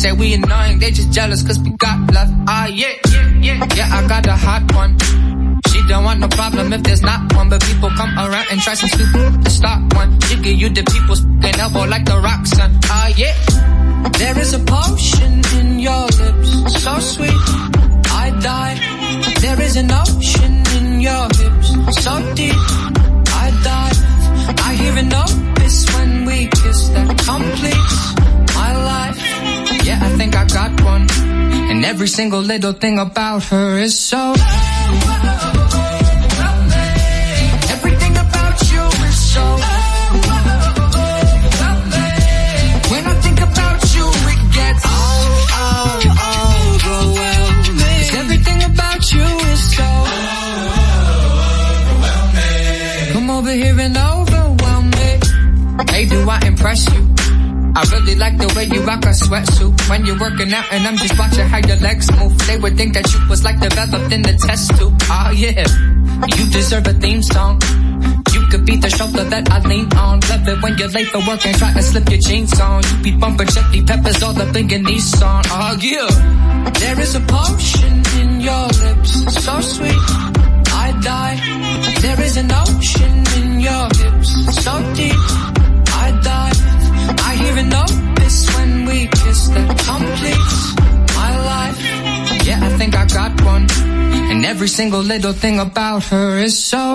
say we annoying, they just jealous cause we got love. Ah, yeah, yeah, yeah, yeah, I got a hot one. She don't want no problem if there's not one, but people come around and try some stupid single little thing about her is so. Sweatsuit when you're working out and I'm just watching how your legs move. They would think that you was like developed in the test tube. Oh yeah, you deserve a theme song. You could be the shoulder that I lean on. Love it when you're late for work and try to slip your jeans on. You be bumping chili peppers all up in your Nissan. Oh yeah, there is a potion in your lips, so sweet. I die. There is an ocean in your hips, so deep. I die. I hear an when we kiss that completes my life. Yeah, I think I got one. And every single little thing about her is so.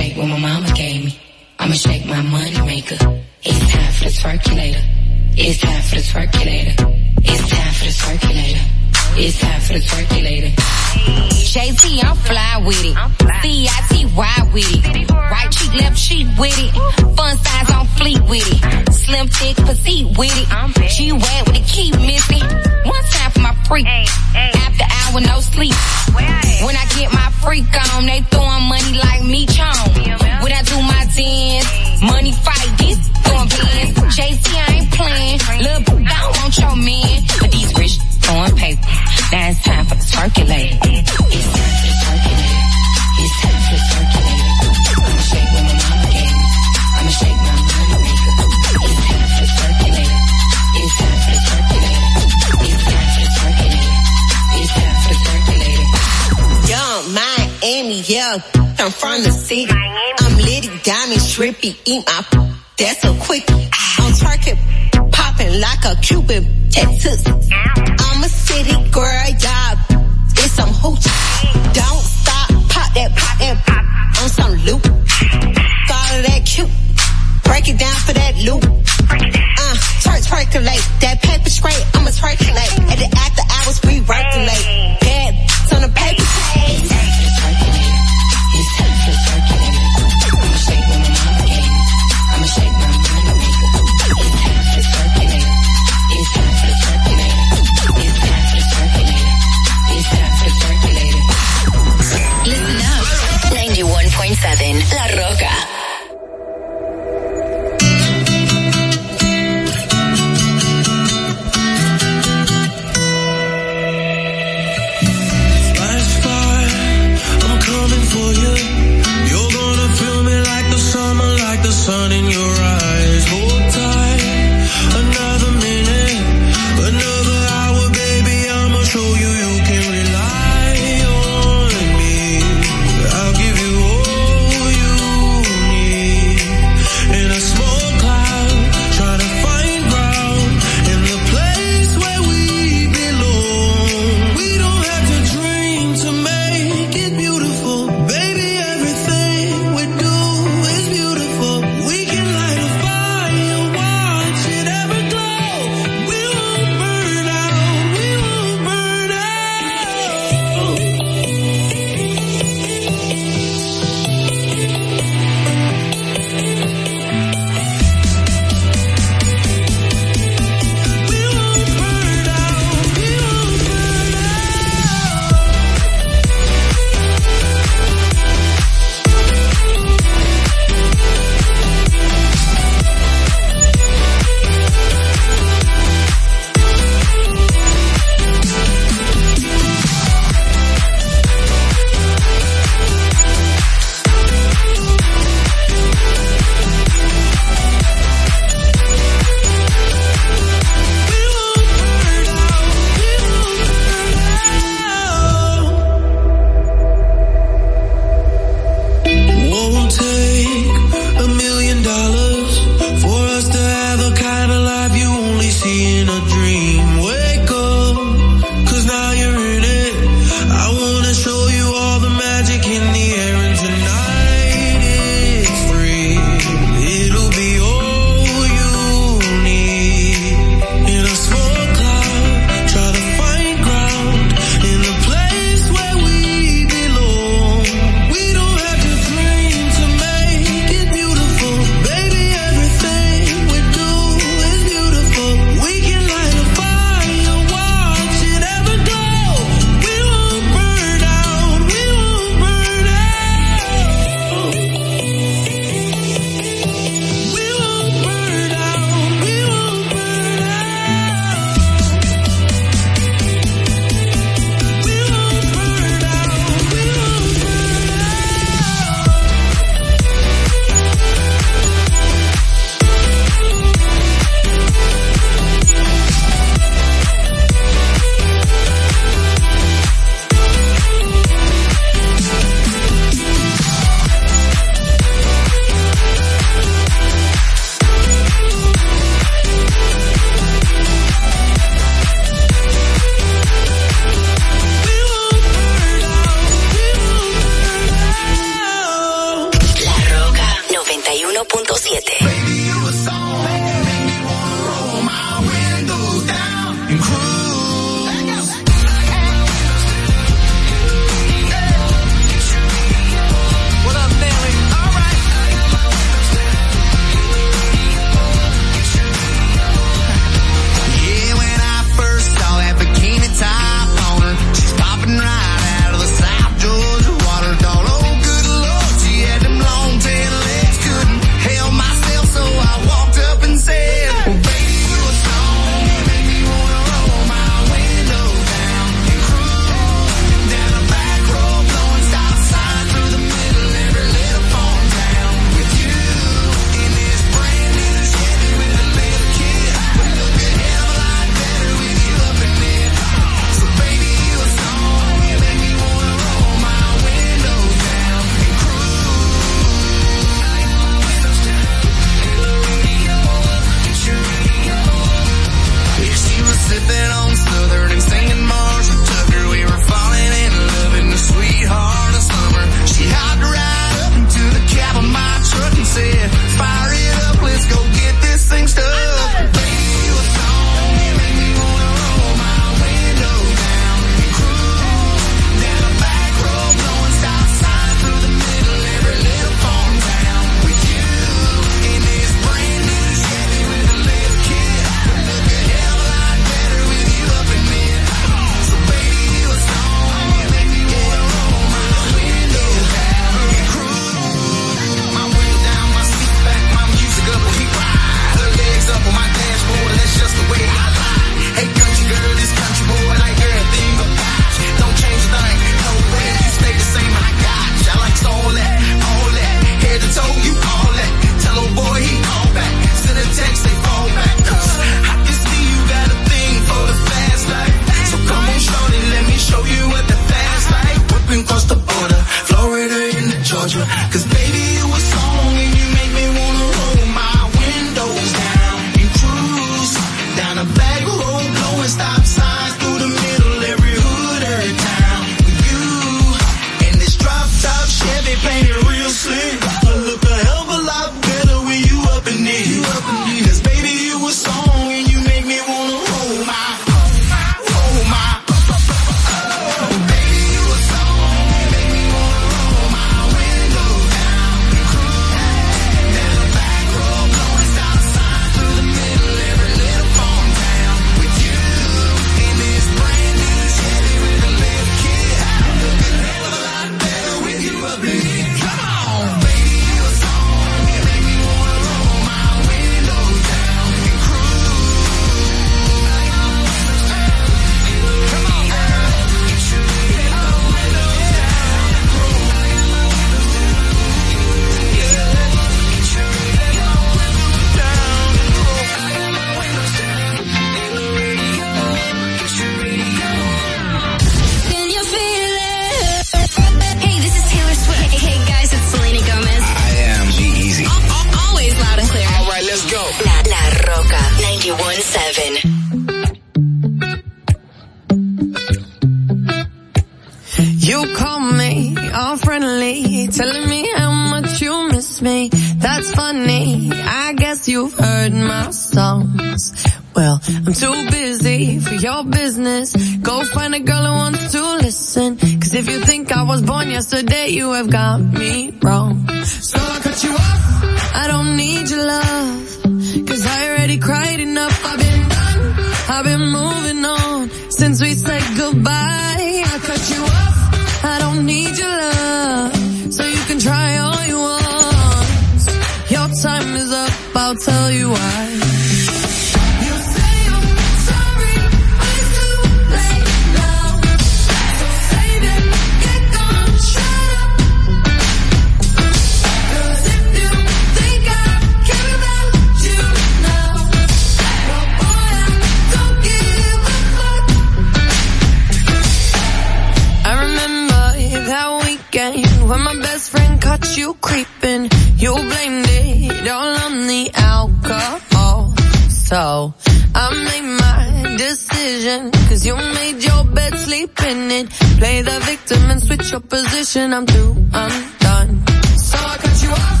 minute. Play the victim and switch your position. I'm through, I'm done. So I cut you off.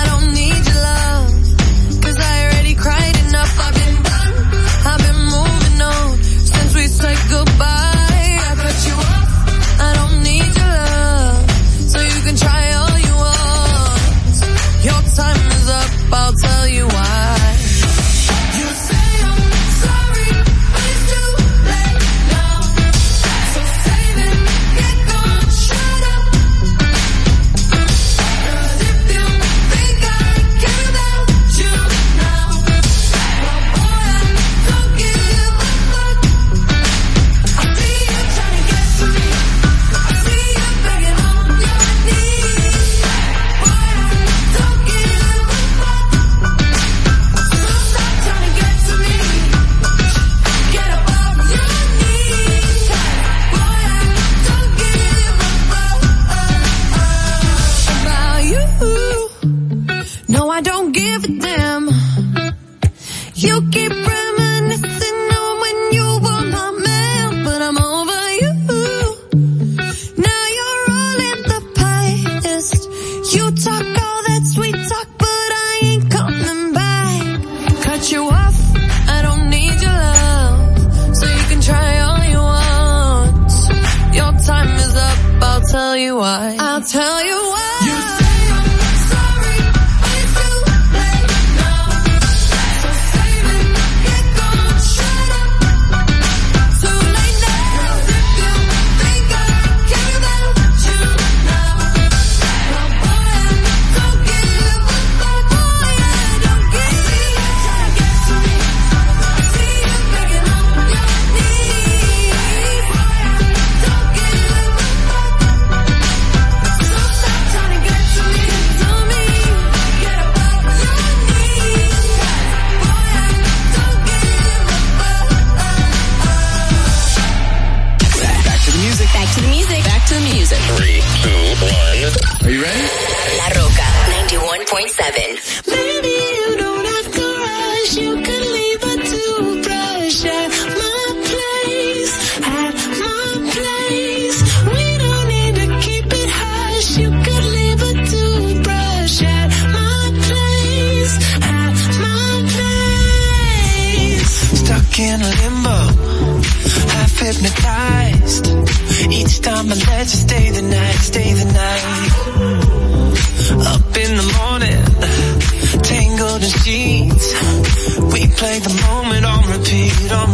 I don't need your love. Cause I already cried enough. I've been done. I've been moving on since we said goodbye. stay the night, stay the night. Up in the morning, tangled in sheets. We play the moment on repeat, on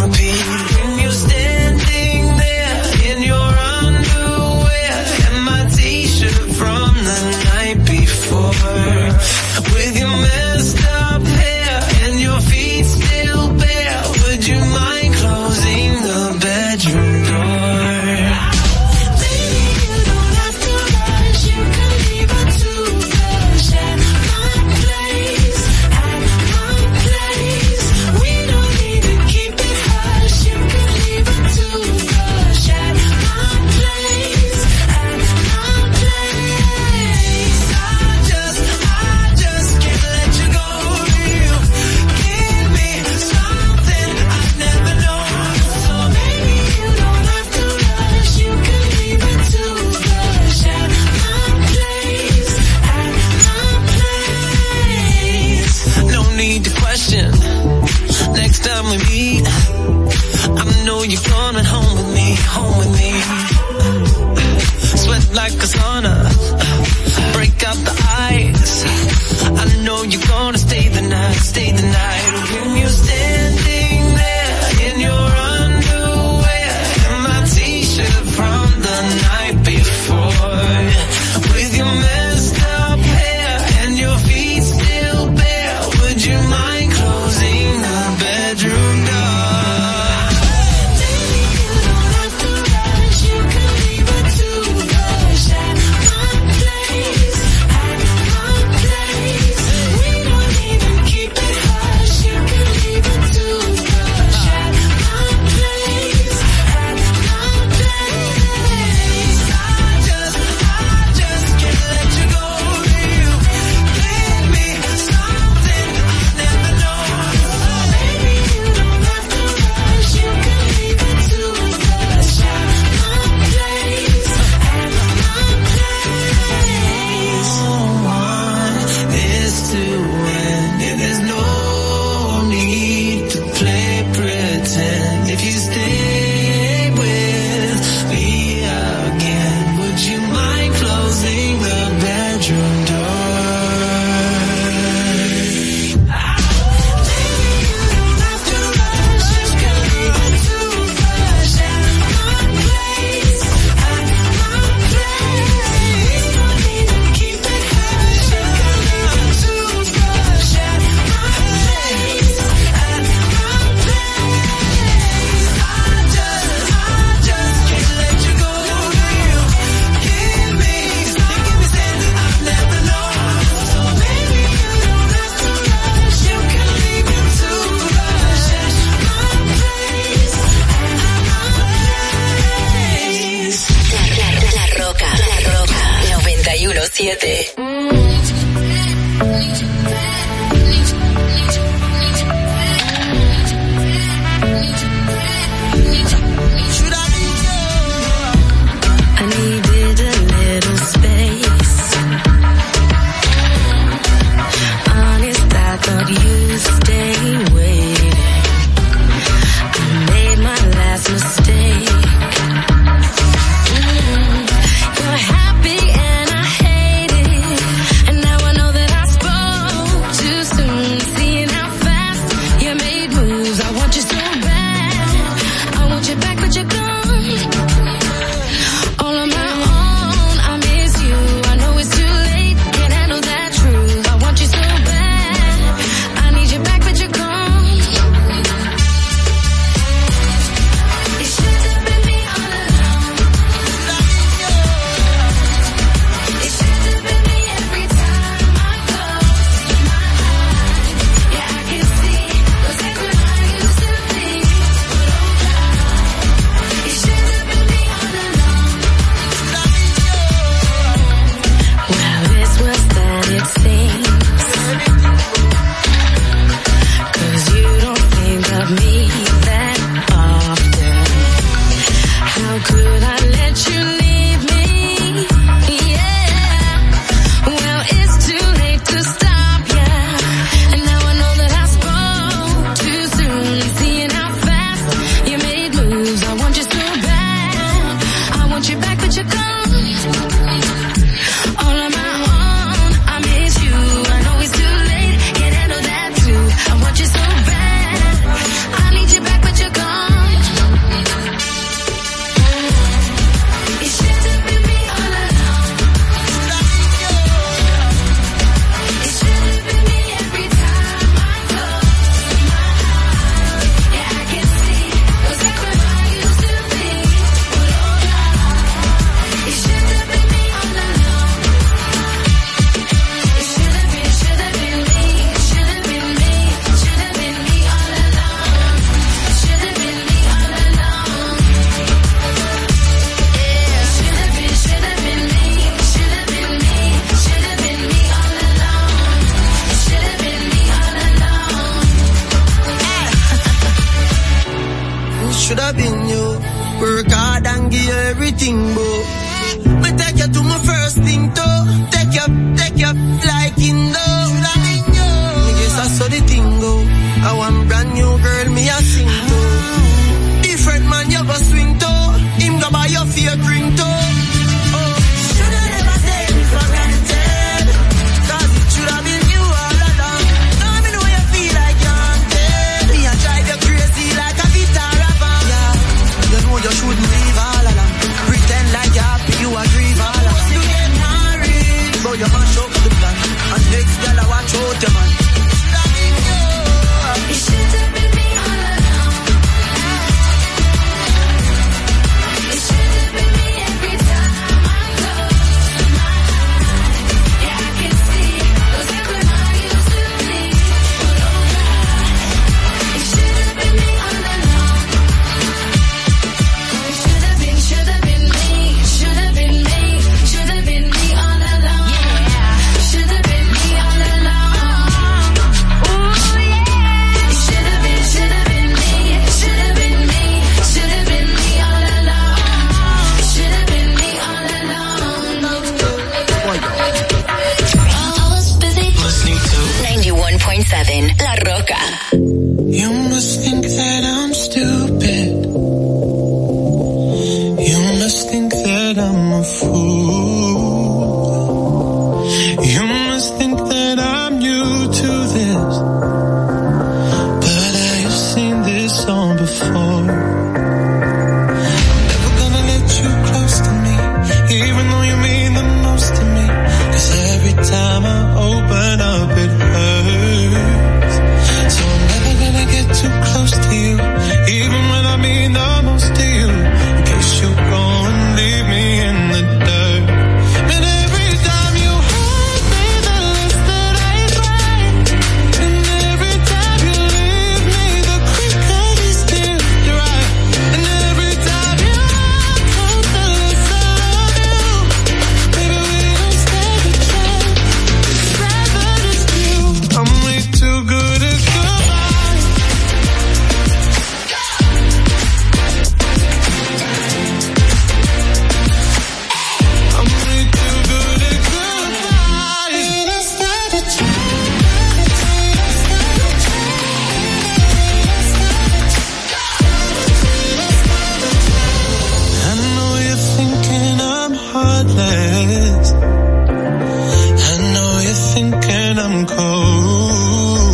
when I'm cold.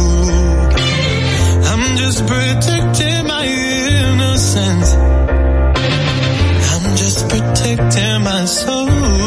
I'm just protecting my innocence. I'm just protecting my soul.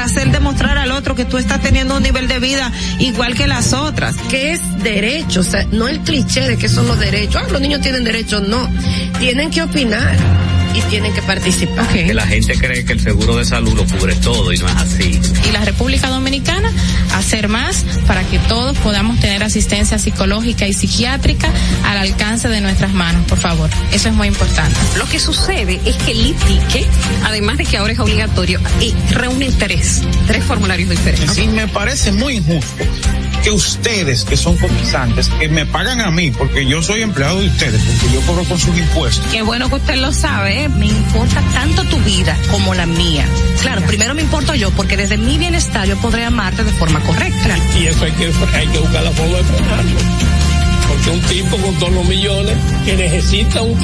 hacer demostrar al otro que tú estás teniendo un nivel de vida igual que las otras. Que es derecho, o sea, no el cliché de que son los derechos. Ah, los niños tienen derechos, no. Tienen que opinar y tienen que participar. Que la gente cree que el seguro de salud lo cubre todo y no es así. y la República Dominicana hacer más para que todos podamos tener asistencia psicológica y psiquiátrica al alcance de nuestras manos, por favor. Eso es muy importante. Lo que sucede es que el ITICE, además de que ahora es obligatorio, eh, reúne tres, tres formularios diferentes. Sí, me parece muy injusto que ustedes, que son cotizantes, que me pagan a mí, porque yo soy empleado de ustedes, porque yo cobro con sus impuestos. Qué bueno que usted lo sabe, ¿eh? me importa tanto tu vida como la mía. Claro, primero me importo yo, porque desde mi bienestar yo podré amarte de forma correcta. Y eso hay que, hay que buscar la forma de frenarlo. Porque un tipo con todos los millones que necesita un,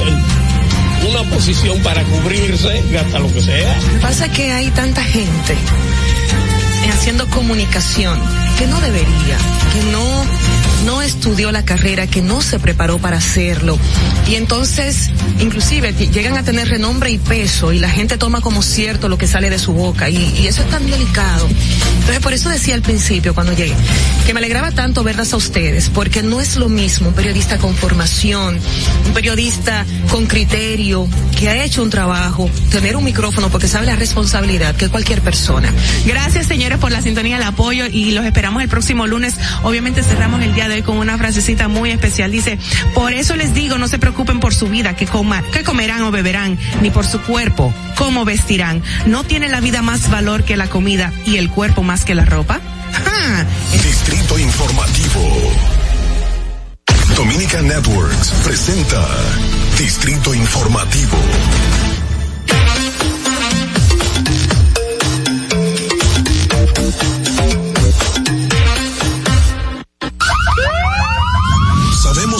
una posición para cubrirse, gasta lo que sea. Pasa que hay tanta gente haciendo comunicación que no debería, que no no estudió la carrera, que no se preparó para hacerlo. Y entonces, inclusive, llegan a tener renombre y peso y la gente toma como cierto lo que sale de su boca y, eso es tan delicado. Entonces, por eso decía al principio cuando llegué, que me alegraba tanto verlas a ustedes, porque no es lo mismo un periodista con formación, un periodista con criterio, que ha hecho un trabajo, tener un micrófono porque sabe la responsabilidad que cualquier persona. Gracias, señores, por la sintonía, el apoyo y los esperamos el próximo lunes. Obviamente cerramos el día de hoy con una frasecita muy especial. Dice, por eso les digo, no se preocupen por su vida, que, coma, que comerán o beberán, ni por su cuerpo, cómo vestirán. ¿No tiene la vida más valor que la comida y el cuerpo más que la ropa? Distrito Informativo. Dominica Networks presenta Distrito Informativo.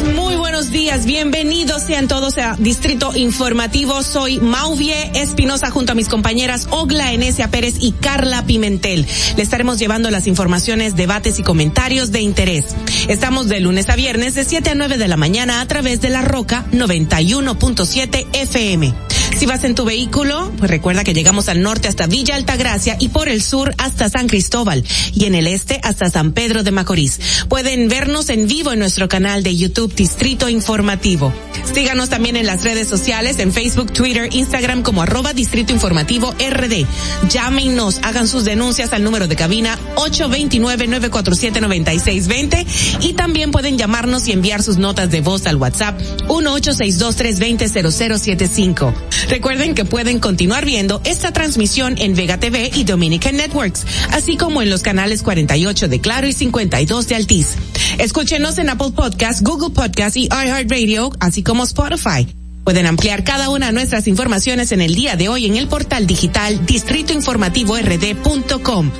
Muy buenos días. Bienvenidos sean todos a Distrito Informativo. Soy Mauvie Espinosa junto a mis compañeras Ogla Enesia Pérez y Carla Pimentel. Le estaremos llevando las informaciones, debates y comentarios de interés. Estamos de lunes a viernes de 7 a 9 de la mañana a través de La Roca 91.7 FM. Si vas en tu vehículo, pues recuerda que llegamos al norte hasta Villa Altagracia y por el sur hasta San Cristóbal y en el este hasta San Pedro de Macorís. Pueden vernos en vivo en nuestro canal de YouTube Distrito Informativo. Síganos también en las redes sociales, en Facebook, Twitter, Instagram como arroba Distrito Informativo RD. Llámenos, hagan sus denuncias al número de cabina 829-947-9620 y también pueden llamarnos y enviar sus notas de voz al WhatsApp 1-862-320-0075. Recuerden que pueden continuar viendo esta transmisión en Vega TV y Dominican Networks, así como en los canales 48 de Claro y 52 de Altiz. Escúchenos en Apple Podcast, Google Podcast y iHeartRadio, así como Spotify. Pueden ampliar cada una de nuestras informaciones en el día de hoy en el portal digital distritoinformativord.com.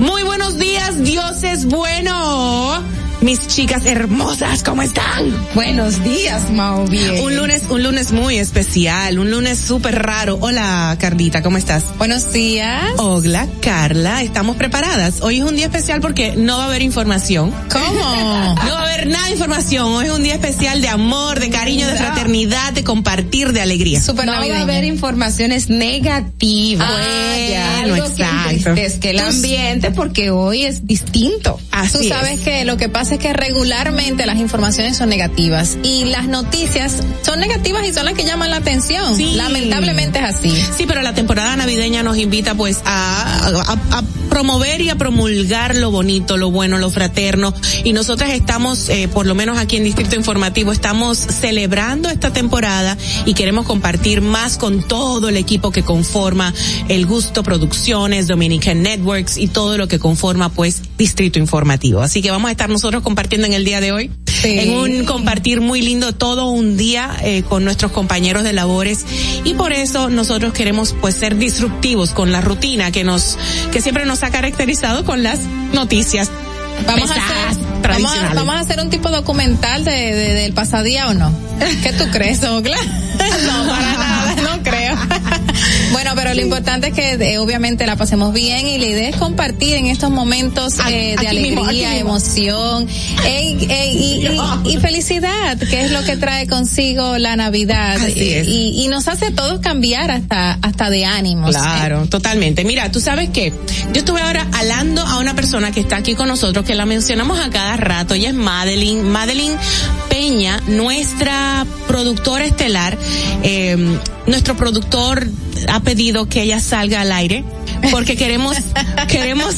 Muy buenos días, Dios es bueno. Mis chicas hermosas, ¿cómo están? Buenos días, bien. Un lunes, un lunes muy especial, un lunes súper raro. Hola, Carlita, ¿cómo estás? Buenos días. Hola, Carla, estamos preparadas. Hoy es un día especial porque no va a haber información. ¿Cómo? no va a haber nada de información. Hoy es un día especial de amor, de cariño, de fraternidad, de compartir, de alegría. Super no va a haber informaciones negativas. Ah, bueno, algo exacto. Que, es que el ambiente, porque hoy es distinto. Así Tú sabes es. que lo que pasa es que regularmente las informaciones son negativas y las noticias son negativas y son las que llaman la atención. Sí. Lamentablemente es así. Sí, pero la temporada navideña nos invita pues a, a- a promover y a promulgar lo bonito, lo bueno, lo fraterno. Y nosotras estamos, eh, por lo menos aquí en Distrito Informativo, estamos celebrando esta temporada y queremos compartir más con todo el equipo que conforma El Gusto Producciones, Dominican Networks y todo lo que conforma pues Distrito Informativo. Así que vamos a estar nosotros compartiendo en el día de hoy. En un compartir muy lindo todo un día eh, con nuestros compañeros de labores y por eso nosotros queremos pues ser disruptivos con la rutina que nos que siempre nos ha caracterizado con las noticias Vamos a, pesadas, hacer, vamos, a, vamos a hacer un tipo documental de, de- del pasadía o no. ¿Qué tú crees, Ogla? no, para nada, no creo. Bueno, pero lo importante es que eh, obviamente la pasemos bien y la idea es compartir en estos momentos eh, de alegría, mismo. emoción ey, ey, y, y- y felicidad, que es lo que trae consigo la Navidad. Así es. Y, y nos hace a todos cambiar hasta, hasta de ánimos. Claro, totalmente. Mira, tú sabes que yo estuve ahora hablando a una persona que está aquí con nosotros, que la mencionamos a cada rato, ella es Madeline, Madeline Peña, nuestra productora estelar, eh, nuestro productor ha pedido que ella salga al aire. Porque queremos, queremos,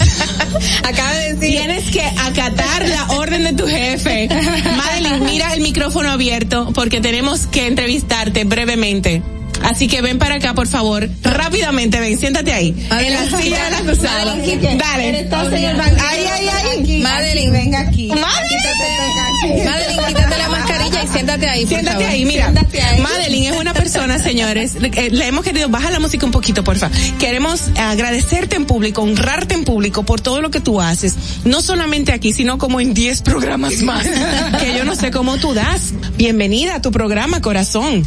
acaba de decir, tienes que acatar la orden de tu jefe. Madeline, mira el micrófono abierto porque tenemos que entrevistarte brevemente. Así que ven para acá, por favor. Rápidamente, ven, siéntate ahí. en la silla de la cruzada. Madeline, ¿qué? Dale. Ay, ay, ay. Madeline, venga aquí. Madeline, quítate la mascarilla y siéntate ahí, por Siéntate favor. ahí, mira. Siéntate ahí. Madeline es una persona, señores. eh, Le hemos querido, baja la música un poquito, porfa. Queremos agradecerte en público, honrarte en público por todo lo que tú haces. No solamente aquí, sino como en 10 programas más. que yo no sé cómo tú das. Bienvenida a tu programa, corazón.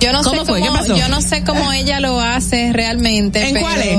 Yo no ¿Cómo sé fue? ¿Qué cómo, pasó? yo no sé cómo ella lo hace realmente. ¿En pero, cuál es?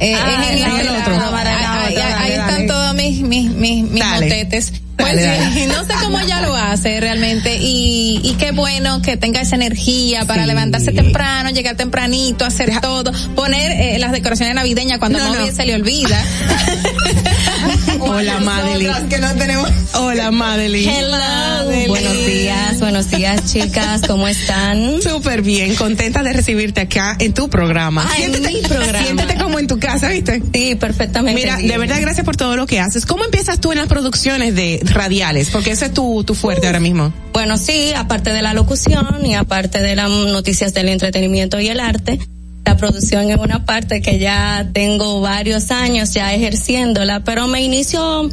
eh, Ah, en el otro. lado. Dale, Ahí- están todos mis, mis, mis, mis motetes. Pues Dale, sí, dale. no sé cómo ella lo hace realmente y, y qué bueno que tenga esa energía para levantarse temprano, llegar tempranito, hacer todo, poner eh, las decoraciones navideñas cuando No, a no. Se le olvida. Hola, Madeline. que no tenemos. Hola, Madeline. Hello. Buenos días, buenos días, chicas. ¿Cómo están? Súper bien, contenta de recibirte acá en tu programa. Ah, en siéntete, mi programa. siéntete como en tu casa, ¿viste? Sí, perfectamente. Mira, bien. de verdad, gracias por todo lo que haces. ¿Cómo empiezas tú en las producciones de radiales? Porque ese es tu, tu fuerte ahora mismo. Bueno, sí, aparte de la locución y aparte de las noticias del entretenimiento y el arte, la producción es una parte que ya tengo varios años ya ejerciéndola, pero me inició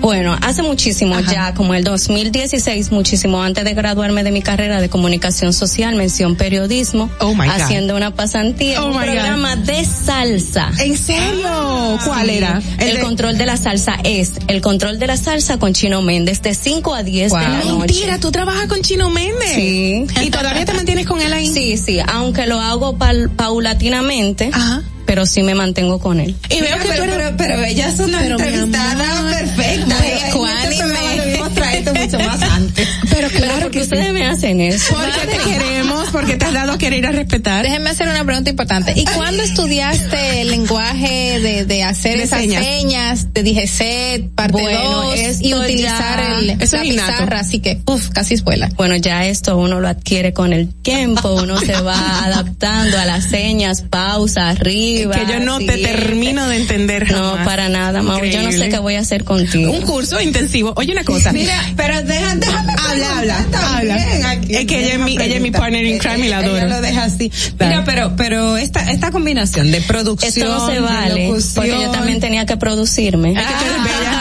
Bueno, hace muchísimo ya, como el 2016, muchísimo antes de graduarme de mi carrera de comunicación social, mención periodismo, Oh my God. haciendo una pasantía Oh un my God. programa de salsa. ¿En serio? ¿Cuál era? El, El de- control de la salsa es el control de la salsa con Chino Méndez de 5 a 10 de la noche. Mentira, tú trabajas con Chino Méndez. Sí. ¿Y todavía te mantienes con él ahí? Sí, sí, aunque lo hago paulatinamente, pero sí me mantengo con él. Y veo que pero, tú eres- pero, pero ella es una Pero, entrevistada perfecta. Traerte mucho más antes. Pero claro ¿por que sí. ustedes me hacen eso? Porque te queremos, porque te has dado a querer y a respetar. Déjenme hacer una pregunta importante. ¿Y cuándo estudiaste el lenguaje de, de hacer De esas señas. señas, de DGC, parte Bueno, 2 y utilizar ya- el, Eso la es innato. pizarra? Así que, uff, casi escuela. Bueno, ya esto uno lo adquiere con el tiempo, uno se va adaptando a las señas, pausa, arriba. que yo no te termino de entender No, para nada, Mau. Yo no sé qué voy a hacer contigo. Un curso intensivo. Oye una cosa. Mira, pero deja, déjame Habla, habla, habla. aquí. Es que ella es mi- ella es mi partner in crime y la Ella adoro. lo deja así. Dale. Mira, pero, pero esta, esta combinación de producción. Esto no se vale, locución- porque yo también tenía que producirme. Ah, eres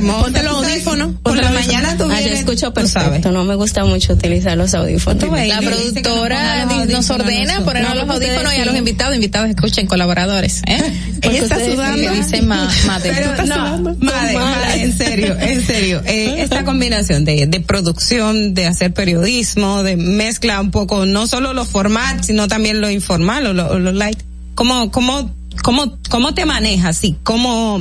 hermosa. Ponte los audífonos, Por la mañana tú Ah, yo vienes, escucho tú sabes. perfecto, no me gusta mucho utilizar los audífonos. Ves, La nos productora nos ordena No, los audífonos y a los invitados, invitados escuchen, colaboradores. ¿eh? Ella está sudando. Dice ma, Mate. Pero estás no, madre, madre, en serio, en serio. Eh, esta combinación de, de producción, de hacer periodismo, de mezcla un poco, no solo lo formal, sino también lo informal o lo, lo light. ¿Cómo, cómo, cómo, cómo te manejas? Sí, ¿cómo,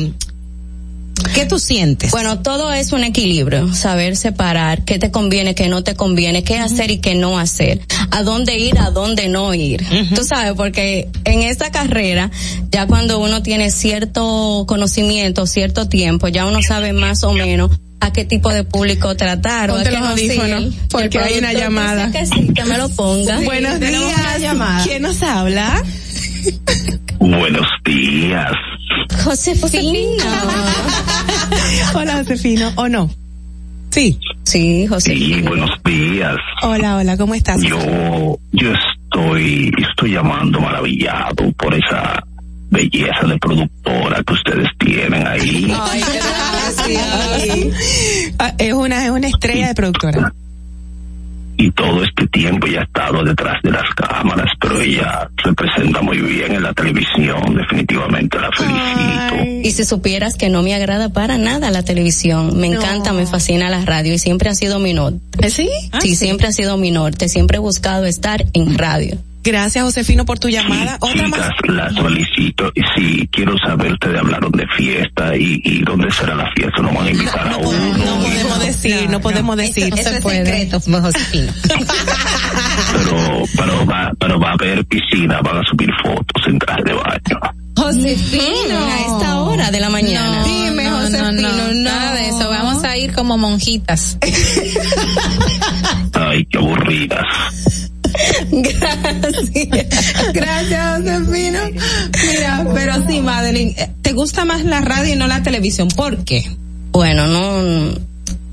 qué tú sientes? Bueno, todo es un equilibrio, saber separar qué te conviene, qué no te conviene, qué hacer y qué no hacer, a dónde ir, a dónde no ir. Tú sabes, porque en esta carrera, ya cuando uno tiene cierto conocimiento, cierto tiempo, ya uno sabe más o menos a qué tipo de público tratar. o a Ponte qué los no audífonos, porque hay una llamada. dice que sí, que me lo ponga. Buenos días. una llamada. ¿Quién nos habla? Buenos días. Josefina. Hola, Josefino. ¿O no? Sí. Sí, Josefina. Sí, buenos días. Hola, hola, ¿cómo estás? Yo, yo estoy, estoy llamando maravillado por esa belleza de productora que ustedes tienen ahí. Ay, gracias. Ah, Es una, es una estrella de productora. Y todo este tiempo ella ha estado detrás de las cámaras, pero ella se presenta muy bien en la televisión, definitivamente la felicito. Y si supieras que no me agrada para nada la televisión, me encanta, me fascina la radio y siempre ha sido mi norte. ¿Sí? sí, siempre ha sido mi norte, siempre he buscado estar en radio. Gracias, Josefino, por tu llamada. Otra más. Chicas, la solicito y si quiero saber, ustedes hablaron de fiesta y, y dónde será la fiesta, nos van a invitar a uno. No podemos decir, no podemos decir. Eso es secreto, Josefino. pero, pero va, pero va a haber piscina, van a subir fotos en traje de baño. Josefino, a esta hora de la mañana. Dime, Josefino, no, nada de eso. Vamos a ir como monjitas. Ay, qué aburridas. Gracias. Gracias, Josefino. Mira, pero sí, Madeline, eh, ¿te gusta más la radio y no la televisión? ¿Por qué? Bueno, no,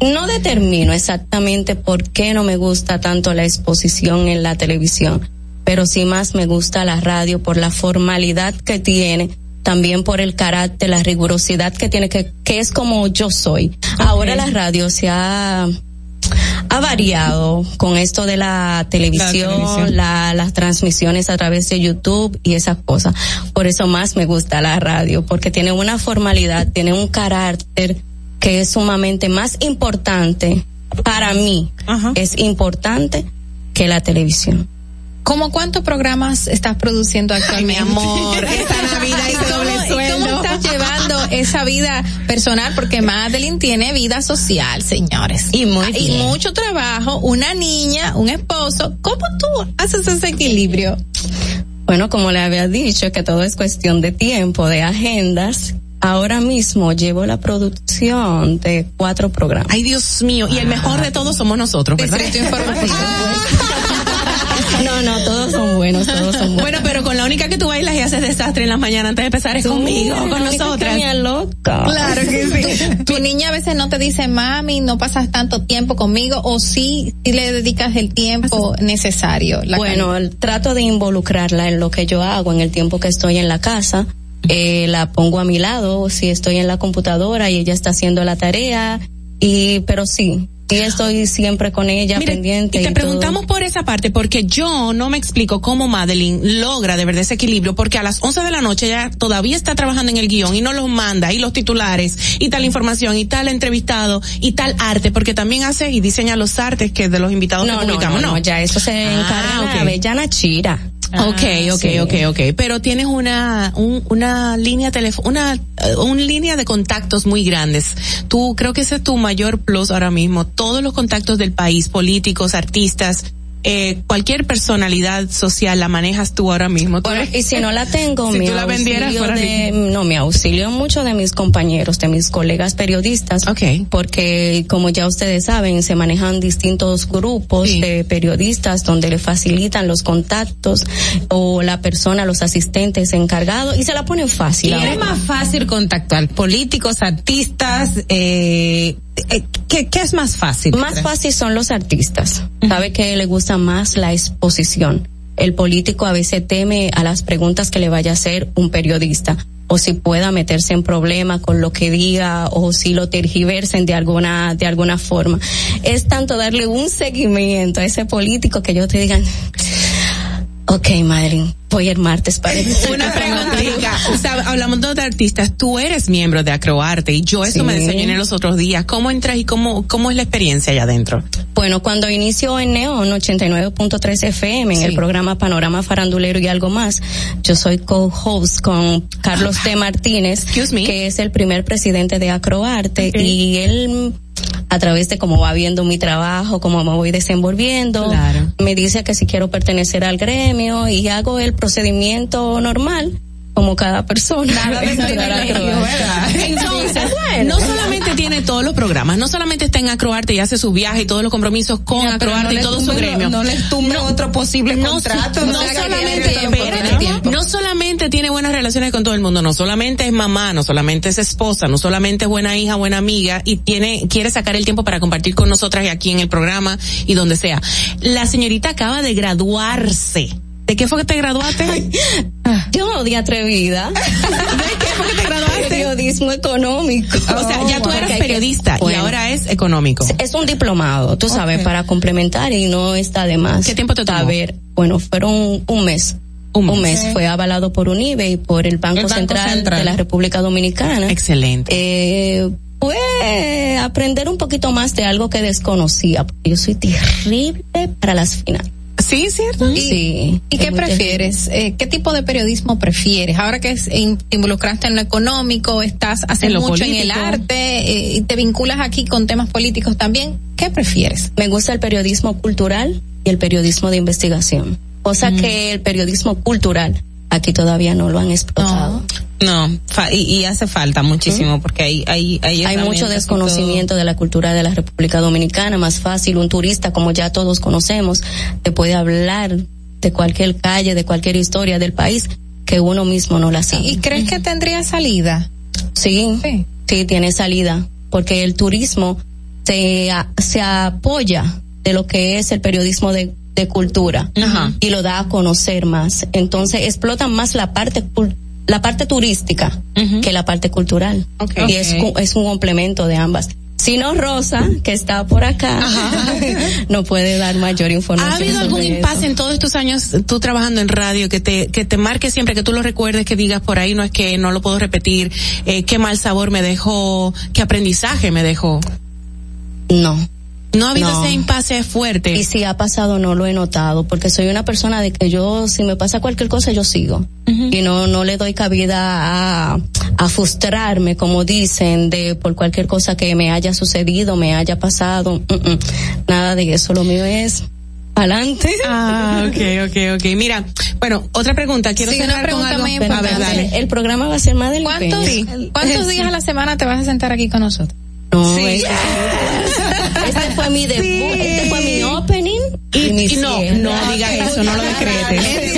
no determino exactamente por qué no me gusta tanto la exposición en la televisión, pero sí más me gusta la radio por la formalidad que tiene, también por el carácter, la rigurosidad que tiene, que, que es como yo soy. Ahora la radio se ha ha variado con esto de la televisión, televisión. la- las transmisiones a través de YouTube y esas cosas. Por eso más me gusta la radio, porque tiene una formalidad, tiene un carácter que es sumamente más importante para mí. Es importante que la televisión. ¿Cómo cuántos programas estás produciendo actualmente? mi amor, esta Navidad ¿Y doble ¿Y sueldo. Llevando esa vida personal? Porque Madeline tiene vida social, señores. Y muy Y mucho trabajo, una niña, un esposo. ¿Cómo tú haces ese equilibrio? Bueno, como le había dicho, que todo es cuestión de tiempo, de agendas. Ahora mismo llevo la producción de cuatro programas. Ay, Dios mío. Y el mejor de todos somos nosotros, ¿verdad? No, no, todos son buenos, todos son buenos. Bueno, pero con la única que tú bailas y haces desastre en la mañana antes de empezar es conmigo, con nosotras. que me aloca. Claro que sí. Tu niña a veces no te dice, mami, no pasas tanto tiempo conmigo, o sí, sí le dedicas el tiempo necesario. La bueno, el- trato de involucrarla en lo que yo hago en el tiempo que estoy en la casa. Eh, la pongo a mi lado si estoy en la computadora y ella está haciendo la tarea. Y, pero sí, y estoy siempre con ella Mira, pendiente. Y te preguntamos por esa parte porque yo no me explico cómo Madeline logra de verdad ese equilibrio porque a las 11 de la noche ella todavía está trabajando en el guion y no los manda y los titulares y tal información y tal entrevistado y tal arte porque también hace y diseña los artes que de los invitados No, que publicamos, no, ¿no? no, ya eso se Ah, encarga ok. la Bellana Chira. Ok, ok, sí. ok, ok. Pero tienes una, un- una línea una, eh, una línea de contactos muy grandes. Tú, creo que ese es tu mayor plus ahora mismo. Todos los contactos del país, políticos, artistas, eh, cualquier personalidad social la manejas tú ahora mismo. Tú eres- Y si no la tengo, Si me tú la vendieras, de, no, me auxilio mucho de mis compañeros, de mis colegas periodistas. Porque, como ya ustedes saben, se manejan distintos grupos de periodistas donde le facilitan los contactos o la persona, los asistentes encargados y se la ponen fácil. Y es más fácil contactuar políticos, artistas, eh, ¿qué, ¿qué es más fácil? Más fácil son los artistas. Sabe que le gusta más la exposición. El político a veces teme a las preguntas que le vaya a hacer un periodista o si pueda meterse en problemas con lo que diga o si lo tergiversen de alguna de alguna forma. Es tanto darle un seguimiento a ese político que yo te digan, ok, Madeline, voy el martes para el Una preguntita, o sea, hablamos de artistas, tú eres miembro de Acroarte y yo eso Sí. me desayuné los otros días. ¿Cómo entras y cómo, cómo es la experiencia allá adentro? Bueno, cuando inició en Neon 89.3 FM en el programa Panorama Farandulero y algo más, yo soy co-host con Carlos T. Martínez, que es el primer presidente de Acroarte y él a través de cómo va viendo mi trabajo, cómo me voy desenvolviendo, me dice que si quiero pertenecer al gremio y hago el procedimiento normal como cada persona. Entonces, Bueno. no solamente tiene todos los programas, no solamente está en Acroarte y hace sus viajes y todos los compromisos con Acroarte y todo su gremio. No les tumbe otro posible No, contrato. no solamente, tiempo, no solamente tiene buenas relaciones con todo el mundo, no solamente es mamá, no solamente es esposa, no solamente es buena hija, buena amiga y tiene, quiere sacar el tiempo para compartir con nosotras y aquí en el programa y donde sea. La señorita acaba de graduarse. ¿De qué fue que te graduaste? Yo de atrevida. ¿De qué fue que te graduaste? Periodismo económico. O sea, ya tú Porque eras que- periodista y ahora es económico. Es un diplomado, tú sabes, para complementar y no está de más. ¿Qué tiempo te tomó? A ver, bueno, fueron un mes. Un mes. mes. Fue avalado por UNIBE y por el Banco, El Banco Central, Central. de la República Dominicana. Excelente. Eh, fue aprender un poquito más de algo que desconocía, yo soy terrible para las finales. Sí, cierto. ¿Y, Sí. ¿Y qué prefieres? Eh, ¿Qué tipo de periodismo prefieres? Ahora que es- in- te involucraste en lo económico, estás hace En lo mucho en el arte eh, y te vinculas aquí con temas políticos también. ¿Qué prefieres? Me gusta el periodismo cultural y el periodismo de investigación. Cosa Mm. que el periodismo cultural aquí todavía no lo han explotado. No, fa- y, y hace falta muchísimo porque hay hay hay, Hay mucho desconocimiento de la cultura de la República Dominicana. Más fácil, un turista, como ya todos conocemos, te puede hablar de cualquier calle, de cualquier historia del país que uno mismo no la sabe. ¿Y crees que tendría salida? Sí, sí, tiene salida, porque el turismo se, se apoya de lo que es el periodismo de, de cultura y lo da a conocer más. Entonces explotan más la parte cul- la parte turística que la parte cultural. Y es, es un complemento de ambas. Si no, Rosa, que está por acá, no puede dar mayor información. ¿Ha habido algún eso. impasse en todos estos años tú trabajando en radio que te que te marque siempre que tú lo recuerdes que digas por ahí no es que no lo puedo repetir eh, qué mal sabor me dejó qué aprendizaje me dejó no no ha habido No. ese impasse fuerte Y si ha pasado no lo he notado, porque soy una persona de que yo, si me pasa cualquier cosa, yo sigo. Y no, no le doy cabida a, a frustrarme, como dicen, de por cualquier cosa que me haya sucedido, me haya pasado. Mm, mm. Nada de eso, lo mío es adelante. Ah, okay, okay, okay. Mira, bueno, otra pregunta. Quiero Sí, una pregunta algo. muy A ver, dale. El programa va a ser más del ¿Cuántos. ¿cuántos días a la semana te vas a sentar aquí con nosotros? No, este fue mi debut, este fue mi opening. Y, no, no digas eso, no lo decretes.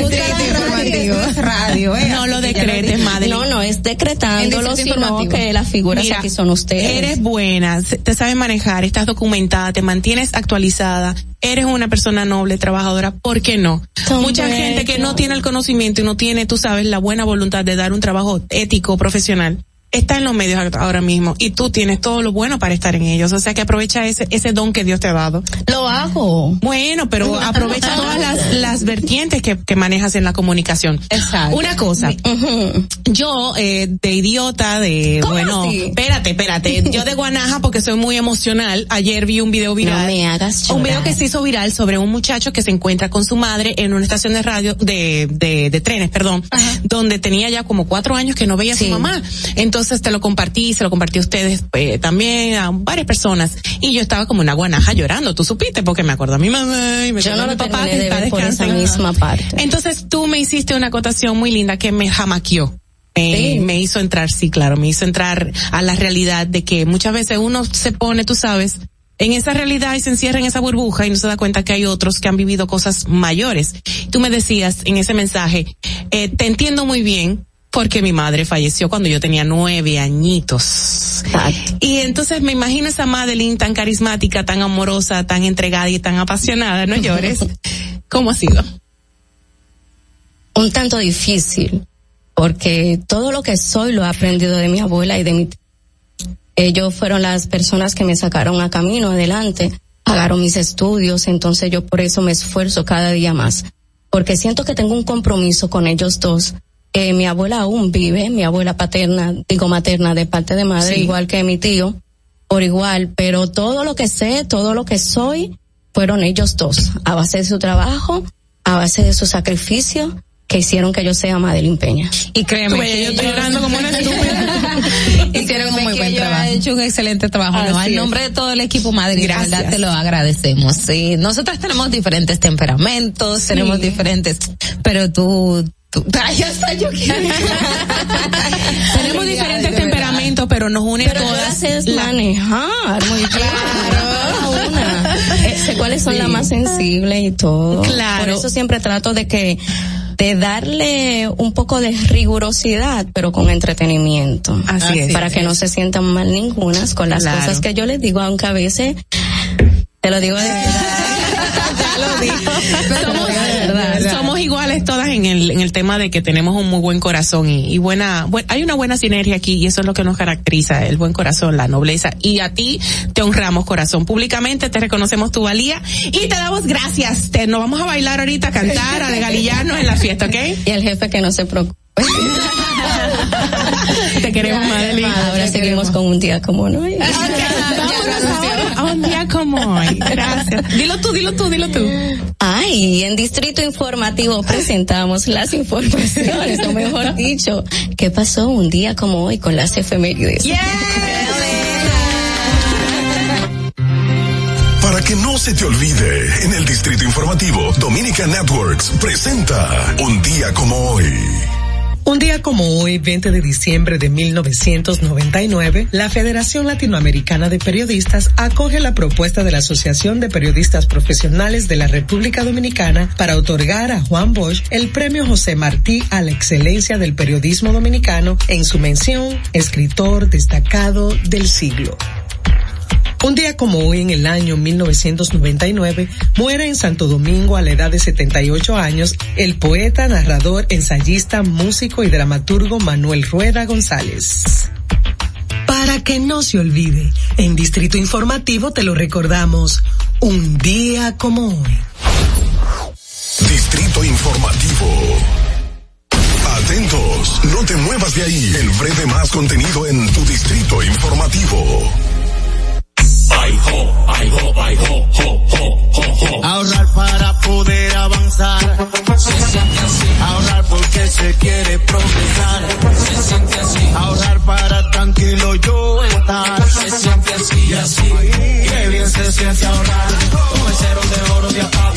radio, eh. No lo decretes, madre. No, no, es decretándolo, sino que las figuras Mira, aquí son ustedes. Eres buena, te sabes manejar, estás documentada, te mantienes actualizada, eres una persona noble, trabajadora, ¿por qué no? Mucha gente que no tiene el conocimiento y no tiene, tú sabes, la buena voluntad de dar un trabajo ético, profesional. Está en los medios ahora mismo y tú tienes todo lo bueno para estar en ellos. O sea que aprovecha ese, ese don que Dios te ha dado. Lo hago. Bueno, pero aprovecha todas las, las vertientes que, que manejas en la comunicación. Exacto. Una cosa, yo eh, de idiota, de ¿Cómo bueno, así? espérate, espérate, yo de guanaja porque soy muy emocional. Ayer vi un video viral. No me hagas Un video llorar. que se hizo viral sobre un muchacho que se encuentra con su madre en una estación de radio, de, de, de trenes, perdón, donde tenía ya como cuatro años que no veía a su mamá. Entonces te lo compartí, se lo compartí a ustedes eh, también, a varias personas. Y yo estaba como una guanaja llorando, tú supiste, porque me acuerdo a mi mamá y me acuerdo no a mi papá que de está descansando. misma parte. Entonces tú me hiciste una acotación muy linda que me jamaqueó. Me, Sí. me hizo entrar, sí, claro, me hizo entrar a la realidad de que muchas veces uno se pone, tú sabes, en esa realidad y se encierra en esa burbuja y no se da cuenta que hay otros que han vivido cosas mayores. Tú me decías en ese mensaje, eh, te entiendo muy bien porque mi madre falleció cuando yo tenía nueve añitos. Y entonces me imagino esa Madeline tan carismática, tan amorosa, tan entregada y tan apasionada, no llores. ¿Cómo ha sido? Un tanto difícil, porque todo lo que soy lo he aprendido de mi abuela y de mi tía. Ellos fueron las personas que me sacaron a camino adelante, pagaron mis estudios, entonces yo por eso me esfuerzo cada día más, porque siento que tengo un compromiso con ellos dos. Eh, mi abuela aún vive, mi abuela paterna, digo materna de parte de madre, Sí. igual que mi tío, por igual, pero todo lo que sé, todo lo que soy, fueron ellos dos, a base de su trabajo, a base de su sacrificio, que hicieron que yo sea Madeline Peña. Y créeme, que yo estoy llorando como una Hicieron un muy que buen trabajo. han hecho un excelente trabajo. No, al es. nombre de todo el equipo Madrid, Gracias. verdad te lo agradecemos. Sí, nosotras tenemos diferentes temperamentos, tenemos diferentes, pero tú, ay, ya está yo Tenemos diferentes temperamentos, pero nos une Pero todas. sé la- manejar muy. Cada una. Sé cuáles son Sí. las más sensibles y todo. Claro. Por eso siempre trato de que de darle un poco de rigurosidad, pero con entretenimiento. Así es. Para que no se sientan mal ningunas con las Claro. cosas que yo les digo, aunque a veces te lo digo de Somos, somos iguales todas en el, en el tema de que tenemos un muy buen corazón y, y buena, buen- hay una buena sinergia aquí y eso es lo que nos caracteriza, el buen corazón, la nobleza. Y a ti te honramos corazón. Públicamente te reconocemos tu valía y te damos gracias. Te, nos vamos a bailar ahorita, a cantar, a regalillarnos en la fiesta, ¿ok? Y el jefe que no se preocupe. Te queremos, Madeline. Ahora seguimos con un día como ahora a un día como hoy. Gracias. Dilo tú, dilo tú, dilo tú. Ay, en Distrito Informativo presentamos las informaciones, o mejor dicho, ¿qué pasó un día como hoy con las efemérides? Para que no se te olvide, en el Distrito Informativo, Dominica Networks presenta Un día como hoy. Un día como hoy, 20 de diciembre de 1999, la Federación Latinoamericana de Periodistas acoge la propuesta de la Asociación de Periodistas Profesionales de la República Dominicana para otorgar a Juan Bosch el premio José Martí a la excelencia del periodismo dominicano en su mención escritor destacado del siglo. Un día como hoy, en el año 1999, muere en Santo Domingo a la edad de 78 años el poeta, narrador, ensayista, músico y dramaturgo Manuel Rueda González. Para que no se olvide, en Distrito Informativo te lo recordamos, un día como hoy. Distrito Informativo. Atentos, no te muevas de ahí. El breve más contenido en tu Distrito Informativo. Ay, ho, ay, ho, ay, ho, ho, ho, ho, ho. Ahorrar para poder avanzar. Se siente así. Ahorrar porque se quiere progresar. Se siente así. Ahorrar para tranquilo yo estar. Se siente así y así. Qué bien se siente ahorrar. Con el cero de oro de APAP.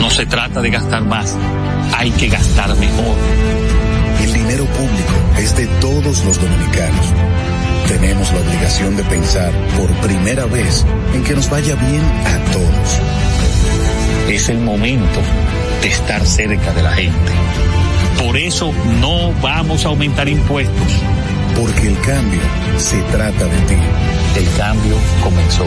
No se trata de gastar más, hay que gastar mejor. El dinero público es de todos los dominicanos. Tenemos la obligación de pensar por primera vez en que nos vaya bien a todos. Es el momento de estar cerca de la gente. Por eso no vamos a aumentar impuestos. Porque el cambio se trata de ti. El cambio comenzó.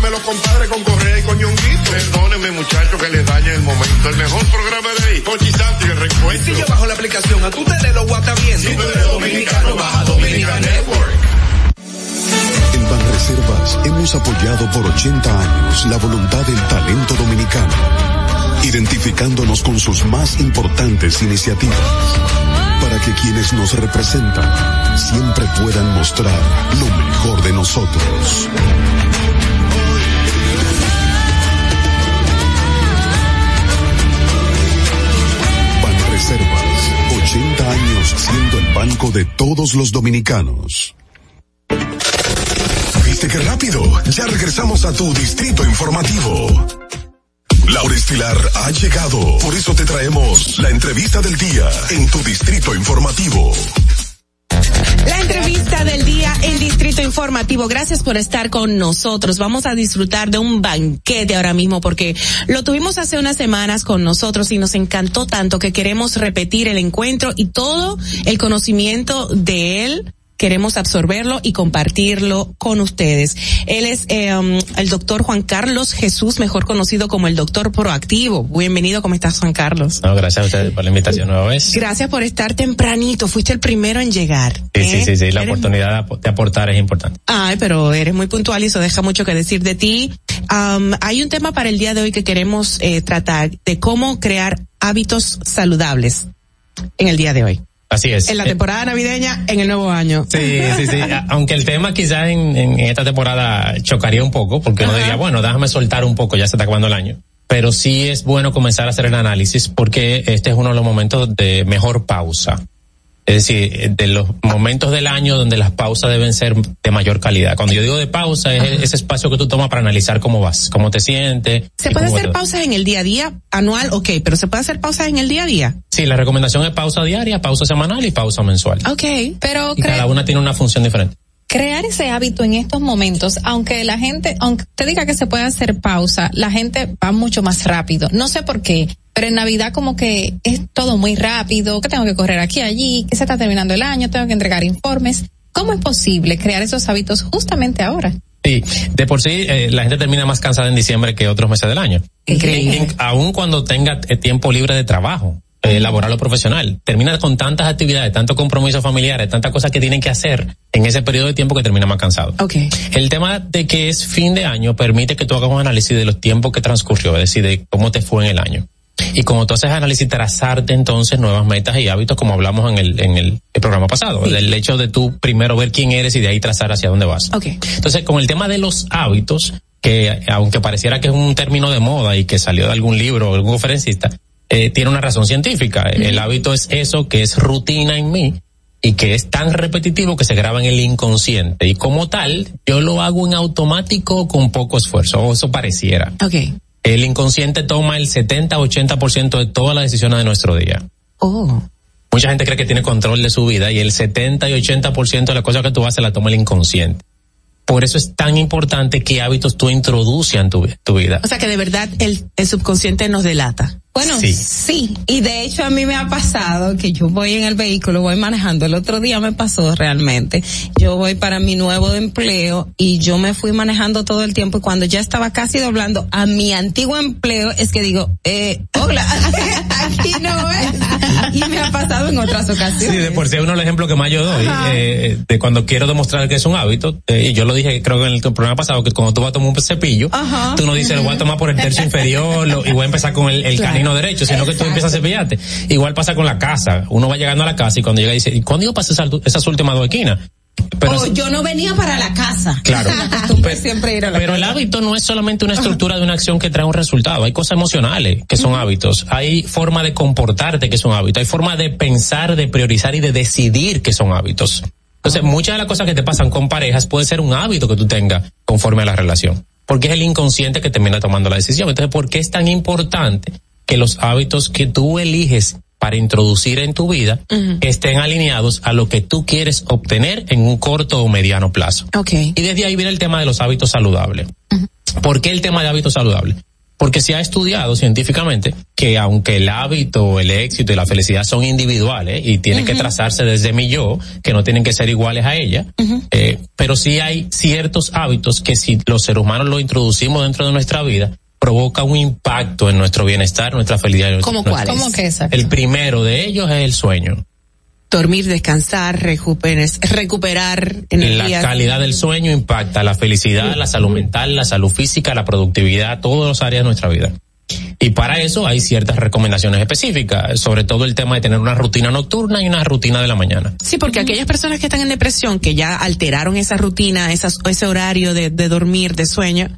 de los compadres con Correa y con Ñonguito. Perdóneme, muchacho, que le dañe el momento. El mejor programa de ahí, Conchi Santi, el reencuentro. Si yo bajo la aplicación, a tu tele lo guata bien. Si tú eres dominicano, baja Dominican Network. En Banreservas hemos apoyado por 80 años la voluntad del talento dominicano, identificándonos con sus más importantes iniciativas, para que quienes nos representan siempre puedan mostrar lo mejor de nosotros. 80 años siendo el banco de todos los dominicanos. ¿Viste qué rápido? Ya regresamos a tu distrito informativo. Laura Estilar ha llegado, por eso te traemos la entrevista del día en tu distrito informativo. La entrevista del día en Distrito Informativo. Gracias por estar con nosotros. Vamos a disfrutar de un banquete ahora mismo porque lo tuvimos hace unas semanas con nosotros y nos encantó tanto que queremos repetir el encuentro y todo el conocimiento de él queremos absorberlo y compartirlo con ustedes. Él es eh, um, el doctor Juan Carlos Jesús, mejor conocido como el doctor proactivo. Bienvenido, ¿cómo estás, Juan Carlos? No, gracias a ustedes por la invitación nueva vez. Gracias por estar tempranito, fuiste el primero en llegar. Sí, sí, ¿eh? sí, sí, la oportunidad de aportar es importante. Ay, pero eres muy puntual y eso deja mucho que decir de ti. Um, hay un tema para el día de hoy que queremos eh, tratar de cómo crear hábitos saludables en el día de hoy. Así es. En la temporada navideña, en el nuevo año. Sí, sí, sí. Aunque el tema quizás en, esta temporada chocaría un poco, porque uno diría, bueno, déjame soltar un poco, ya se está acabando el año. Pero sí es bueno comenzar a hacer el análisis porque este es uno de los momentos de mejor pausa. Es decir, de los momentos del año donde las pausas deben ser de mayor calidad. Cuando yo digo de pausa, es ese espacio que tú tomas para analizar cómo vas, cómo te sientes. ¿Se puede hacer pausas en el día a día? Anual, ok, pero ¿se puede hacer pausas en el día a día? Sí, la recomendación es pausa diaria, pausa semanal y pausa mensual. Ok, pero... cada una tiene una función diferente crear ese hábito en estos momentos, aunque la gente, aunque te diga que se puede hacer pausa, la gente va mucho más rápido. No sé por qué, pero en Navidad como que es todo muy rápido, que tengo que correr aquí, allí, que se está terminando el año, tengo que entregar informes. ¿Cómo es posible crear esos hábitos justamente ahora? Sí, de por sí eh, la gente termina más cansada en diciembre que otros meses del año. Increíble. Aún cuando tenga eh, tiempo libre de trabajo eh, laboral o profesional. Termina con tantas actividades, tantos compromisos familiares, tantas cosas que tienen que hacer en ese periodo de tiempo que termina más cansado. Okay. El tema de que es fin de año permite que tú hagas un análisis de los tiempos que transcurrió, es decir, de cómo te fue en el año. Y como tú haces análisis, trazarte entonces nuevas metas y hábitos, como hablamos en el, en el, programa pasado, del hecho de tú primero ver quién eres y de ahí trazar hacia dónde vas. Okay. Entonces, con el tema de los hábitos, que aunque pareciera que es un término de moda y que salió de algún libro o algún conferencista, eh, tiene una razón científica. El hábito es eso que es rutina en mí y que es tan repetitivo que se graba en el inconsciente. Y como tal, yo lo hago en automático con poco esfuerzo, o eso pareciera. Okay. El inconsciente toma el 70-80% de todas las decisiones de nuestro día. Oh. Mucha gente cree que tiene control de su vida y el 70 y 80% de las cosas que tú haces la toma el inconsciente. Por eso es tan importante qué hábitos tú introduces en tu, tu vida. O sea que de verdad el, el subconsciente nos delata. Bueno, sí. Y de hecho a mí me ha pasado que yo voy en el vehículo, voy manejando. El otro día me pasó realmente. Yo voy para mi nuevo empleo y yo me fui manejando todo el tiempo y cuando ya estaba casi doblando a mi antiguo empleo es que digo, eh, hola, aquí no es. Y me ha pasado en otras ocasiones. Sí, de por sí uno el ejemplo que más yo doy, eh, de cuando quiero demostrar que es un hábito, eh, y yo lo dije creo que en el programa pasado, que cuando tú vas a tomar un cepillo, tú no dices, lo voy a tomar por el tercio inferior y voy a empezar con el, el no derecho, sino que tú empiezas a cepillarte. Igual pasa con la casa. Uno va llegando a la casa y cuando llega dice, ¿y cuándo yo pasé esas, últimas dos esquinas? Pero oh, yo no venía para la casa. Claro. pero, siempre ir a la pero el hábito no es solamente una estructura de una acción que trae un resultado. Hay cosas emocionales que son hábitos. Hay forma de comportarte que son hábitos. Hay forma de pensar, de priorizar y de decidir que son hábitos. Entonces, muchas de las cosas que te pasan con parejas puede ser un hábito que tú tengas conforme a la relación. Porque es el inconsciente que termina tomando la decisión. Entonces, ¿por qué es tan importante que los hábitos que tú eliges para introducir en tu vida estén alineados a lo que tú quieres obtener en un corto o mediano plazo. Okay. Y desde ahí viene el tema de los hábitos saludables. ¿Por qué el tema de hábitos saludables? Porque se ha estudiado científicamente que aunque el hábito, el éxito y la felicidad son individuales y tienen que trazarse desde mi yo, que no tienen que ser iguales a ella, eh, pero sí hay ciertos hábitos que si los seres humanos los introducimos dentro de nuestra vida, provoca un impacto en nuestro bienestar, nuestra felicidad. ¿Cómo cuál? ¿Cómo que es? El primero de ellos es el sueño. Dormir, descansar, recuperar energía. La calidad del sueño impacta la felicidad, la salud mental, la salud física, la productividad, todas las áreas de nuestra vida. Y para eso hay ciertas recomendaciones específicas, sobre todo el tema de tener una rutina nocturna y una rutina de la mañana. Sí, porque aquellas personas que están en depresión, que ya alteraron esa rutina, esas, ese horario de, de dormir, de sueño,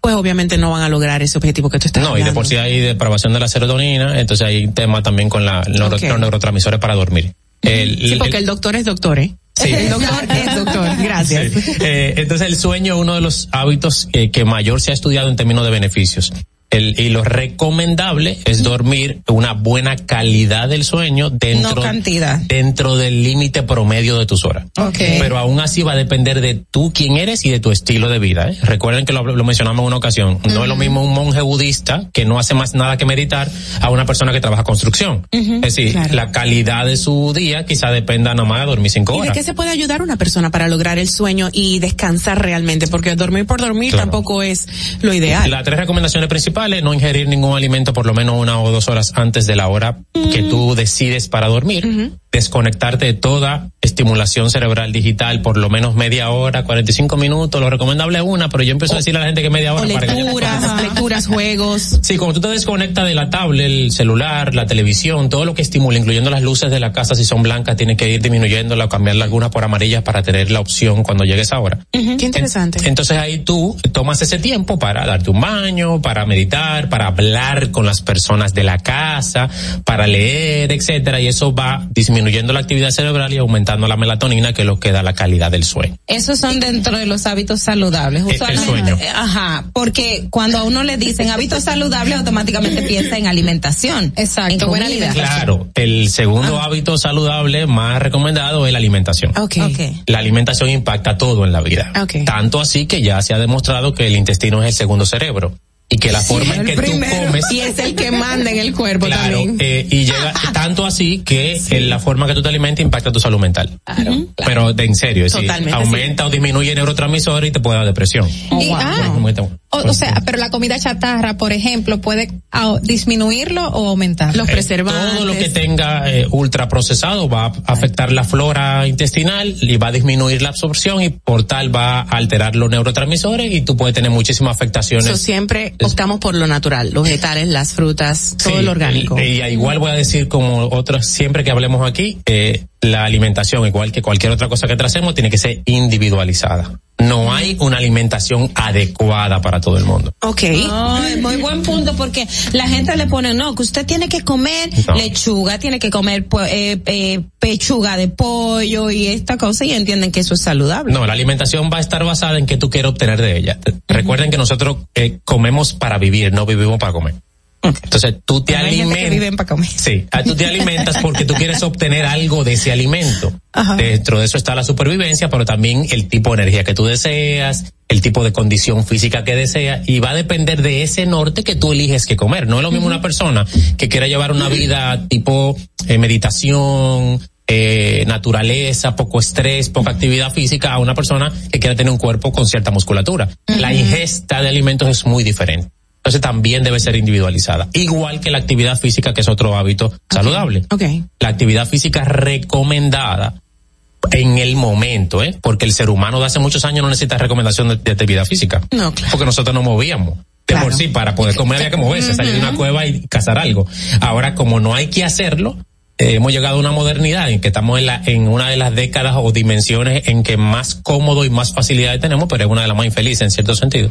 pues obviamente no van a lograr ese objetivo que tú estás No, y de por sí hay depravación de la serotonina, entonces hay un tema también con la, neuro- los neurotransmisores para dormir. El- Sí, el- porque el doctor es doctor, ¿eh? Sí. El doctor es doctor, gracias. Sí. Eh, entonces el sueño es uno de los hábitos que mayor se ha estudiado en términos de beneficios. El, y lo recomendable es dormir una buena calidad del sueño dentro, No cantidad. dentro del límite promedio de tus horas. Ok. Pero aún así va a depender de tú quién eres y de tu estilo de vida. ¿eh? Recuerden que lo, lo mencionamos en una ocasión. No es lo mismo un monje budista que no hace más nada que meditar a una persona que trabaja construcción. Es decir, Claro. la calidad de su día quizá dependa nomás de dormir cinco ¿Y horas. de qué se puede ayudar una persona para lograr el sueño y descansar realmente? Porque dormir por dormir Claro. tampoco es lo ideal. Las tres recomendaciones principales, no ingerir ningún alimento por lo menos una o dos horas antes de la hora que tú decides para dormir. Desconectarte de toda estimulación cerebral digital por lo menos media hora, 45 minutos, lo recomendable es una, pero yo empiezo a decirle a la gente que media hora O para que lecturas, lecturas, juegos. Sí, como tú te desconectas de la tablet, el celular, la televisión, todo lo que estimula, incluyendo las luces de la casa, si son blancas, tienes que ir disminuyéndola o cambiarla algunas por amarillas para tener la opción cuando llegue esa hora. Qué interesante. Entonces ahí tú tomas ese tiempo para darte un baño, para meditar, para hablar con las personas de la casa, para leer, etcétera, y eso va disminuyendo la actividad cerebral y aumentando la melatonina, que es lo que da la calidad del sueño. Esos son dentro de los hábitos saludables. El- el Usualmente, sueño. Ajá, porque cuando a uno le dicen hábitos saludables, automáticamente piensa en alimentación. Exacto, en buena comida. Claro, el segundo hábito saludable más recomendado es la alimentación. Okay. La alimentación impacta todo en la vida. Ok. Tanto así que ya se ha demostrado que el intestino es el segundo cerebro y que la forma en que tú comes Y es el que manda en el cuerpo Claro, también. eh, y llega tanto así que eh, la forma que tú te alimentas impacta tu salud mental. Pero de en serio, es decir, aumenta o disminuye neurotransmisores y te puede dar depresión. Y- ah, o, o sea, pero la comida chatarra, por ejemplo, puede ah, disminuirlo o aumentarlo. Los Eh, Todo lo que tenga eh, ultraprocesado va a afectar la flora intestinal y va a disminuir la absorción y por tal va a alterar los neurotransmisores y tú puedes tener muchísimas afectaciones. So, siempre optamos por lo natural, los vegetales, las frutas, todo Sí, lo orgánico. Y, y igual voy a decir como otros siempre que hablemos aquí, eh, la alimentación, igual que cualquier otra cosa que tracemos, tiene que ser individualizada. No hay una alimentación adecuada para todo el mundo. Ok. Ay, muy buen punto porque la gente le pone, no, que usted tiene que comer No. lechuga, tiene que comer eh, eh, pechuga de pollo y esta cosa y entienden que eso es saludable. No, la alimentación va a estar basada en qué tú quieres obtener de ella. Recuerden que nosotros eh, comemos para vivir, no vivimos para comer. Entonces tú te alimentas. viven para comer. Sí, tú te alimentas porque tú quieres obtener algo de ese alimento. Dentro de eso está la supervivencia, pero también el tipo de energía que tú deseas, el tipo de condición física que deseas, y va a depender de ese norte que tú eliges que comer. No es lo mismo una persona que quiera llevar una vida tipo eh, meditación, eh, naturaleza, poco estrés, poca actividad física, a una persona que quiera tener un cuerpo con cierta musculatura. La ingesta de alimentos es muy diferente. Entonces también debe ser individualizada. Igual que la actividad física, que es otro hábito saludable. Okay. La actividad física recomendada en el momento, ¿eh? Porque el ser humano de hace muchos años no necesita recomendación de, de actividad física. No, claro. Porque nosotros nos movíamos. De por sí, para poder comer había que moverse, salir de una cueva y cazar algo. Ahora, como no hay que hacerlo, eh, hemos llegado a una modernidad en que estamos en, la, en una de las décadas o dimensiones en que más cómodo y más facilidades tenemos, pero es una de las más infelices en cierto sentido.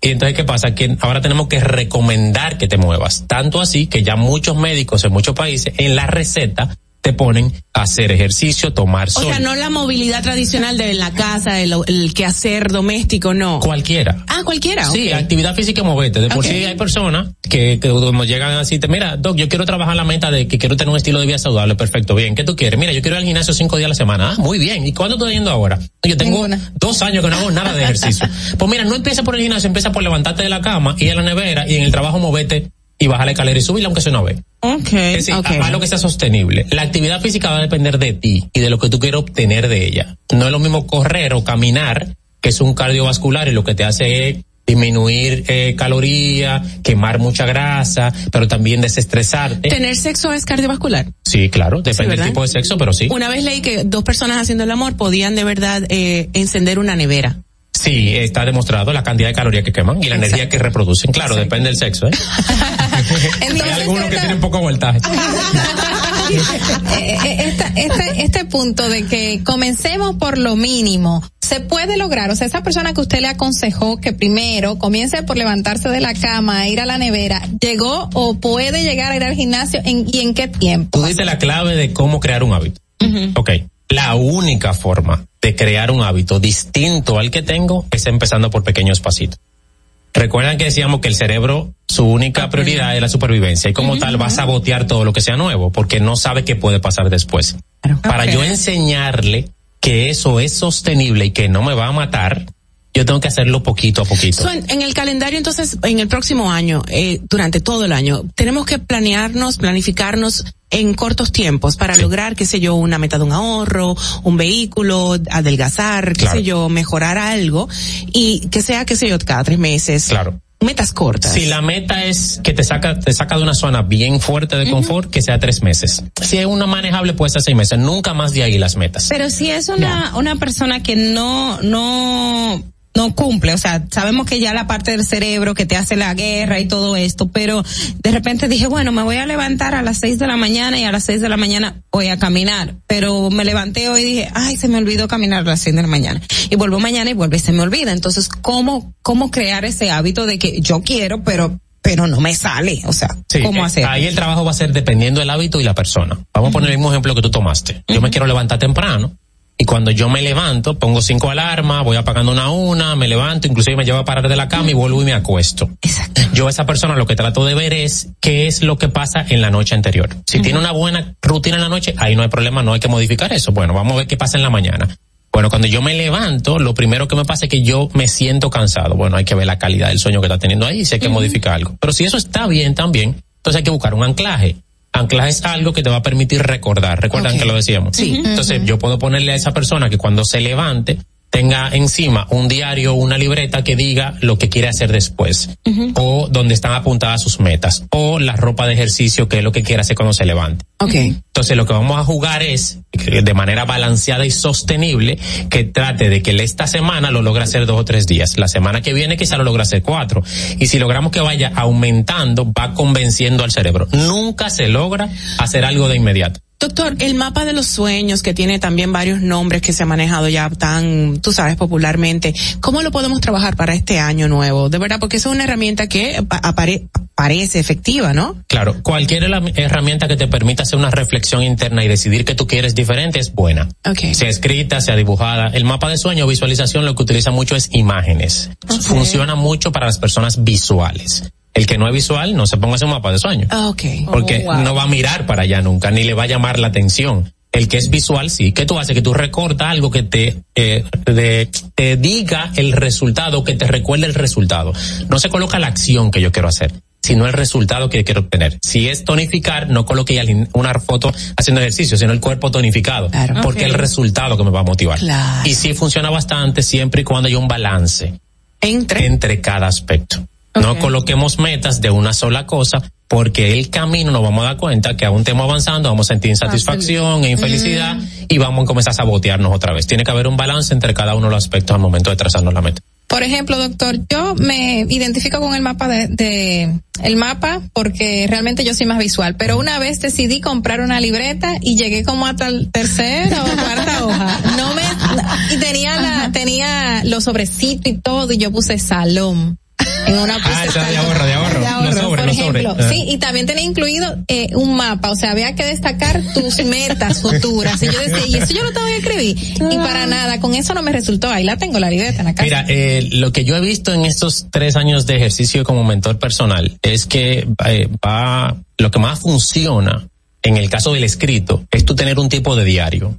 Y entonces, ¿qué pasa? Que ahora tenemos que recomendar que te muevas. Tanto así que ya muchos médicos en muchos países en la receta te ponen a hacer ejercicio, tomar O sol. sea, no la movilidad tradicional de la casa, el, el quehacer doméstico, no. Cualquiera. Ah, cualquiera. Sí, actividad física moverte. De por sí hay personas que, que cuando llegan así, te mira, Doc, yo quiero trabajar la meta de que quiero tener un estilo de vida saludable. Perfecto, bien. ¿Qué tú quieres? Mira, yo quiero ir al gimnasio cinco días a la semana. Ah, muy bien. ¿Y cuándo estás yendo ahora? Yo tengo dos años que no hago nada de ejercicio. pues mira, no empieza por el gimnasio, empieza por levantarte de la cama, ir a la nevera y en el trabajo moverte y bajar la escalera y subirla aunque sea una vez. Ok. Es decir, lo que sea sostenible. La actividad física va a depender de ti y de lo que tú quieras obtener de ella. No es lo mismo correr o caminar, que es un cardiovascular y lo que te hace es disminuir eh, calorías, quemar mucha grasa, pero también desestresarte. ¿Tener sexo es cardiovascular? Sí, claro, depende del tipo de sexo, pero sí. Una vez leí que dos personas haciendo el amor podían de verdad eh, encender una nevera. Sí, está demostrado la cantidad de calorías que queman y la energía que reproducen. Claro, depende del sexo, ¿eh? Hay algunos que tienen poco voltaje. Esta- este, este punto de que comencemos por lo mínimo, se puede lograr, o sea, esa persona que usted le aconsejó que primero comience por levantarse de la cama, ir a la nevera, llegó o puede llegar a ir al gimnasio en, y en qué tiempo. Tú diste la clave de cómo crear un hábito. Ok. La única forma de crear un hábito distinto al que tengo es empezando por pequeños pasitos. Recuerdan que decíamos que el cerebro, su única prioridad es la supervivencia y como tal va a sabotear todo lo que sea nuevo porque no sabe qué puede pasar después. Para yo enseñarle que eso es sostenible y que no me va a matar, yo tengo que hacerlo poquito a poquito. So, en, en el calendario, entonces, en el próximo año, eh, durante todo el año, tenemos que planearnos, planificarnos en cortos tiempos para lograr, qué sé yo, una meta de un ahorro, un vehículo, adelgazar, qué Claro. sé yo, mejorar algo y que sea, qué sé yo, cada tres meses. Claro. Metas cortas. Si la meta es que te saca, te saca de una zona bien fuerte de confort, que sea tres meses. Si es una manejable, puede ser seis meses. Nunca más de ahí las metas. Pero si es una, una persona que no, no, no cumple, o sea, sabemos que ya la parte del cerebro que te hace la guerra y todo esto, pero de repente dije, bueno, me voy a levantar a las seis de la mañana y a las seis de la mañana voy a caminar, pero me levanté hoy y dije, ay, se me olvidó caminar a las seis de la mañana. Y vuelvo mañana y vuelve y se me olvida. Entonces, ¿cómo, cómo crear ese hábito de que yo quiero, pero, pero no me sale? O sea, Sí, ¿cómo eh, hacer? Ahí el trabajo va a ser dependiendo del hábito y la persona. Vamos a poner el mismo ejemplo que tú tomaste. Yo me quiero levantar temprano. Y cuando yo me levanto, pongo cinco alarmas, voy apagando una a una, me levanto, inclusive me llevo a parar de la cama y vuelvo y me acuesto. Yo a esa persona lo que trato de ver es qué es lo que pasa en la noche anterior. Si tiene una buena rutina en la noche, ahí no hay problema, no hay que modificar eso. Bueno, vamos a ver qué pasa en la mañana. Bueno, cuando yo me levanto, lo primero que me pasa es que yo me siento cansado. Bueno, hay que ver la calidad del sueño que está teniendo ahí, si hay que modificar algo. Pero si eso está bien también, entonces hay que buscar un anclaje. Anclaje es algo que te va a permitir recordar. ¿Recuerdan que lo decíamos? Sí. Entonces yo puedo ponerle a esa persona que cuando se levante tenga encima un diario una libreta que diga lo que quiere hacer después o donde están apuntadas sus metas o la ropa de ejercicio que es lo que quiere hacer cuando se levante. Ok. Entonces lo que vamos a jugar es de manera balanceada y sostenible que trate de que esta semana lo logre hacer dos o tres días. La semana que viene quizá lo logra hacer cuatro. Y si logramos que vaya aumentando, va convenciendo al cerebro. Nunca se logra hacer algo de inmediato. Doctor, el mapa de los sueños, que tiene también varios nombres que se ha manejado ya tan, tú sabes, popularmente, ¿cómo lo podemos trabajar para este año nuevo? De verdad, porque eso es una herramienta que pa- apare- parece efectiva, ¿no? Claro, cualquier herram- herramienta que te permita hacer una reflexión interna y decidir que tú quieres diferente es buena. Ok. Sea escrita, sea dibujada. El mapa de sueño visualización lo que utiliza mucho es imágenes. Funciona mucho para las personas visuales. El que no es visual, no se ponga ese mapa de sueño. Ah, ok. Porque Oh, wow. no va a mirar para allá nunca, ni le va a llamar la atención. El que es visual, sí. ¿Qué tú haces? Que tú recortas algo que te, eh, de- te diga el resultado, que te recuerde el resultado. No se coloca la acción que yo quiero hacer, sino el resultado que quiero obtener. Si es tonificar, no coloque una foto haciendo ejercicio, sino el cuerpo tonificado. Porque Ok. el resultado que me va a motivar. Claro. Y sí funciona bastante siempre y cuando haya un balance entre, entre cada aspecto. No coloquemos metas de una sola cosa, porque el camino nos vamos a dar cuenta que aún estemos avanzando, vamos a sentir insatisfacción e infelicidad y vamos a comenzar a sabotearnos otra vez. Tiene que haber un balance entre cada uno de los aspectos al momento de trazarnos la meta. Por ejemplo, doctor, yo me identifico con el mapa de, de- el mapa porque realmente yo soy más visual, pero una vez decidí comprar una libreta y llegué como hasta el tercera o cuarta hoja. No me y tenía la tenía los sobrecitos y todo y yo puse salón. En una Ah, esa de ahorro, de ahorro. De Los ahorro, por los sobres. ejemplo. Ah. Sí, y también tenía incluido eh, un mapa, o sea, había que destacar tus metas futuras. Y yo decía, y eso yo lo tengo que escribir. Y para nada, con eso no me resultó. Ahí la tengo, la libreta en la casa. Mira, eh, lo que yo he visto en estos tres años de ejercicio como mentor personal es que eh, va, lo que más funciona en el caso del escrito es tú tener un tipo de diario.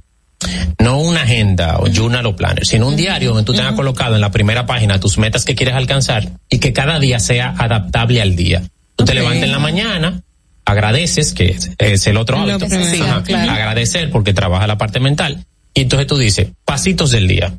No una agenda o journal o planner, sino un diario donde tú tengas colocado en la primera página tus metas que quieres alcanzar y que cada día sea adaptable al día. Tú te levantas en la mañana, agradeces, que es, el otro hábito. primero, Ajá, claro. Agradecer porque trabaja la parte mental. Y entonces tú dices, pasitos del día.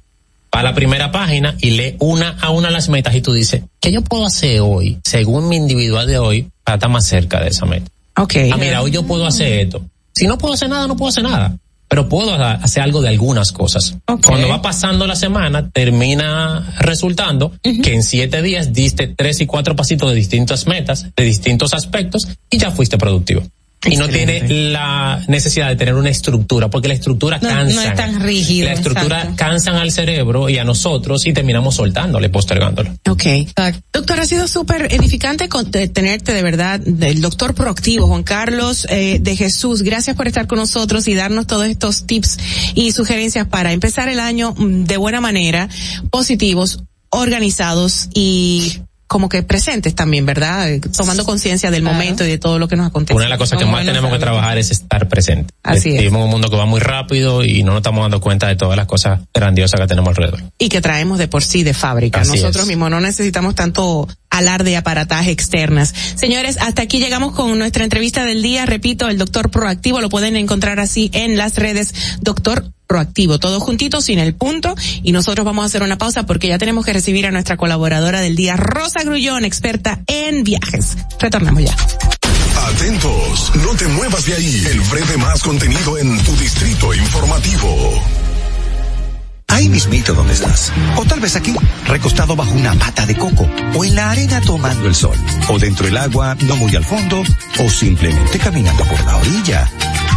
Va a la primera página y lee una a una las metas y tú dices, ¿qué yo puedo hacer hoy, según mi individual de hoy, para estar más cerca de esa meta? Ok. Ah, mira, hoy yo puedo hacer esto. Si no puedo hacer nada, no puedo hacer nada. Pero puedo ha- hacer algo de algunas cosas. Cuando va pasando la semana, termina resultando que en siete días diste tres y cuatro pasitos de distintas metas, de distintos aspectos, y ya fuiste productivo. Y no tiene la necesidad de tener una estructura, porque la estructura No- no cansa. es tan rígido, La estructura exacto. cansan al cerebro y a nosotros y terminamos soltándole, postergándolo. Ok. Doctor, ha sido súper edificante con- tenerte de verdad, del doctor proactivo, Juan Carlos eh, de Jesús. Gracias por estar con nosotros y darnos todos estos tips y sugerencias para empezar el año mm, de buena manera, positivos, organizados y como que presentes también, ¿verdad? Eh, Tomando conciencia del momento y de todo lo que nos acontece. Una de las cosas que más tenemos que trabajar es estar presente. Así es. Vivimos en un mundo que va muy rápido y no nos estamos dando cuenta de todas las cosas grandiosas que tenemos alrededor. y que traemos de por sí de fábrica. Así Nosotros es. mismos no necesitamos tanto alarde y aparataje externas. Señores, hasta aquí llegamos con nuestra entrevista del día. Repito, el doctor proactivo lo pueden encontrar así en las redes doctor proactivo, todo juntito, sin el punto. Y nosotros vamos a hacer una pausa porque ya tenemos que recibir a nuestra colaboradora del día, Rosa Grullón, experta en viajes. Retornamos ya. Atentos, no te muevas de ahí. El breve más contenido en tu distrito informativo. Ahí mismito donde estás. O tal vez aquí, recostado bajo una mata de coco. O en la arena tomando el sol. O dentro del agua, no muy al fondo. O simplemente caminando por la orilla.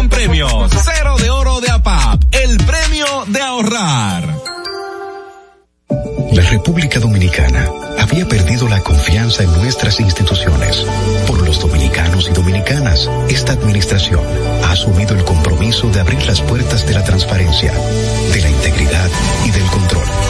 en premios. Cero de oro de APAP, el premio de ahorrar. La República Dominicana había perdido la confianza en nuestras instituciones. Por los dominicanos y dominicanas, esta administración ha asumido el compromiso de abrir las puertas de la transparencia, de la integridad y del control.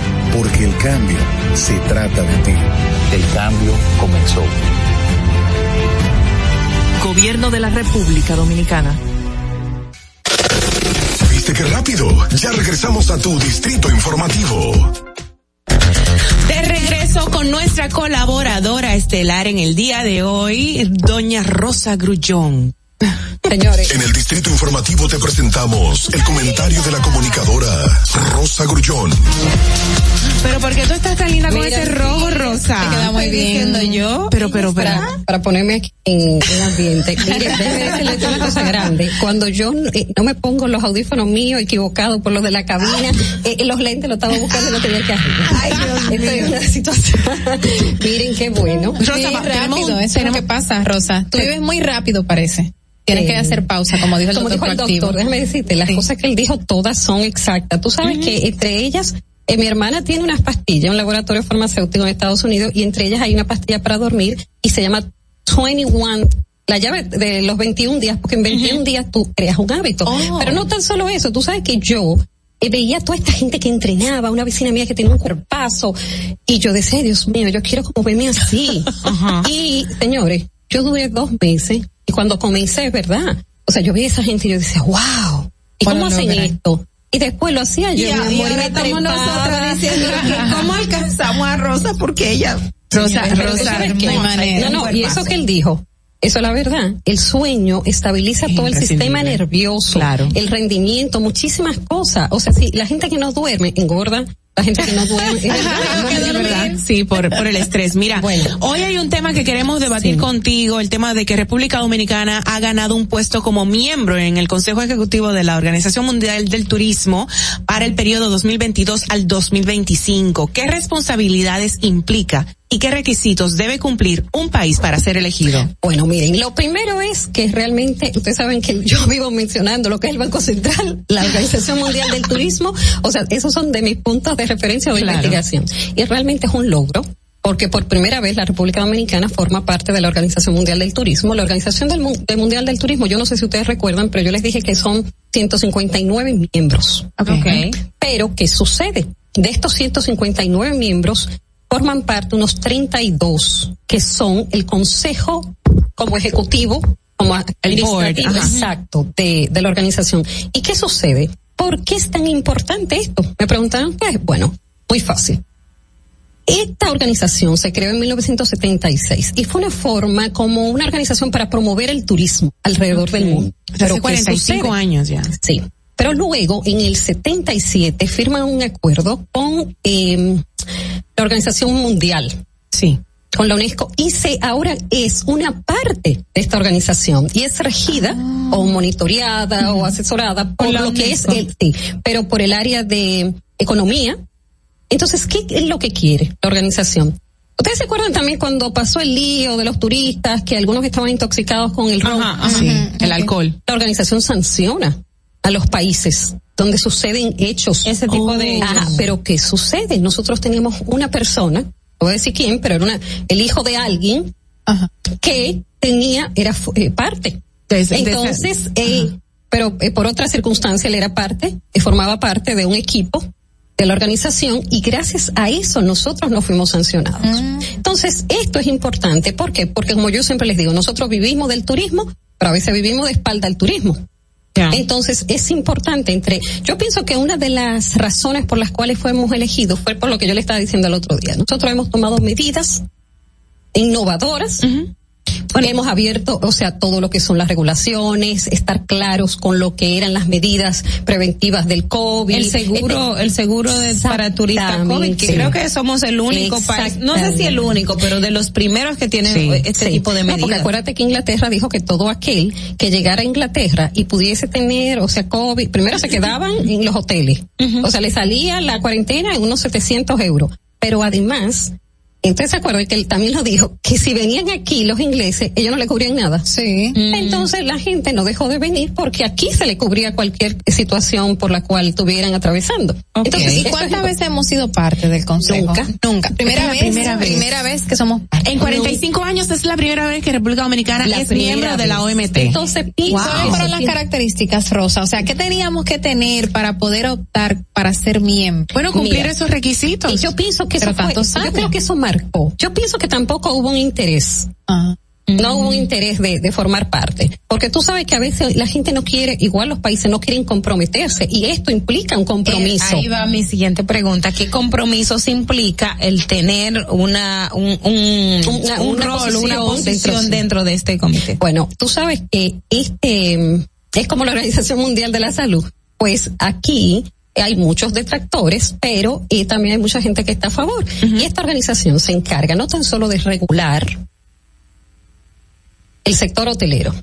Porque el cambio se trata de ti. El cambio comenzó. Gobierno de la República Dominicana. ¿Viste qué rápido? Ya regresamos a tu distrito informativo. De regreso con nuestra colaboradora estelar en el día de hoy, doña Rosa Grullón. Señores. En el distrito informativo te presentamos el comentario de la comunicadora Rosa Grullón. Pero ¿por qué tú estás tan linda con ese rojo, Rosa? Te queda muy bien. Diciendo yo. Pero, pero, pero. Para, para ponerme aquí en, en ambiente. Mire, déjeme decirle una cosa grande. Cuando yo eh, no me pongo los audífonos míos equivocados por los de la cabina, eh, los lentes los estaba buscando y no tenía que hacer. Ay, Dios Esto es una situación. Miren qué bueno. Rosa, sí, rápido, eso es lo que pasa, Rosa. Tú vives muy rápido, parece. Tienes que hacer pausa, como dijo el como doctor. dijo el doctor, déjame decirte, las cosas que él dijo todas son exactas. Tú sabes que entre ellas, eh, mi hermana tiene unas pastillas, un laboratorio farmacéutico en Estados Unidos, y entre ellas hay una pastilla para dormir y se llama 21 la llave de los 21 días, porque en 21 días tú creas un hábito. Oh. Pero no tan solo eso, tú sabes que yo eh, veía a toda esta gente que entrenaba, una vecina mía que tenía un cuerpazo, y yo decía, "Ay, Dios mío, yo quiero como verme así. Y, señores, yo duré dos meses, y cuando comencé, es verdad, o sea, yo vi a esa gente y yo decía, wow, ¿y cómo hacen esto? Y después lo hacía yo, Y, mi amor, y me estamos nosotros diciendo que cómo alcanzamos a Rosa porque ella. Rosa, Rosa, que- no, no, no, y eso que él dijo, eso es la verdad. El sueño estabiliza todo el sistema nervioso, el rendimiento, muchísimas cosas. O sea, si la gente que no duerme engorda, la gente que no duerme verdad, verdad. Sí, por, por el estrés. Mira, hoy hay un tema que queremos debatir contigo, el tema de que República Dominicana ha ganado un puesto como miembro en el Consejo Ejecutivo de la Organización Mundial del Turismo para el periodo 2022 al 2025. ¿Qué responsabilidades implica y qué requisitos debe cumplir un país para ser elegido? Bueno, miren, lo primero es que realmente, ustedes saben que yo vivo mencionando lo que es el Banco Central, la Organización Mundial del Turismo, o sea, esos son de mis puntos de referencia o de Claro. investigación. Y realmente es un logro. Porque por primera vez la República Dominicana forma parte de la Organización Mundial del Turismo. La Organización del, Mu- del Mundial del Turismo, yo no sé si ustedes recuerdan, pero yo les dije que son 159 miembros. Pero, ¿qué sucede? De estos 159 miembros, forman parte unos 32 que son el consejo como ejecutivo, como administrativo, board, exacto, de, de la organización. ¿Y qué sucede? ¿Por qué es tan importante esto? Me preguntaron, pues, bueno, muy fácil. Esta organización se creó en 1976 y fue una forma como una organización para promover el turismo alrededor del mundo. Hace ¿qué 45 sucede? años ya. Sí. Pero luego, en el 77, firman un acuerdo con eh, la Organización Mundial. Sí. Con la UNESCO. Y se ahora es una parte de esta organización y es regida o monitoreada o asesorada por, lo que es UNESCO. el, sí, pero por el área de economía. Entonces, ¿qué es lo que quiere la organización? Ustedes se acuerdan también cuando pasó el lío de los turistas, que algunos estaban intoxicados con el ron. Ajá, ajá. Sí, el alcohol. La organización sanciona a los países donde suceden hechos. Ese tipo de hechos. Ajá, pero ¿qué sucede? Nosotros teníamos una persona, no voy a decir quién, pero era una, el hijo de alguien que tenía, era eh, parte. Desde- Entonces, eh, pero eh, por otra circunstancia él era parte, eh, formaba parte de un equipo de la organización y gracias a eso nosotros no fuimos sancionados. Entonces, esto es importante. ¿Por qué? Porque como yo siempre les digo, nosotros vivimos del turismo, pero a veces vivimos de espalda al turismo. Entonces, es importante entre, yo pienso que una de las razones por las cuales fuimos elegidos fue por lo que yo le estaba diciendo el otro día. Nosotros hemos tomado medidas innovadoras. Hemos abierto, o sea, todo lo que son las regulaciones, estar claros con lo que eran las medidas preventivas del COVID. El seguro, el seguro de, para turistas COVID, que creo que somos el único país, no sé si el único, pero de los primeros que tienen Sí, este sí. tipo de No, medidas. porque acuérdate que Inglaterra dijo que todo aquel que llegara a Inglaterra y pudiese tener, o sea, COVID, primero se quedaban en los hoteles. O sea, le salía la cuarentena en unos 700 euros. Pero además, entonces se acuerdan que él también lo dijo, que si venían aquí los ingleses, ellos no le cubrían nada. Sí. Entonces la gente no dejó de venir porque aquí se le cubría cualquier situación por la cual estuvieran atravesando. Entonces, ¿Y cuántas veces hemos sido parte del consejo? Nunca. Nunca. Primera vez, primera vez. primera vez que somos parte. En 45 años es la primera vez que República Dominicana La es miembro de la. OMT. Entonces, ¿Y Wow. cuáles fueron las características, Rosa? O sea, ¿qué teníamos que tener para poder optar para ser miembro? Bueno, cumplir Mira, esos requisitos. Y yo pienso que Pero eso fue, yo creo que eso marcó. Yo pienso que tampoco hubo un interés. Ah. No hubo un interés de, de, formar parte. Porque tú sabes que a veces la gente no quiere, igual los países no quieren comprometerse y esto implica un compromiso. Eh, ahí va mi siguiente pregunta. ¿Qué compromisos implica el tener una, un, un, una, un rol, posición una posición dentro, dentro de este comité? Bueno, tú sabes que este es como la Organización Mundial de la Salud. Pues aquí hay muchos detractores, pero eh, también hay mucha gente que está a favor. Uh -huh. Y esta organización se encarga no tan solo de regular el sector hotelero,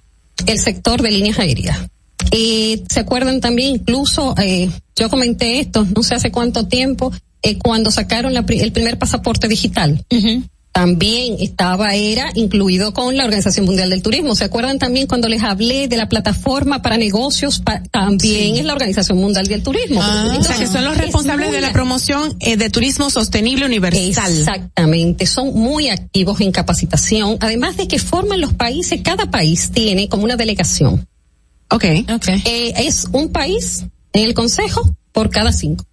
el sector de líneas aéreas. Eh, ¿Se acuerdan también incluso, eh, yo comenté esto, no sé hace cuánto tiempo, eh, cuando sacaron la, el primer pasaporte digital? Uh -huh también estaba, era incluido con la Organización Mundial del Turismo. ¿Se acuerdan también cuando les hablé de la plataforma para negocios? Pa, también sí. es la Organización Mundial del Turismo. Ah, Entonces, o sea, que son los responsables de la promoción eh, de turismo sostenible universal. Exactamente, son muy activos en capacitación, además de que forman los países, cada país tiene como una delegación. Ok. okay. Eh, es un país en el Consejo por cada cinco.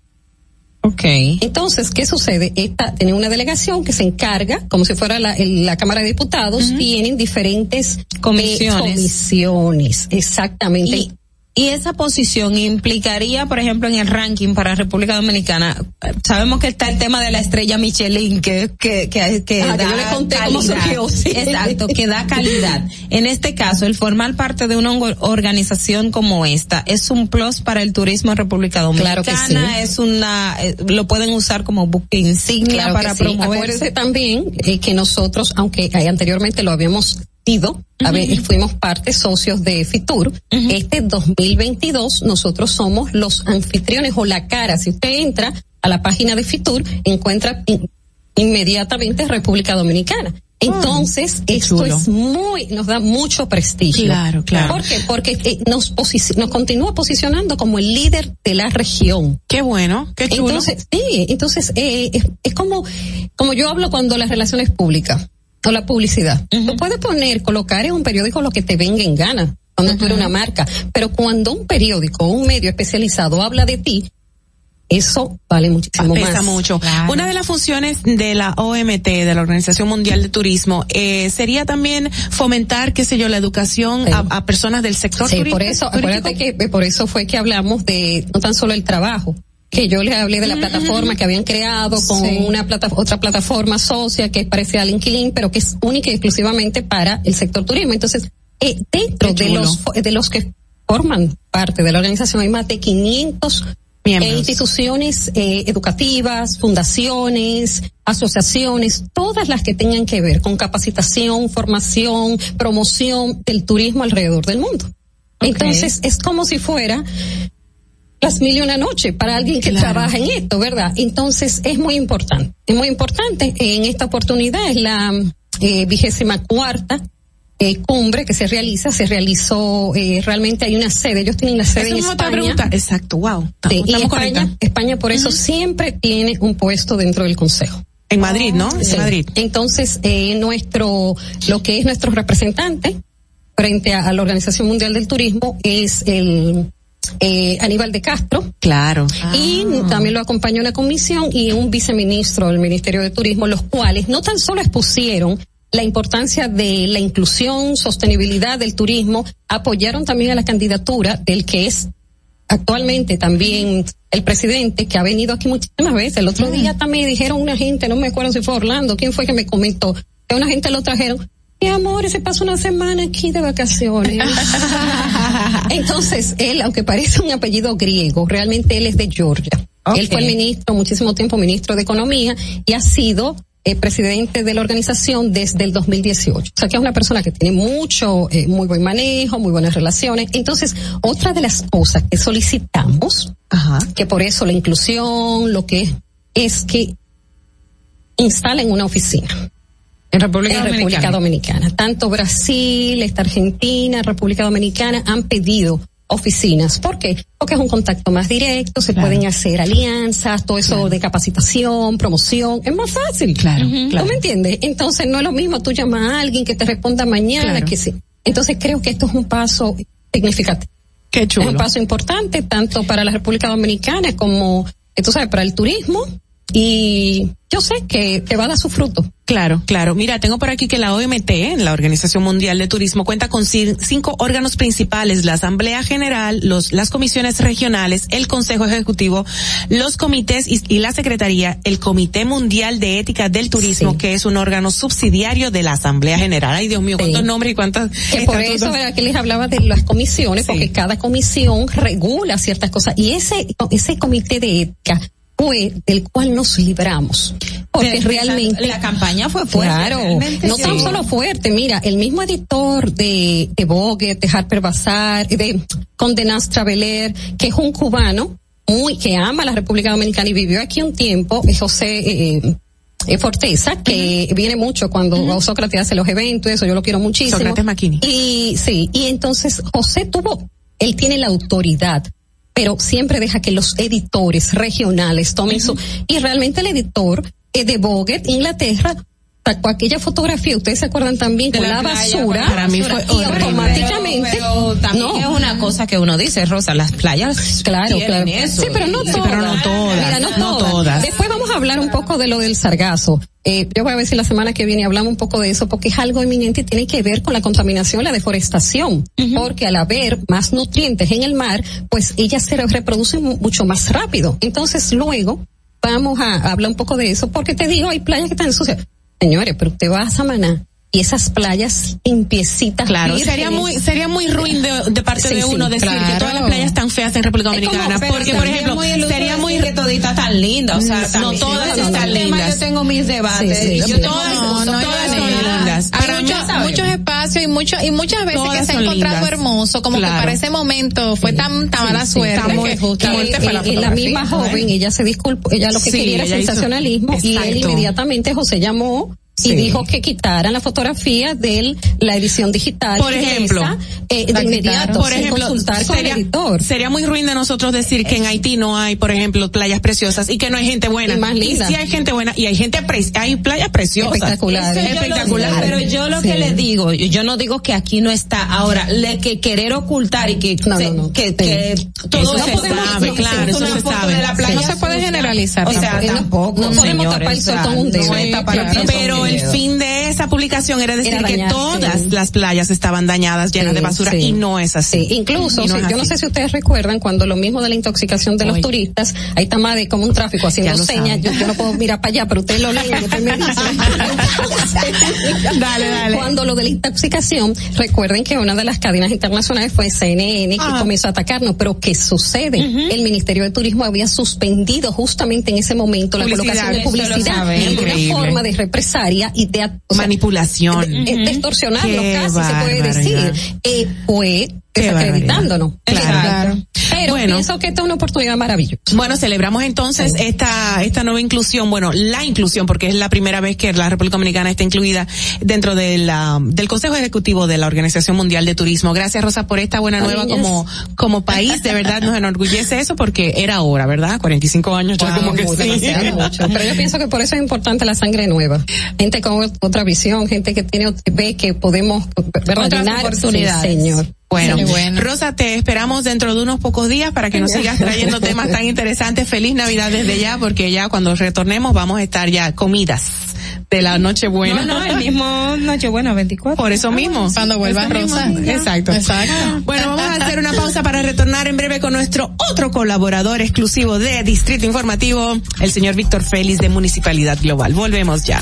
Okay. Entonces, ¿qué sucede? Esta tiene una delegación que se encarga, como si fuera la, la Cámara de Diputados, uh -huh. tienen diferentes comisiones. Eh, comisiones, exactamente. Y, y esa posición implicaría, por ejemplo, en el ranking para República Dominicana, sabemos que está el tema de la estrella Michelin, que, que, que, que ah, da yo le conté calidad. cómo surgió. Sí. Exacto, que da calidad. En este caso, el formar parte de una organización como esta es un plus para el turismo en República Dominicana. Claro que sí. Es una, eh, lo pueden usar como buque insignia claro para sí. promover. Acuérdense también eh, que nosotros, aunque anteriormente lo habíamos a ver, uh -huh. fuimos parte socios de Fitur. Uh -huh. Este 2022 nosotros somos los anfitriones o la cara. Si usted entra a la página de Fitur, encuentra in inmediatamente República Dominicana. Entonces, oh, esto chulo. es muy, nos da mucho prestigio. Claro, claro. ¿Por qué? Porque eh, nos, nos continúa posicionando como el líder de la región. Qué bueno, qué chulo. Entonces, sí, entonces, eh, es, es como, como yo hablo cuando las relaciones públicas o la publicidad. Uh -huh. Tú puedes poner, colocar en un periódico lo que te venga en gana, cuando uh -huh. tú eres una marca, pero cuando un periódico o un medio especializado habla de ti, eso vale muchísimo Pesa más. mucho. Claro. Una de las funciones de la OMT, de la Organización Mundial de Turismo, eh, sería también fomentar, qué sé yo, la educación sí. a, a, personas del sector sí, turístico. por eso, acuérdate que por eso fue que hablamos de no tan solo el trabajo, que yo les hablé de la plataforma que habían creado con sí. una plata, otra plataforma socia que es parecida a LinkedIn, pero que es única y exclusivamente para el sector turismo. Entonces, eh, dentro de los, de los que forman parte de la organización hay más de 500 eh, instituciones eh, educativas, fundaciones, asociaciones, todas las que tengan que ver con capacitación, formación, promoción del turismo alrededor del mundo. Okay. Entonces, es como si fuera las mil y una noche para alguien que claro. trabaja en esto, ¿verdad? Entonces es muy importante, es muy importante. En esta oportunidad es la eh, vigésima cuarta eh, cumbre que se realiza, se realizó eh, realmente hay una sede, ellos tienen la sede en es España. Pregunta. Exacto, wow. Sí, y España, España por eso uh -huh. siempre tiene un puesto dentro del Consejo. En Madrid, ¿no? Sí. En Madrid. Entonces, eh, nuestro, lo que es nuestro representante frente a, a la Organización Mundial del Turismo es el eh, Aníbal de Castro. Claro. Y ah. también lo acompañó una comisión y un viceministro del Ministerio de Turismo, los cuales no tan solo expusieron la importancia de la inclusión, sostenibilidad del turismo, apoyaron también a la candidatura del que es actualmente también el presidente que ha venido aquí muchísimas veces. El otro mm. día también dijeron una gente, no me acuerdo si fue Orlando, quién fue que me comentó, que una gente lo trajeron. Mi amor, se pasó una semana aquí de vacaciones. Entonces, él, aunque parece un apellido griego, realmente él es de Georgia. Okay. Él fue el ministro, muchísimo tiempo ministro de Economía y ha sido eh, presidente de la organización desde el 2018. O sea que es una persona que tiene mucho, eh, muy buen manejo, muy buenas relaciones. Entonces, otra de las cosas que solicitamos, Ajá. que por eso la inclusión, lo que es, es que instalen una oficina. En República, en Dominicana. República Dominicana. Tanto Brasil, esta Argentina, República Dominicana han pedido oficinas. ¿Por qué? Porque es un contacto más directo, se claro. pueden hacer alianzas, todo eso claro. de capacitación, promoción, es más fácil. Claro, uh -huh. claro. ¿Tú me entiendes? Entonces no es lo mismo tú llamas a alguien que te responda mañana que sí. Entonces creo que esto es un paso significativo. Qué chulo. Es un paso importante tanto para la República Dominicana como, tú sabes, para el turismo y yo sé que, que va a dar su fruto. Claro, claro. Mira, tengo por aquí que la OMT, la Organización Mundial de Turismo, cuenta con cinco órganos principales, la Asamblea General, los, las comisiones regionales, el Consejo Ejecutivo, los comités y, la Secretaría, el Comité Mundial de Ética del Turismo, que es un órgano subsidiario de la Asamblea General. Ay, Dios mío, cuántos nombres y cuántas... Que por eso era que les hablaba de las comisiones, porque cada comisión regula ciertas cosas. Y ese, ese comité de ética fue del cual nos libramos. Porque realmente la, campaña fue fuerte. Claro, no tan solo fuerte. Mira, el mismo editor de, de Vogue, de Harper Bazaar, de Conde Nast Traveler, que es un cubano muy que ama la República Dominicana y vivió aquí un tiempo, José eh, eh, Forteza, que viene mucho cuando Sócrates hace los eventos, eso yo lo quiero muchísimo. Sócrates Maquini. Y sí, y entonces José tuvo, él tiene la autoridad pero siempre deja que los editores regionales tomen su, y realmente el editor eh, de Vogue, Inglaterra, aquella fotografía, ustedes se acuerdan también con la, basura, para mí fue y automáticamente pero, también no. es una cosa que uno dice, Rosa, las playas claro, claro. Eso, sí, pero no todas. pero no todas. Mira, no, todas. Después vamos a hablar un poco de lo del sargazo. Eh, yo voy a ver si la semana que viene hablamos un poco de eso porque es algo eminente y tiene que ver con la contaminación la deforestación. Porque al haber más nutrientes en el mar, pues ellas se reproducen mucho más rápido. Entonces luego vamos a hablar un poco de eso porque te digo, hay playas que están sucias Señores, pero usted va a Samaná y esas playas limpiecitas. Claro, sería muy sería muy ruin de, parte de uno decir que todas las playas están feas en República Dominicana, porque por ejemplo, sería muy que toditas tan lindas, o sea, no, todas están lindas. Yo tengo mis debates, yo todas, no, no, todas son lindas. Muchos y mucho y muchas veces que se ha encontrado hermoso, como que para ese momento fue tan tan mala suerte que, la misma joven, ella se disculpó, ella lo que quería era sensacionalismo y él inmediatamente José llamó y dijo que quitaran la fotografía de la edición digital. Por ejemplo, eh, de inmediato, por ejemplo, consultar sería, con el editor. Sería muy ruin de nosotros decir que en Haití no hay, por ejemplo, playas preciosas y que no hay gente buena. Y más linda. sí hay gente buena y hay gente pre hay playas preciosas. Espectaculares. Espectacular. Pero yo lo que le digo, yo no digo que aquí no está. Ahora, le que querer ocultar y que no, no, que, que todo eso se sabe, claro, eso se sabe. no se puede generalizar. O sea, tampoco. No podemos tapar el sol con un dedo. Pero el fin de esa publicación era decir que todas las playas estaban dañadas, llenas de basura, y no es así. incluso, yo no sé si ustedes recuerdan cuando lo mismo de la intoxicación de los turistas, ahí está más de como un tráfico haciendo señas, yo, no puedo mirar para allá, pero ustedes lo leen, dice. dale, dale. Cuando lo de la intoxicación, recuerden que una de las cadenas internacionales fue CNN que ah. comenzó a atacarnos, pero ¿qué sucede? El Ministerio de Turismo había suspendido justamente en ese momento la colocación de publicidad. en una forma de represalia y de manipulación. De, extorsionarlo casi se puede decir. Eh, fue desacreditándonos. Claro. Pero bueno, pienso que esta es una oportunidad maravillosa. Bueno, celebramos entonces esta esta nueva inclusión, bueno, la inclusión porque es la primera vez que la República Dominicana está incluida dentro de la, del Consejo Ejecutivo de la Organización Mundial de Turismo. Gracias Rosa por esta buena nueva como como país, de verdad nos enorgullece eso porque era hora, ¿verdad? 45 años ya como que sí. Pero yo pienso que por eso es importante la sangre nueva. Gente con otra visión, gente que tiene ve que podemos. Otras oportunidades. señor. Bueno, Rosa, te esperamos dentro de unos pocos días para que nos sigas trayendo temas tan interesantes. Feliz Navidad desde ya, porque ya cuando retornemos vamos a estar ya comidas de la Nochebuena. No, no, el mismo Nochebuena 24. Por eso mismo. Cuando vuelva Rosa. Exacto. Exacto. Bueno, vamos a hacer una pausa para retornar en breve con nuestro otro colaborador exclusivo de Distrito Informativo, el señor Víctor Félix de Municipalidad Global. Volvemos ya.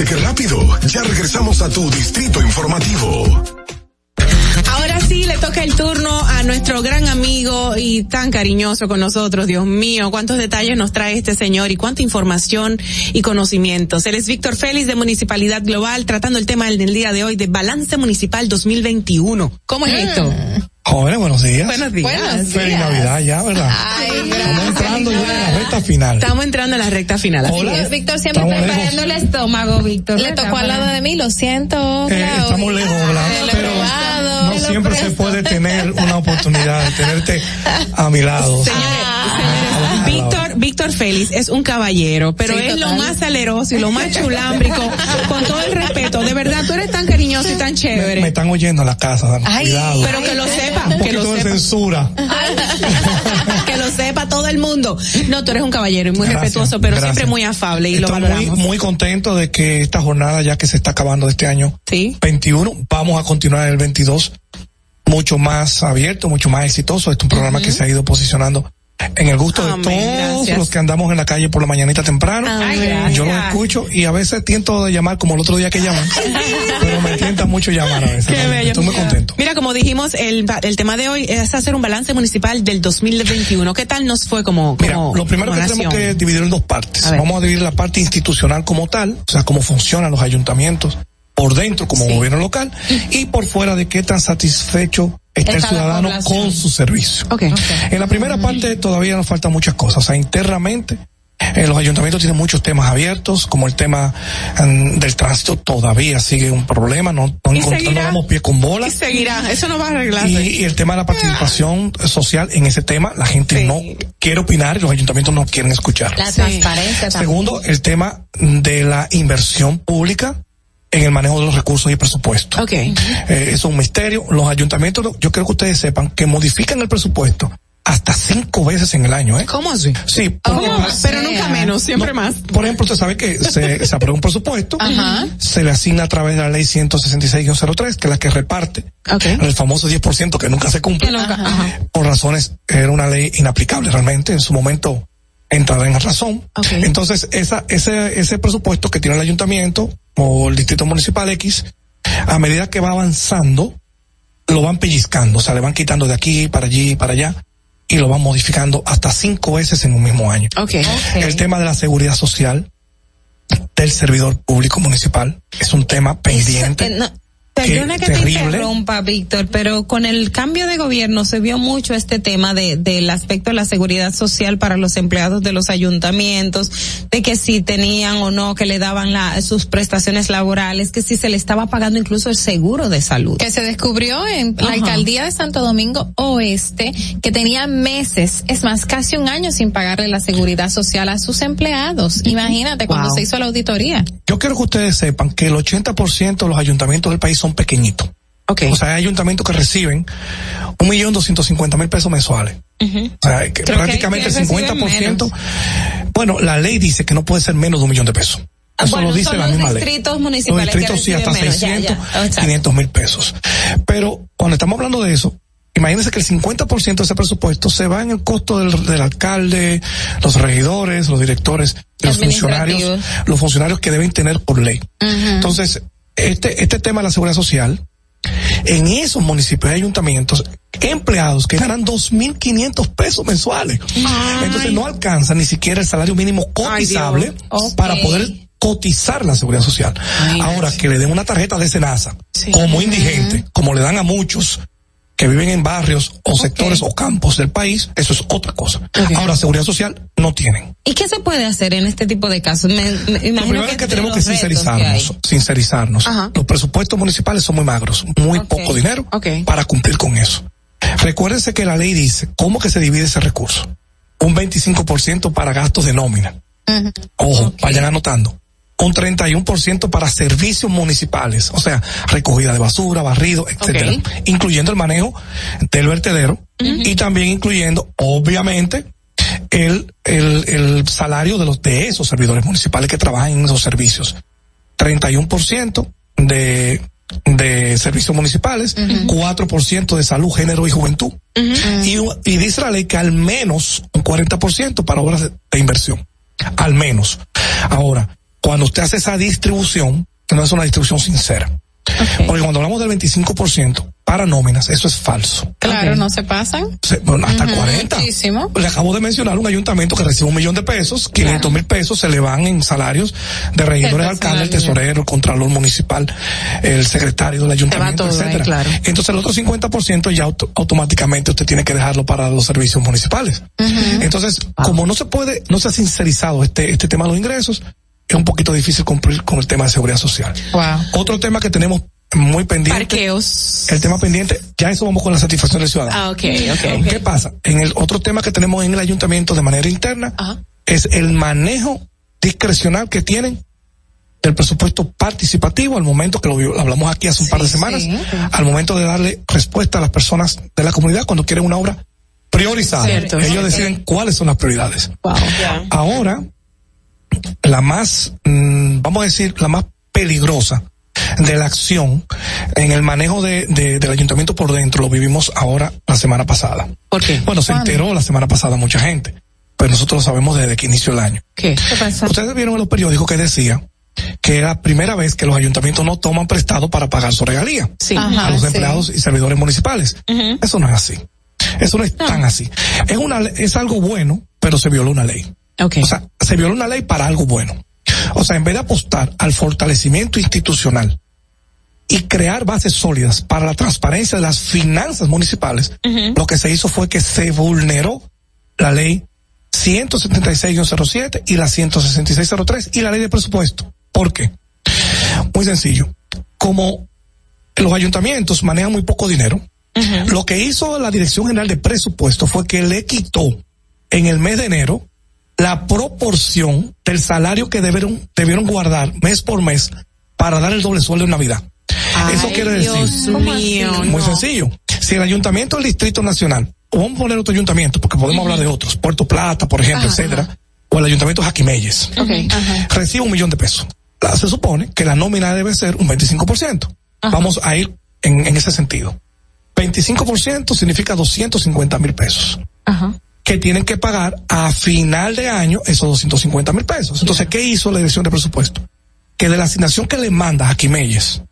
¿Viste qué rápido? Ya regresamos a tu distrito informativo. Ahora sí le toca el turno a nuestro gran amigo y tan cariñoso con nosotros. Dios mío, cuántos detalles nos trae este señor y cuánta información y conocimientos. Él es Víctor Félix de Municipalidad Global, tratando el tema del día de hoy de Balance Municipal 2021. ¿Cómo es esto? Jóvenes, buenos días. Buenos días. Buenos Feliz Navidad ya, ¿verdad? Estamos entrando ya en la recta final. Estamos entrando a la recta final. así Hola. es. Víctor siempre Estamos preparando el estómago, Víctor. Le tocó al lado de mí, lo siento. Eh, estamos lejos, ¿verdad? Pero no siempre se puede tener una oportunidad de tenerte a mi lado. Víctor, Víctor Félix es un caballero, pero Sí, es lo más saleroso y lo más chulámbrico, con todo el respeto. De verdad, tú eres tan cariñoso y tan Me chévere. están oyendo en la casa, Dan. Ay, cuidado. pero que lo sepa, Un que lo de sepa. censura. que lo sepa todo el mundo. No, tú eres un caballero y muy Gracias, respetuoso, pero gracias. siempre muy afable y lo Estoy muy, valoramos. muy contento de que esta jornada, ya que se está acabando de este año 21, vamos a continuar en el 22 mucho más abierto, mucho más exitoso. Este es un programa que se ha ido posicionando en el gusto de todos gracias. los que andamos en la calle por la mañanita temprano. Yo los escucho y a veces tiento de llamar como el otro día que llaman, pero me tienta mucho llamar a veces. Qué. Estoy muy contento. Mira, como dijimos, el, el tema de hoy es hacer un balance municipal del 2021. ¿Qué tal nos fue como, Mira, como lo primero como que tenemos que dividir en dos partes. A. Vamos a dividir la parte institucional como tal, o sea, cómo funcionan los ayuntamientos por dentro como gobierno local y por fuera de qué tan satisfecho está el ciudadano con su servicio. Ok. En la primera parte todavía nos faltan muchas cosas, o sea, internamente Eh, los ayuntamientos tienen muchos temas abiertos, como el tema mm, del tránsito todavía sigue un problema, no, no, encontramos- seguirá. no damos pie con bola. Y seguirá, eso no va a arreglarse. Y, y el tema de la participación social en ese tema, la gente no quiere opinar y los ayuntamientos no quieren escuchar. La transparencia también. Segundo, el tema de la inversión pública en el manejo de los recursos y el presupuesto. Ok. Eh, eso es un misterio. Los ayuntamientos, yo creo que ustedes sepan que modifican el presupuesto hasta cinco veces en el año, ¿eh? ¿Cómo así? Sí, ejemplo, Pero nunca menos, siempre más. por ejemplo, usted sabe que se, se aprueba un presupuesto, Ajá. se le asigna a través de la ley 166-03, que es la que reparte el famoso 10% que nunca se cumple. Por razones, era una ley inaplicable realmente, en su momento entrará en razón. Entonces, esa, ese, ese presupuesto que tiene el ayuntamiento o el distrito municipal X, a medida que va avanzando, lo van pellizcando, o sea, le van quitando de aquí para allí, para allá, y lo van modificando hasta cinco veces en un mismo año. Okay. El tema de la seguridad social del servidor público municipal es un tema pendiente. Eh, no, Perdona que, te terrible. interrumpa, Víctor, pero con el cambio de gobierno se vio mucho este tema de, del aspecto de la seguridad social para los empleados de los ayuntamientos, de que si tenían o no, que le daban la, sus prestaciones laborales, que si se le estaba pagando incluso el seguro de salud. que se descubrió en la Ajá. alcaldía de Santo Domingo Oeste que tenía meses, es más, casi un año sin pagarle la seguridad social a sus empleados. Imagínate cuando Wow. se hizo la auditoría. Yo quiero que ustedes sepan que el 80% de los ayuntamientos del país son pequeñitos. O sea, hay ayuntamientos que reciben un millón doscientos cincuenta mil pesos mensuales. O sea, que prácticamente el quienes reciben 50%. Bueno, la ley dice que no puede ser menos de un millón de pesos. Eso Bueno, lo dice son la los misma ley. distritos municipales Los distritos sí, hasta menos, ya, 600, ya, exacto. 500 mil pesos. Pero cuando estamos hablando de eso, imagínense que el 50% de ese presupuesto se va en el costo del, del alcalde, los regidores, los directores, los funcionarios, los funcionarios que deben tener por ley. Entonces, este, este tema de la seguridad social, en esos municipios y ayuntamientos, empleados que ganan 2.500 pesos mensuales. Entonces no alcanzan ni siquiera el salario mínimo cotizable para poder cotizar la seguridad social. Ahora, que le den una tarjeta de Senasa como indigente, como le dan a muchos que viven en barrios o sectores o campos del país, eso es otra cosa. Ahora, seguridad social no tienen. ¿Y qué se puede hacer en este tipo de casos? Me, me Lo primero que, es que tenemos que sincerizarnos, sincerizarnos. Los presupuestos municipales son muy magros, muy poco dinero para cumplir con eso. Recuérdense que la ley dice cómo que se divide ese recurso. Un 25% para gastos de nómina. Ojo, vayan anotando. Un 31% para servicios municipales, o sea, recogida de basura, barrido, etcétera, incluyendo el manejo del vertedero y también incluyendo, obviamente, el, el, el salario de los de esos servidores municipales que trabajan en esos servicios. 31% de de servicios municipales, 4% de salud, género y juventud. y, y dice la ley que al menos un 40% para obras de, de inversión. Al menos. Ahora, cuando usted hace esa distribución, que no es una distribución sincera. Porque cuando hablamos del 25% para nóminas, eso es falso. Claro, no se pasan. Se- bueno, hasta Ujú, 40. Muchísimo. Le acabo de mencionar un ayuntamiento que recibe un millón de pesos, 500 mil pesos se le van en salarios de regidores, Del alcalde, el tesorero, el contralor municipal, el secretario del ayuntamiento, todo etcétera. claro. Entonces el otro 50% ya auto- automáticamente usted tiene que dejarlo para los servicios municipales. Entonces, como no se puede, no se ha sincerizado este, este tema de los ingresos, es un poquito difícil cumplir con el tema de seguridad social. Wow. Otro tema que tenemos muy pendiente. Parqueos. El tema pendiente, ya eso vamos con la satisfacción del ciudadano. Ah, ok, ok. ¿Qué pasa? En el otro tema que tenemos en el ayuntamiento de manera interna es el manejo discrecional que tienen del presupuesto participativo al momento que lo, hablamos aquí hace un par de semanas, al momento de darle respuesta a las personas de la comunidad cuando quieren una obra priorizada. Cierto. Ellos deciden cuáles son las prioridades. Ahora, la más, mm, vamos a decir, la más peligrosa de la acción en el manejo de, de- del ayuntamiento por dentro lo vivimos ahora la semana pasada. ¿Por qué? Bueno, se enteró la semana pasada mucha gente, pero nosotros lo sabemos desde que inició el año. ¿Qué? Ustedes vieron en los periódicos que decía que era la primera vez que los ayuntamientos no toman prestado para pagar su regalía Sí. a los sí. empleados y servidores municipales. Eso no es así. Eso no es tan así. Es una es algo bueno, pero se violó una ley. O sea, se violó una ley para algo bueno. O sea, en vez de apostar al fortalecimiento institucional y crear bases sólidas para la transparencia de las finanzas municipales, lo que se hizo fue que se vulneró la ley 176-07 y la 166-03 y la ley de presupuesto. ¿Por qué? Muy sencillo. Como los ayuntamientos manejan muy poco dinero, lo que hizo la Dirección General de Presupuesto fue que le quitó en el mes de enero la proporción del salario que debieron, debieron guardar mes por mes para dar el doble sueldo en Navidad. Eso quiere decir. Dios mío, Muy no. sencillo. Si el ayuntamiento del Distrito Nacional, o vamos a poner otro ayuntamiento, porque podemos hablar de otros, Puerto Plata, por ejemplo, Ajá, etcétera, o el ayuntamiento Jaquimelles, recibe un millón de pesos. La- se supone que la nómina debe ser un 25%. Vamos a ir en, en ese sentido. 25% significa 250 mil pesos. Que tienen que pagar a final de año esos 250 mil pesos. Entonces, ¿qué hizo la dirección de presupuesto? Que de la asignación que le manda a Quimelles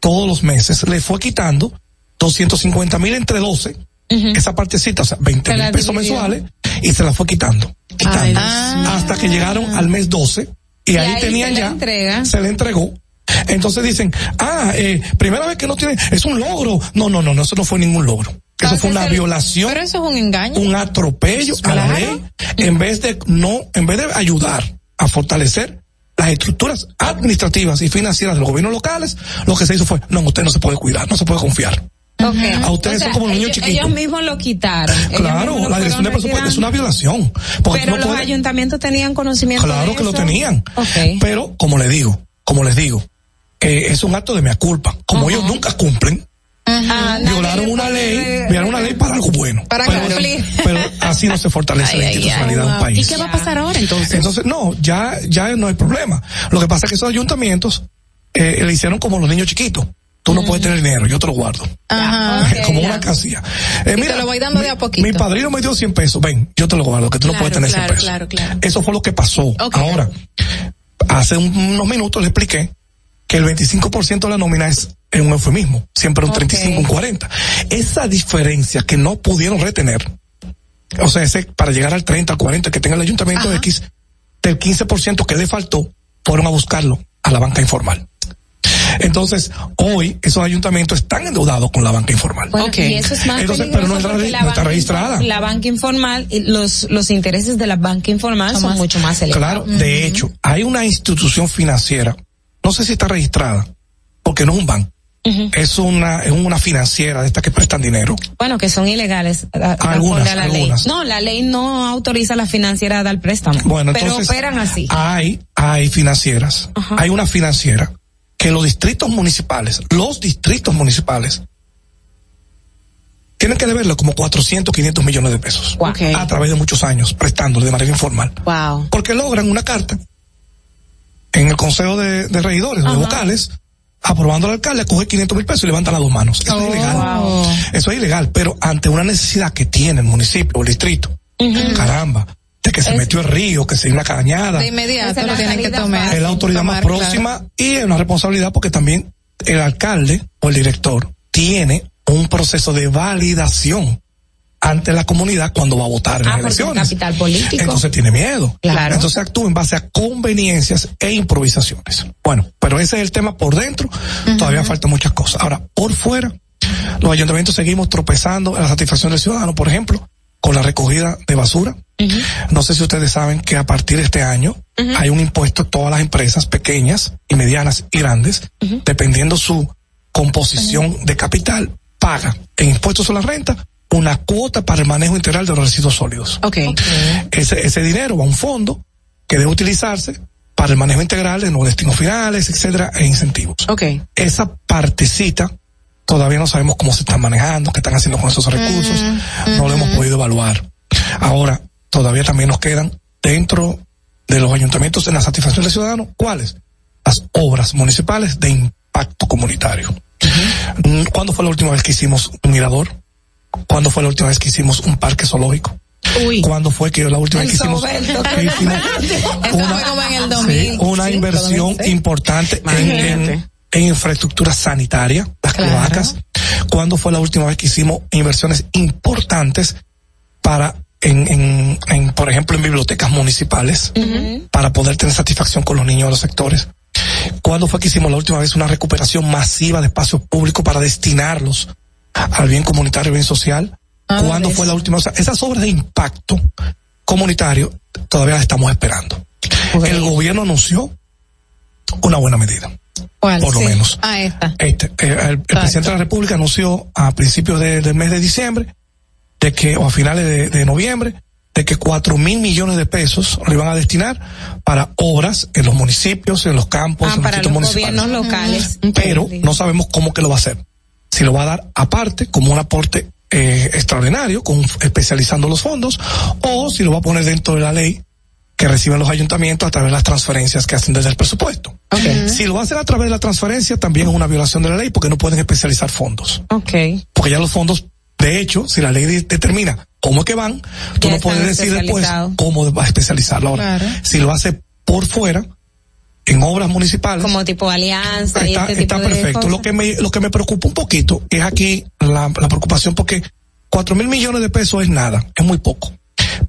todos los meses, le fue quitando 250 mil entre 12, esa partecita, o sea, 20 Se la mil pesos mensuales, y se la fue quitando, quitando, hasta que llegaron al mes 12, y, Y ahí, ahí tenían se ya, entrega. se le entregó. Entonces dicen, ah, eh, primera vez que no tiene, es un logro. No, no, no, no, eso no fue ningún logro. Eso fue una violación. Pero eso es un engaño. Un atropello a la ley, en vez de no, en vez de ayudar a fortalecer las estructuras administrativas y financieras de los gobiernos locales, lo que se hizo fue, no, usted no se puede cuidar, no se puede confiar. A ustedes O sea, son como niños ellos, chiquitos. ellos mismos lo quitaron. Claro, lo la dirección de presupuesto es una violación. Porque Pero no los puedes- ayuntamientos tenían conocimiento Claro de que lo tenían. Pero, como les digo, como les digo, eh, es un acto de mea culpa. Como ellos nunca cumplen, Ah, nadie violaron una ley, violaron una ley para algo bueno. Para pero, cumplir. pero así no se fortalece la institucionalidad de un país. ¿Y qué va a pasar ahora entonces? Entonces, no, ya, ya no hay problema. Lo que pasa es que esos ayuntamientos eh, le hicieron como los niños chiquitos. Tú no puedes tener dinero, yo te lo guardo. Ajá. como una casilla. Eh, Y te lo voy dando de a poquito. Mi padrino me dio 100 pesos. Ven, yo te lo guardo, que tú no puedes tener 100 claro, pesos. claro, claro. Eso fue lo que pasó. Ahora, hace un- unos minutos le expliqué que el 25% de la nómina es en un eufemismo, siempre un 35, un 40. Esa diferencia que no pudieron retener, o sea, ese para llegar al 30, al 40 que tenga el ayuntamiento X, del 15% que le faltó, fueron a buscarlo a la banca informal. Entonces, hoy esos ayuntamientos están endeudados con la banca informal. Bueno, Y eso es más Entonces, pero no está, la no registrada. La banca informal, los, los intereses de la banca informal son, mucho más elevados. Claro, de hecho, hay una institución financiera, no sé si está registrada, porque no es un banco, es una, es una financiera de estas que prestan dinero. Bueno, que son ilegales. a- Algunas, a la ley. No, la ley no autoriza a la financiera a dar préstamo. Bueno, pero entonces operan así. hay, hay financieras, hay una financiera que los distritos municipales, los distritos municipales, tienen que deberle como 400, 500 millones de pesos. A través de muchos años, prestándole de manera informal. Wow. Porque logran una carta en el Consejo de, de Regidores, o de vocales, aprobando al alcalde, coge 500 mil pesos y levanta las dos manos. Eso Oh, es ilegal. Eso es ilegal, pero ante una necesidad que tiene el municipio o el distrito, caramba, de que se metió el río, que se dio una cañada, De inmediato lo la tienen que tomar. es la autoridad más próxima y es una responsabilidad porque también el alcalde o el director tiene un proceso de validación ante la comunidad cuando va a votar en Ah, las elecciones. capital político. Entonces tiene miedo. Claro. Entonces actúa en base a conveniencias e improvisaciones. Bueno, pero ese es el tema por dentro. Todavía faltan muchas cosas. Ahora, por fuera, los ayuntamientos seguimos tropezando en la satisfacción del ciudadano, por ejemplo, con la recogida de basura. No sé si ustedes saben que a partir de este año hay un impuesto a todas las empresas pequeñas y medianas y grandes, dependiendo su composición de capital, paga en impuestos a la renta una cuota para el manejo integral de los residuos sólidos. Ok. Ese, ese dinero va a un fondo que debe utilizarse para el manejo integral de los destinos finales, etcétera, e incentivos. Ok. Esa partecita todavía no sabemos cómo se están manejando, qué están haciendo con esos recursos, no lo hemos podido evaluar. Ahora, todavía también nos quedan dentro de los ayuntamientos en la satisfacción del ciudadano, ¿cuáles? Las obras municipales de impacto comunitario. Mm, ¿Cuándo fue la última vez que hicimos un mirador? ¿Cuándo fue la última vez que hicimos un parque zoológico? ¿Cuándo fue que la última vez que hicimos, que hicimos en el 2000. Sí, una sí, inversión 2006. importante en, en- en infraestructura sanitaria, las cloacas. ¿Cuándo fue la última vez que hicimos inversiones importantes para, en, en, en, por ejemplo, en bibliotecas municipales, para poder tener satisfacción con los niños de los sectores? ¿Cuándo fue que hicimos la última vez una recuperación masiva de espacios públicos para destinarlos al bien comunitario bien social? ¿Cuándo fue la última? O sea, esas obras de impacto comunitarios todavía las estamos esperando. El gobierno anunció una buena medida. ¿Cuál? Por lo Sí. menos. Ah, esta. Este, eh, el, el presidente de la República anunció a principios de- del mes de diciembre de que, o a finales de, de noviembre, de que cuatro mil millones de pesos lo iban a destinar para obras en los municipios, en los campos, Ah, en los para los municipales. gobiernos locales. Pero no sabemos cómo que lo va a hacer. Si lo va a dar aparte, como un aporte eh, extraordinario, con, especializando los fondos, o si lo va a poner dentro de la ley que reciben los ayuntamientos a través de las transferencias que hacen desde el presupuesto. Si lo va a hacer a través de la transferencia, también es una violación de la ley porque no pueden especializar fondos. Ok. Porque ya los fondos, de hecho, si la ley de- determina cómo es que van, tú Ya no puedes decir después cómo va a especializarlo. Ahora, Claro. si lo hace por fuera, en obras municipales. Como tipo alianza y Está, este tipo está de perfecto. Lo que me, lo que me preocupa un poquito es aquí la, la preocupación porque cuatro mil millones de pesos es nada, es muy poco.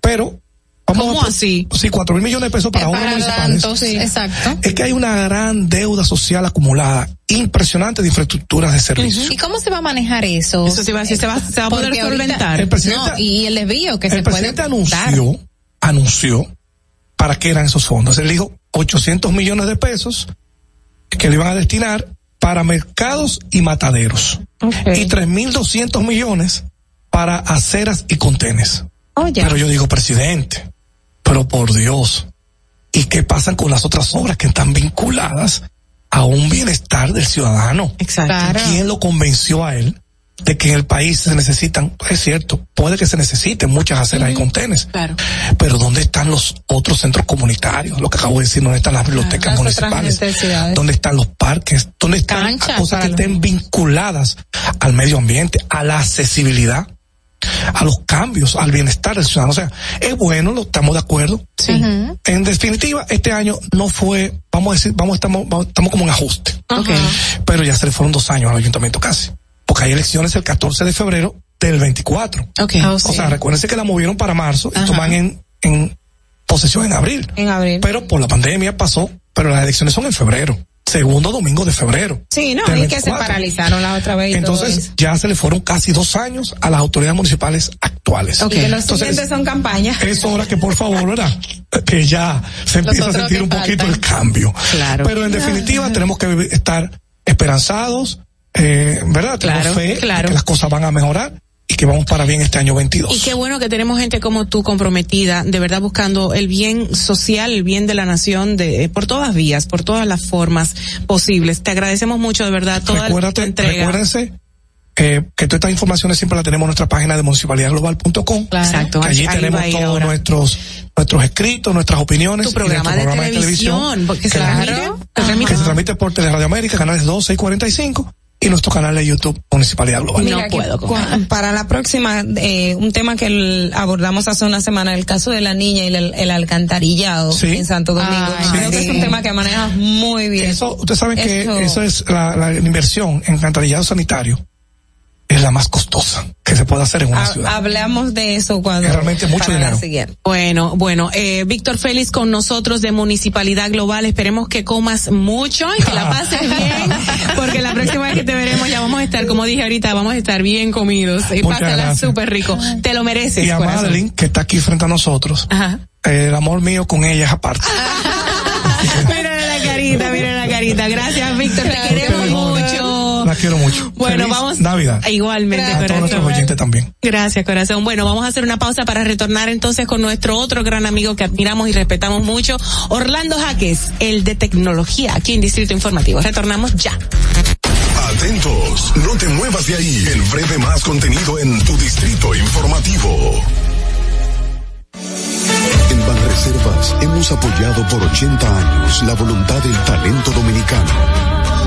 Pero, vamos ¿Cómo a, así? Sí, cuatro mil millones de pesos para obras municipales. tanto, sí. Exacto. Es que hay una gran deuda social acumulada, impresionante de infraestructuras de servicio. ¿Y cómo se va a manejar eso? Eso se va a decir, se va- se va a poder solventar. El presidente- No, y el desvío que se el puede presidente dar. anunció, anunció para qué eran esos fondos. Él dijo 800 millones de pesos que le iban a destinar para mercados y mataderos. Y 3.200 millones para aceras y contenes. Pero yo digo, presidente, pero por Dios, ¿y qué pasan con las otras obras que están vinculadas a un bienestar del ciudadano? Exacto. ¿Quién lo convenció a él de que en el país se necesitan, es cierto, puede que se necesiten muchas aceras y contenes, Claro. pero ¿dónde están los otros centros comunitarios? Lo que acabo de decir, ¿dónde están las bibliotecas Las otras municipales? necesidades. ¿Dónde están los parques? ¿Dónde están Canchas cosas que estén vinculadas al medio ambiente, a la accesibilidad? a los cambios, al bienestar del ciudadano. O sea, es bueno, lo estamos de acuerdo. Sí. En definitiva, este año no fue, vamos a decir, vamos, estamos, vamos- estamos como en ajuste. Ok. Pero ya se le fueron dos años al ayuntamiento casi. Porque hay elecciones el 14 de febrero del 24. Ok. O sea, recuérdense que la movieron para marzo y Ajá. toman en, en posesión en abril. En abril. Pero por la pandemia pasó, pero las elecciones son en febrero. Segundo domingo de febrero. Sí, no, y que se 24. paralizaron la otra vez y todo Entonces eso. ya se le fueron casi dos años a las autoridades municipales actuales. Y que los Entonces, siguientes son campañas. es hora que por favor, ¿verdad? Que ya se empieza a sentir un poquito el cambio. Claro. Pero en definitiva tenemos que estar esperanzados, eh, ¿verdad? Tenemos Claro, fe claro. que las cosas van a mejorar y que vamos para bien este año 22. Y qué bueno que tenemos gente como tú comprometida, de verdad buscando el bien social, el bien de la nación, de eh, por todas vías, por todas las formas posibles. Te agradecemos mucho, de verdad, toda Recuérdate, entrega. recuérdense eh, que todas estas informaciones siempre las tenemos en nuestra página de municipalidadglobal.com. Exacto, Que allí ahí tenemos todos ahora. nuestros nuestros escritos, nuestras opiniones. Tu programa nuestro de programa televisión, porque se que transmite, la- se que se transmite por Radio América, canales 12 y 45 y nuestro canal de YouTube Municipalidad Global. Mira, que cua- para la próxima, eh, un tema que el- abordamos hace una semana, el caso de la niña y el, el alcantarillado Sí. en Santo Domingo. Ay, Creo que es un tema que manejas muy bien. Eso, ustedes saben que Eso- eso es la, la inversión en alcantarillado sanitario es la más costosa que se puede hacer en una Ha- ciudad. Hablamos de eso cuando Es realmente mucho dinero. Bueno, bueno, eh, Víctor Félix con nosotros de Municipalidad Global. Esperemos que comas mucho y que la pases bien, porque la próxima vez que te veremos ya vamos a estar, como dije ahorita, vamos a estar bien comidos y Muchas pásala súper rico. Te lo mereces, Y a corazón. Madeline, que está aquí frente a nosotros, Ajá. eh, el amor mío con ella es aparte. Mira la carita, mira la carita. Gracias, Víctor, te quiero mucho. Bueno, Feliz vamos. Navidad. Igualmente, A todos corazón. nuestros oyentes también. Gracias, corazón. Bueno, vamos a hacer una pausa para retornar entonces con nuestro otro gran amigo que admiramos y respetamos mucho, Orlando Jaques, el de tecnología, aquí en Distrito Informativo. Retornamos ya. Atentos, no te muevas de ahí. El breve más contenido en tu distrito informativo. En Banreservas hemos apoyado por 80 años la voluntad del talento dominicano,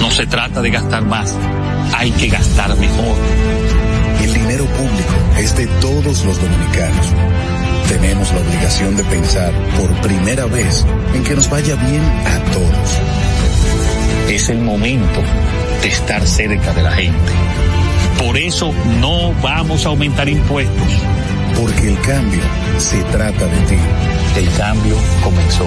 No se trata de gastar más, hay que gastar mejor. El dinero público es de todos los dominicanos. Tenemos la obligación de pensar por primera vez en que nos vaya bien a todos. Es el momento de estar cerca de la gente. Por eso no vamos a aumentar impuestos. Porque el cambio se trata de ti. El cambio comenzó.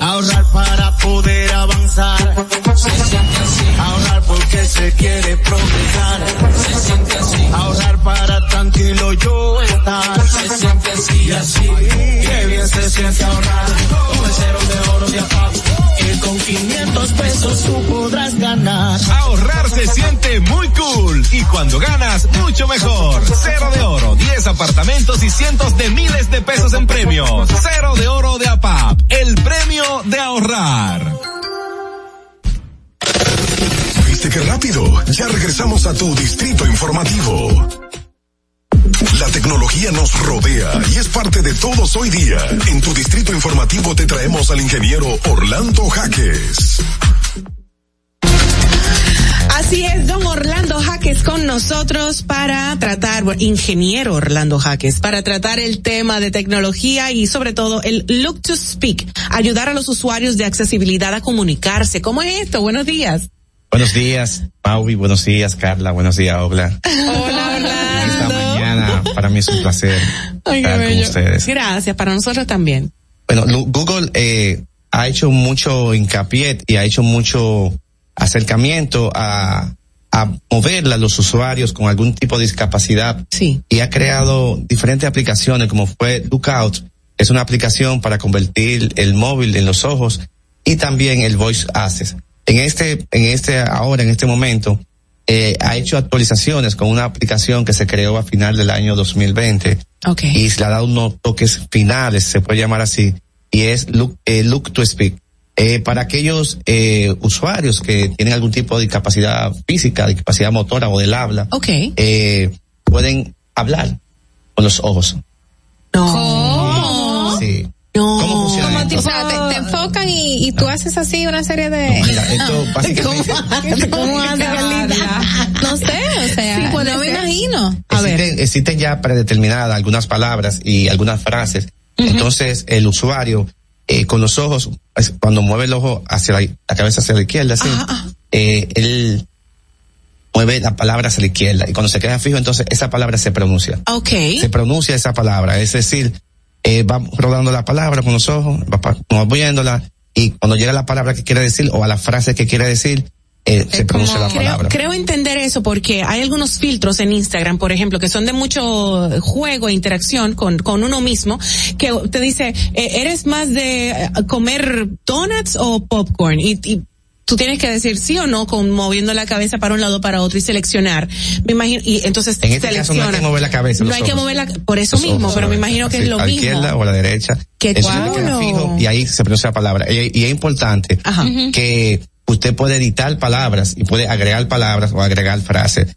Ahorrar para poder avanzar. Se siente así. Ahorrar porque se quiere progresar. Se siente así. Ahorrar para tranquilo yo estar. Se siente así y así. Qué bien se siente ahorrar. Cero de oro de APAP. Que con 500 pesos tú podrás ganar. Ahorrar se siente muy cool y cuando ganas mucho mejor. Cero de oro, 10 apartamentos y cientos de miles de pesos en premios. Cero de oro de APAP, el premio de ahorrar. ¿Viste qué rápido? Ya regresamos a tu Distrito Informativo. La tecnología nos rodea y es parte de todos hoy día. En tu Distrito Informativo te traemos al ingeniero Orlando Jaques. Así es, don Orlando Jaques con nosotros para tratar, bueno, ingeniero Orlando Jaques, para tratar el tema de tecnología y sobre todo el look to speak, ayudar a los usuarios de accesibilidad a comunicarse. ¿Cómo es esto? Buenos días. Buenos días, Maui, buenos días, Carla, buenos días, Obla. Hola, Orlando. Esta mañana para mí es un placer Ay, estar con ustedes. Gracias, para nosotros también. Bueno, Google eh, ha hecho mucho hincapié y ha hecho mucho acercamiento a, a moverla a los usuarios con algún tipo de discapacidad. Sí. Y ha creado diferentes aplicaciones como fue Lookout. Es una aplicación para convertir el móvil en los ojos y también el Voice Access. En este, en este, ahora, en este momento, eh, ha hecho actualizaciones con una aplicación que se creó a final del año 2020 Ok. y se le ha dado unos toques finales, se puede llamar así, y es Look, eh, look to Speak. Eh, para aquellos eh, usuarios que tienen algún tipo de discapacidad física, discapacidad motora o del habla, eh, pueden hablar con los ojos. No. Sí. No. ¿Cómo funciona esto? o sea, te, te enfocan y, y tú haces así una serie de... Mira, esto básicamente ¿Cómo hace, Carlita? No sé, o sea, Sí, puede no me imagino. existen, existen ya predeterminadas algunas palabras y algunas frases. Entonces, el usuario, eh, con los ojos, cuando mueve el ojo hacia la, la cabeza hacia la izquierda, así, eh, él mueve la palabra hacia la izquierda. Y cuando se queda fijo, entonces esa palabra se pronuncia. Ok. Se pronuncia esa palabra. Es decir, eh, va rodando la palabra con los ojos, va moviéndola, y y cuando llega la palabra que quiere decir o a la frase que quiere decir, eh, se pronuncia la creo, palabra. creo entender eso porque hay algunos filtros en Instagram, por ejemplo, que son de mucho juego e interacción con, con uno mismo, que te dice, eh, ¿eres más de eh, comer donuts o popcorn? Y, y tú tienes que decir sí o no con moviendo la cabeza para un lado o para otro y seleccionar. Me imagino, y entonces En este caso no hay que mover la cabeza. No hay que mover la, por eso Los mismo, ojos, pero me imagino que es lo a la mismo. izquierda o a la derecha. Qué Eso queda fijo y ahí se pronuncia la palabra. Y, y es importante Ajá. Que usted puede editar palabras y puede agregar palabras o agregar frases.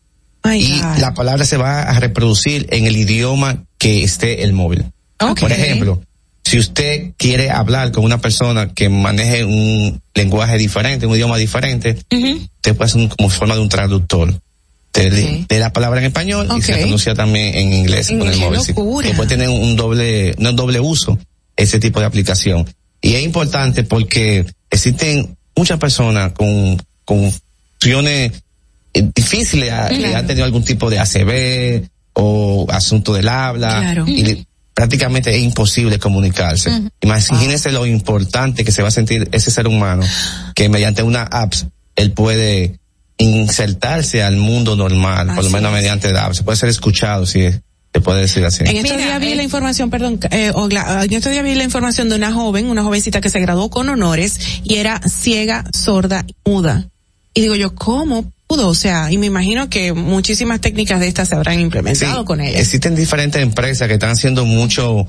y la palabra se va a reproducir en el idioma que esté el móvil. Por ejemplo, si usted quiere hablar con una persona que maneje un lenguaje diferente, un idioma diferente, usted puede hacer como forma de un traductor. De, de la palabra en español y se pronuncia también en inglés con el móvil. sí. puede tener un doble, no doble uso ese tipo de aplicación. Y es importante porque existen muchas personas con, con funciones eh, difíciles, Claro. han tenido algún tipo de ACV o asunto del habla. Claro. Y prácticamente es imposible comunicarse. Imagínese lo importante que se va a sentir ese ser humano que mediante una app él puede insertarse al mundo normal, por lo menos es. mediante la app. Se puede ser escuchado, si es- se puede decir así. En estos días vi la información, perdón, eh, Ogla, ah, en estos días vi la información de una joven, una jovencita que se graduó con honores y era ciega, sorda y muda. Y digo yo, ¿cómo pudo? O sea, y me imagino que muchísimas técnicas de estas se habrán implementado Sí, con ella. Existen diferentes empresas que están haciendo mucho,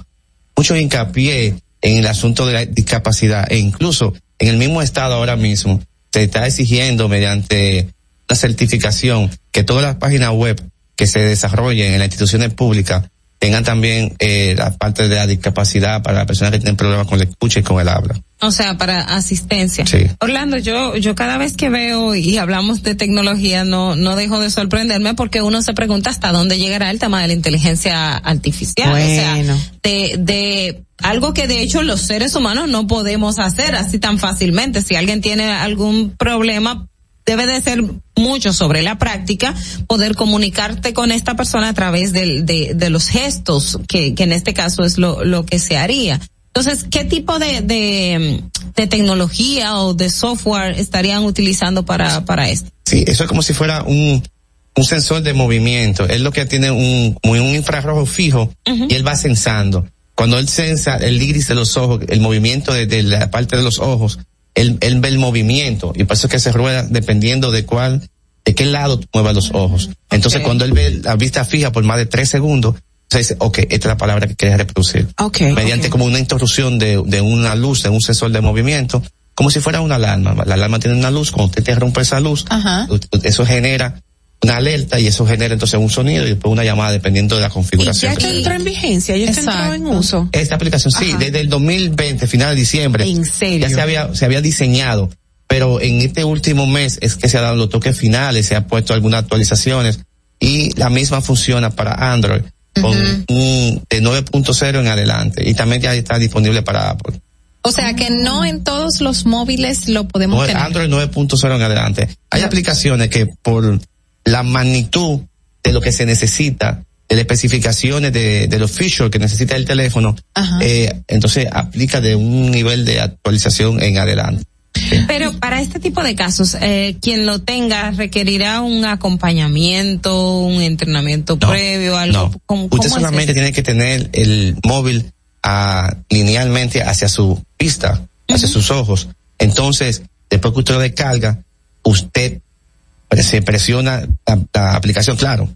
mucho hincapié en el asunto de la discapacidad e incluso en el mismo estado ahora mismo se está exigiendo mediante una certificación que todas las páginas web que se desarrollen en las instituciones públicas tengan también eh, la parte de la discapacidad para las personas que tienen problemas con la escucha y con el habla. O sea, para asistencia. Sí. Orlando, yo, yo cada vez que veo y hablamos de tecnología no, no dejo de sorprenderme porque uno se pregunta hasta dónde llegará el tema de la inteligencia artificial. O Bueno. sea, de, de algo que de hecho los seres humanos no podemos hacer así tan fácilmente. Si alguien tiene algún problema, debe de ser mucho sobre la práctica, poder comunicarte con esta persona a través del, de, de los gestos, que, que en este caso es lo, lo que se haría. Entonces, ¿qué tipo de, de, de tecnología o de software estarían utilizando para, para esto? Sí, eso es como si fuera un, un sensor de movimiento. Es lo que tiene un, un infrarrojo fijo y él va sensando. Cuando él sensa el iris de los ojos, el movimiento de, de la parte de los ojos, él, él ve el movimiento y por eso es que se rueda dependiendo de cuál, de qué lado mueva los ojos. Entonces cuando él ve la vista fija por más de tres segundos, se dice, ok, esta es la palabra que quieres reproducir. Ok. Mediante como una interrupción de, de una luz, de un sensor de movimiento, como si fuera una alarma. La alarma tiene una luz, cuando usted interrumpe esa luz, Ajá. eso genera una alerta y eso genera entonces un sonido y después una llamada dependiendo de la Y configuración. ya que entró en vigencia, ya está entrado en uso. Esta aplicación, sí, Ajá. desde el 2020, final de diciembre. ¿En serio? Ya se había, se había diseñado, pero en este último mes es que se han dado los toques finales, se han puesto algunas actualizaciones y la misma funciona para Android con un de 9.0 en adelante y también ya está disponible para Apple. O sea que no en todos los móviles lo podemos No, tener. Android 9.0 en adelante. Hay aplicaciones que por la magnitud de lo que se necesita, de las especificaciones de, de los features que necesita el teléfono, eh, entonces aplica de un nivel de actualización en adelante. Pero para este tipo de casos, eh, quien lo tenga requerirá un acompañamiento, un entrenamiento previo, algo. No, ¿Cómo- usted cómo solamente tiene que tener el móvil ah, linealmente hacia su vista, hacia sus ojos. Entonces, después que usted lo descarga, usted se presiona la, la aplicación, claro.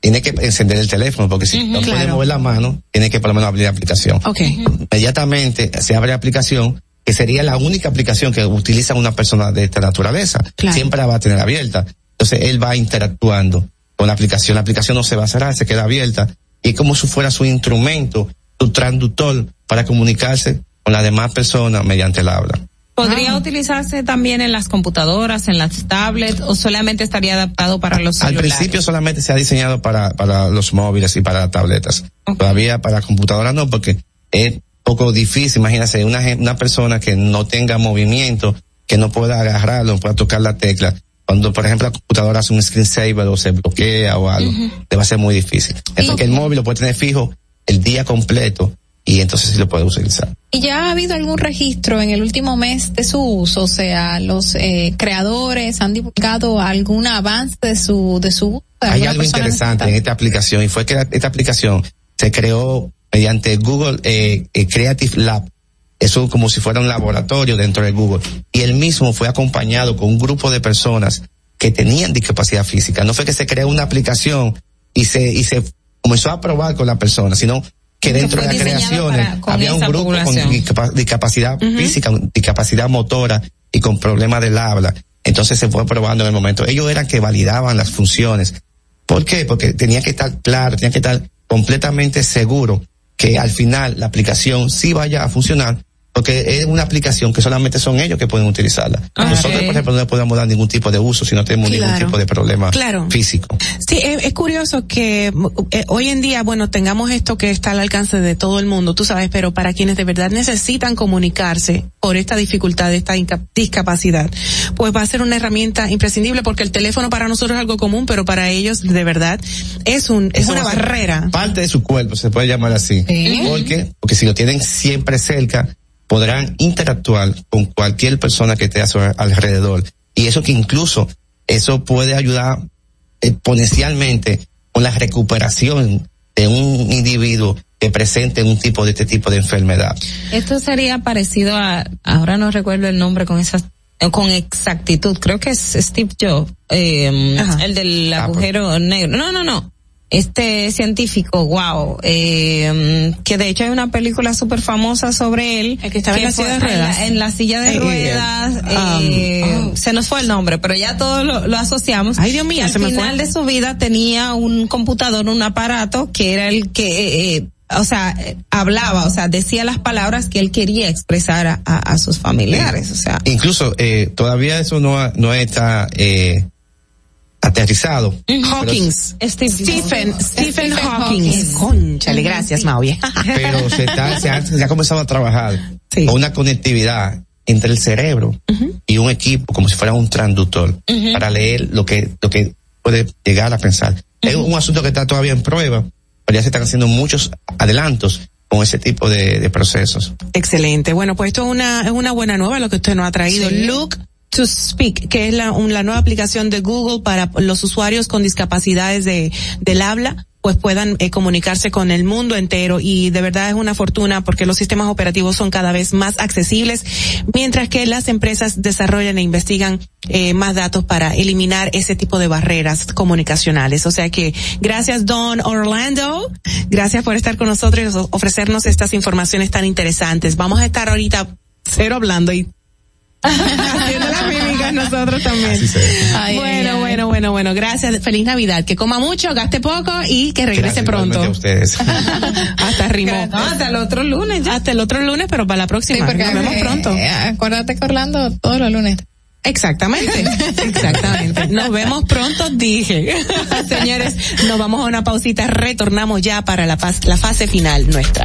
Tiene que encender el teléfono, porque si no puede mover la mano, tiene que por lo menos abrir la aplicación. Ok. Inmediatamente se abre la aplicación, que sería la única aplicación que utiliza una persona de esta naturaleza. Claro. Siempre la va a tener abierta. Entonces él va interactuando con la aplicación. La aplicación no se va a cerrar, se queda abierta. Y es como si fuera su instrumento, su traductor para comunicarse con las demás personas mediante el habla. ¿Podría utilizarse también en las computadoras, en las tablets o solamente estaría adaptado para los Al celulares? principio solamente se ha diseñado para, para los móviles y para tabletas. Todavía para computadoras no, porque es poco difícil. Imagínese una, una persona que no tenga movimiento, que no pueda agarrarlo, no pueda tocar la tecla. Cuando, por ejemplo, la computadora hace un screensaver o se bloquea o algo, le va a ser muy difícil. Es porque el móvil lo puede tener fijo el día completo y entonces sí lo puede utilizar. ¿Y ya ha habido algún registro en el último mes de su uso? O sea, los eh, creadores han divulgado algún avance de su de su uso. Hay algo interesante en esta aplicación y fue que esta aplicación se creó mediante Google eh, eh, Creative Lab. Eso como si fuera un laboratorio dentro de Google. Y él mismo fue acompañado con un grupo de personas que tenían discapacidad física. No fue que se creó una aplicación y se, y se comenzó a probar con la persona, sino que dentro de las creaciones había un grupo con discapacidad física, discapacidad motora y con problemas del habla. Entonces se fue probando en el momento. Ellos eran que validaban las funciones. ¿Por qué? Porque tenía que estar claro, tenía que estar completamente seguro que al final la aplicación sí vaya a funcionar porque es una aplicación que solamente son ellos que pueden utilizarla. Ah, Nosotros, por ejemplo, no podemos dar ningún tipo de uso si no tenemos ningún tipo de problema físico. Sí, es, curioso que eh, hoy en día, bueno, tengamos esto que está al alcance de todo el mundo, tú sabes, pero para quienes de verdad necesitan comunicarse por esta dificultad, esta discapacidad, pues va a ser una herramienta imprescindible porque el teléfono para nosotros es algo común, pero para ellos de verdad es un es una barrera. Parte de su cuerpo, se puede llamar así. ¿Por qué? Porque si lo tienen siempre cerca, podrán interactuar con cualquier persona que esté a su alrededor. Y eso que incluso, eso puede ayudar exponencialmente con la recuperación de un individuo que presente un tipo de este tipo de enfermedad. Esto sería parecido a, ahora no recuerdo el nombre con esas con exactitud, creo que es Steve Jobs, eh, el del ah, pues. agujero negro. No, no, no este científico, wow, eh, que de hecho hay una película súper famosa sobre él. El que estaba en la silla de ruedas. En la, silla de eh, ruedas, eh, um, oh. se nos fue el nombre, pero ya todo lo, asociamos. Ay, Dios mío, al final de su vida tenía un computador, un aparato que era el que, o sea, hablaba, o sea, decía las palabras que él quería expresar a, a, sus familiares, o sea. Incluso, todavía eso no, no está, eh, aterrizado. Hawkins. Stephen, Stephen, Hawkins. Conchale, gracias, Maui. Pero se, ha, comenzado a trabajar con una conectividad entre el cerebro y un equipo, como si fuera un transductor, para leer lo que, lo que puede llegar a pensar. Es un asunto que está todavía en prueba, pero ya se están haciendo muchos adelantos con ese tipo de, procesos. Excelente. Bueno, pues esto es una, es una buena nueva lo que usted nos ha traído. Look to Speak, que es la, la nueva aplicación de Google para los usuarios con discapacidades de, del habla pues puedan eh, comunicarse con el mundo entero y de verdad es una fortuna porque los sistemas operativos son cada vez más accesibles mientras que las empresas desarrollan e investigan eh, más datos para eliminar ese tipo de barreras comunicacionales. O sea que gracias Don Orlando, gracias por estar con nosotros y ofrecernos estas informaciones tan interesantes. Vamos a estar ahorita cero hablando y Haciendo las mímicas nosotros también. bueno, bueno, bueno, bueno. Gracias. Feliz Navidad. Que coma mucho, gaste poco y que regrese pronto. ustedes. hasta rimó. hasta el otro lunes. Hasta el otro lunes, pero para la próxima. Nos vemos pronto. Eh, acuérdate que Orlando todos los lunes. Exactamente, exactamente. Nos vemos pronto, dije. Señores, nos vamos a una pausita, retornamos ya para la, la fase final nuestra.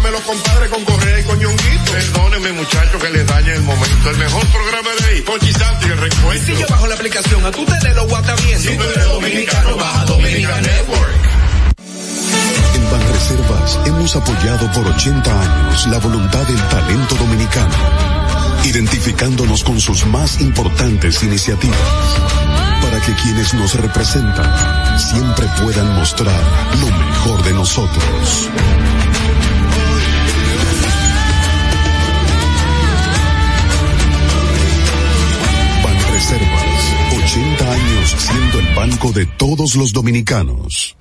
los compadres con Correa y con Ñonguito. Perdóneme, muchacho, que le dañe el momento. El mejor programa de ahí, Santi y el recuento. Si yo bajo la aplicación, a tu tele lo guata bien. Si tú eres dominicano, baja Dominican Network. En Banreservas hemos apoyado por 80 años la voluntad del talento dominicano, identificándonos con sus más importantes iniciativas, para que quienes nos representan siempre puedan mostrar lo mejor de nosotros. Años siendo el banco de todos los dominicanos.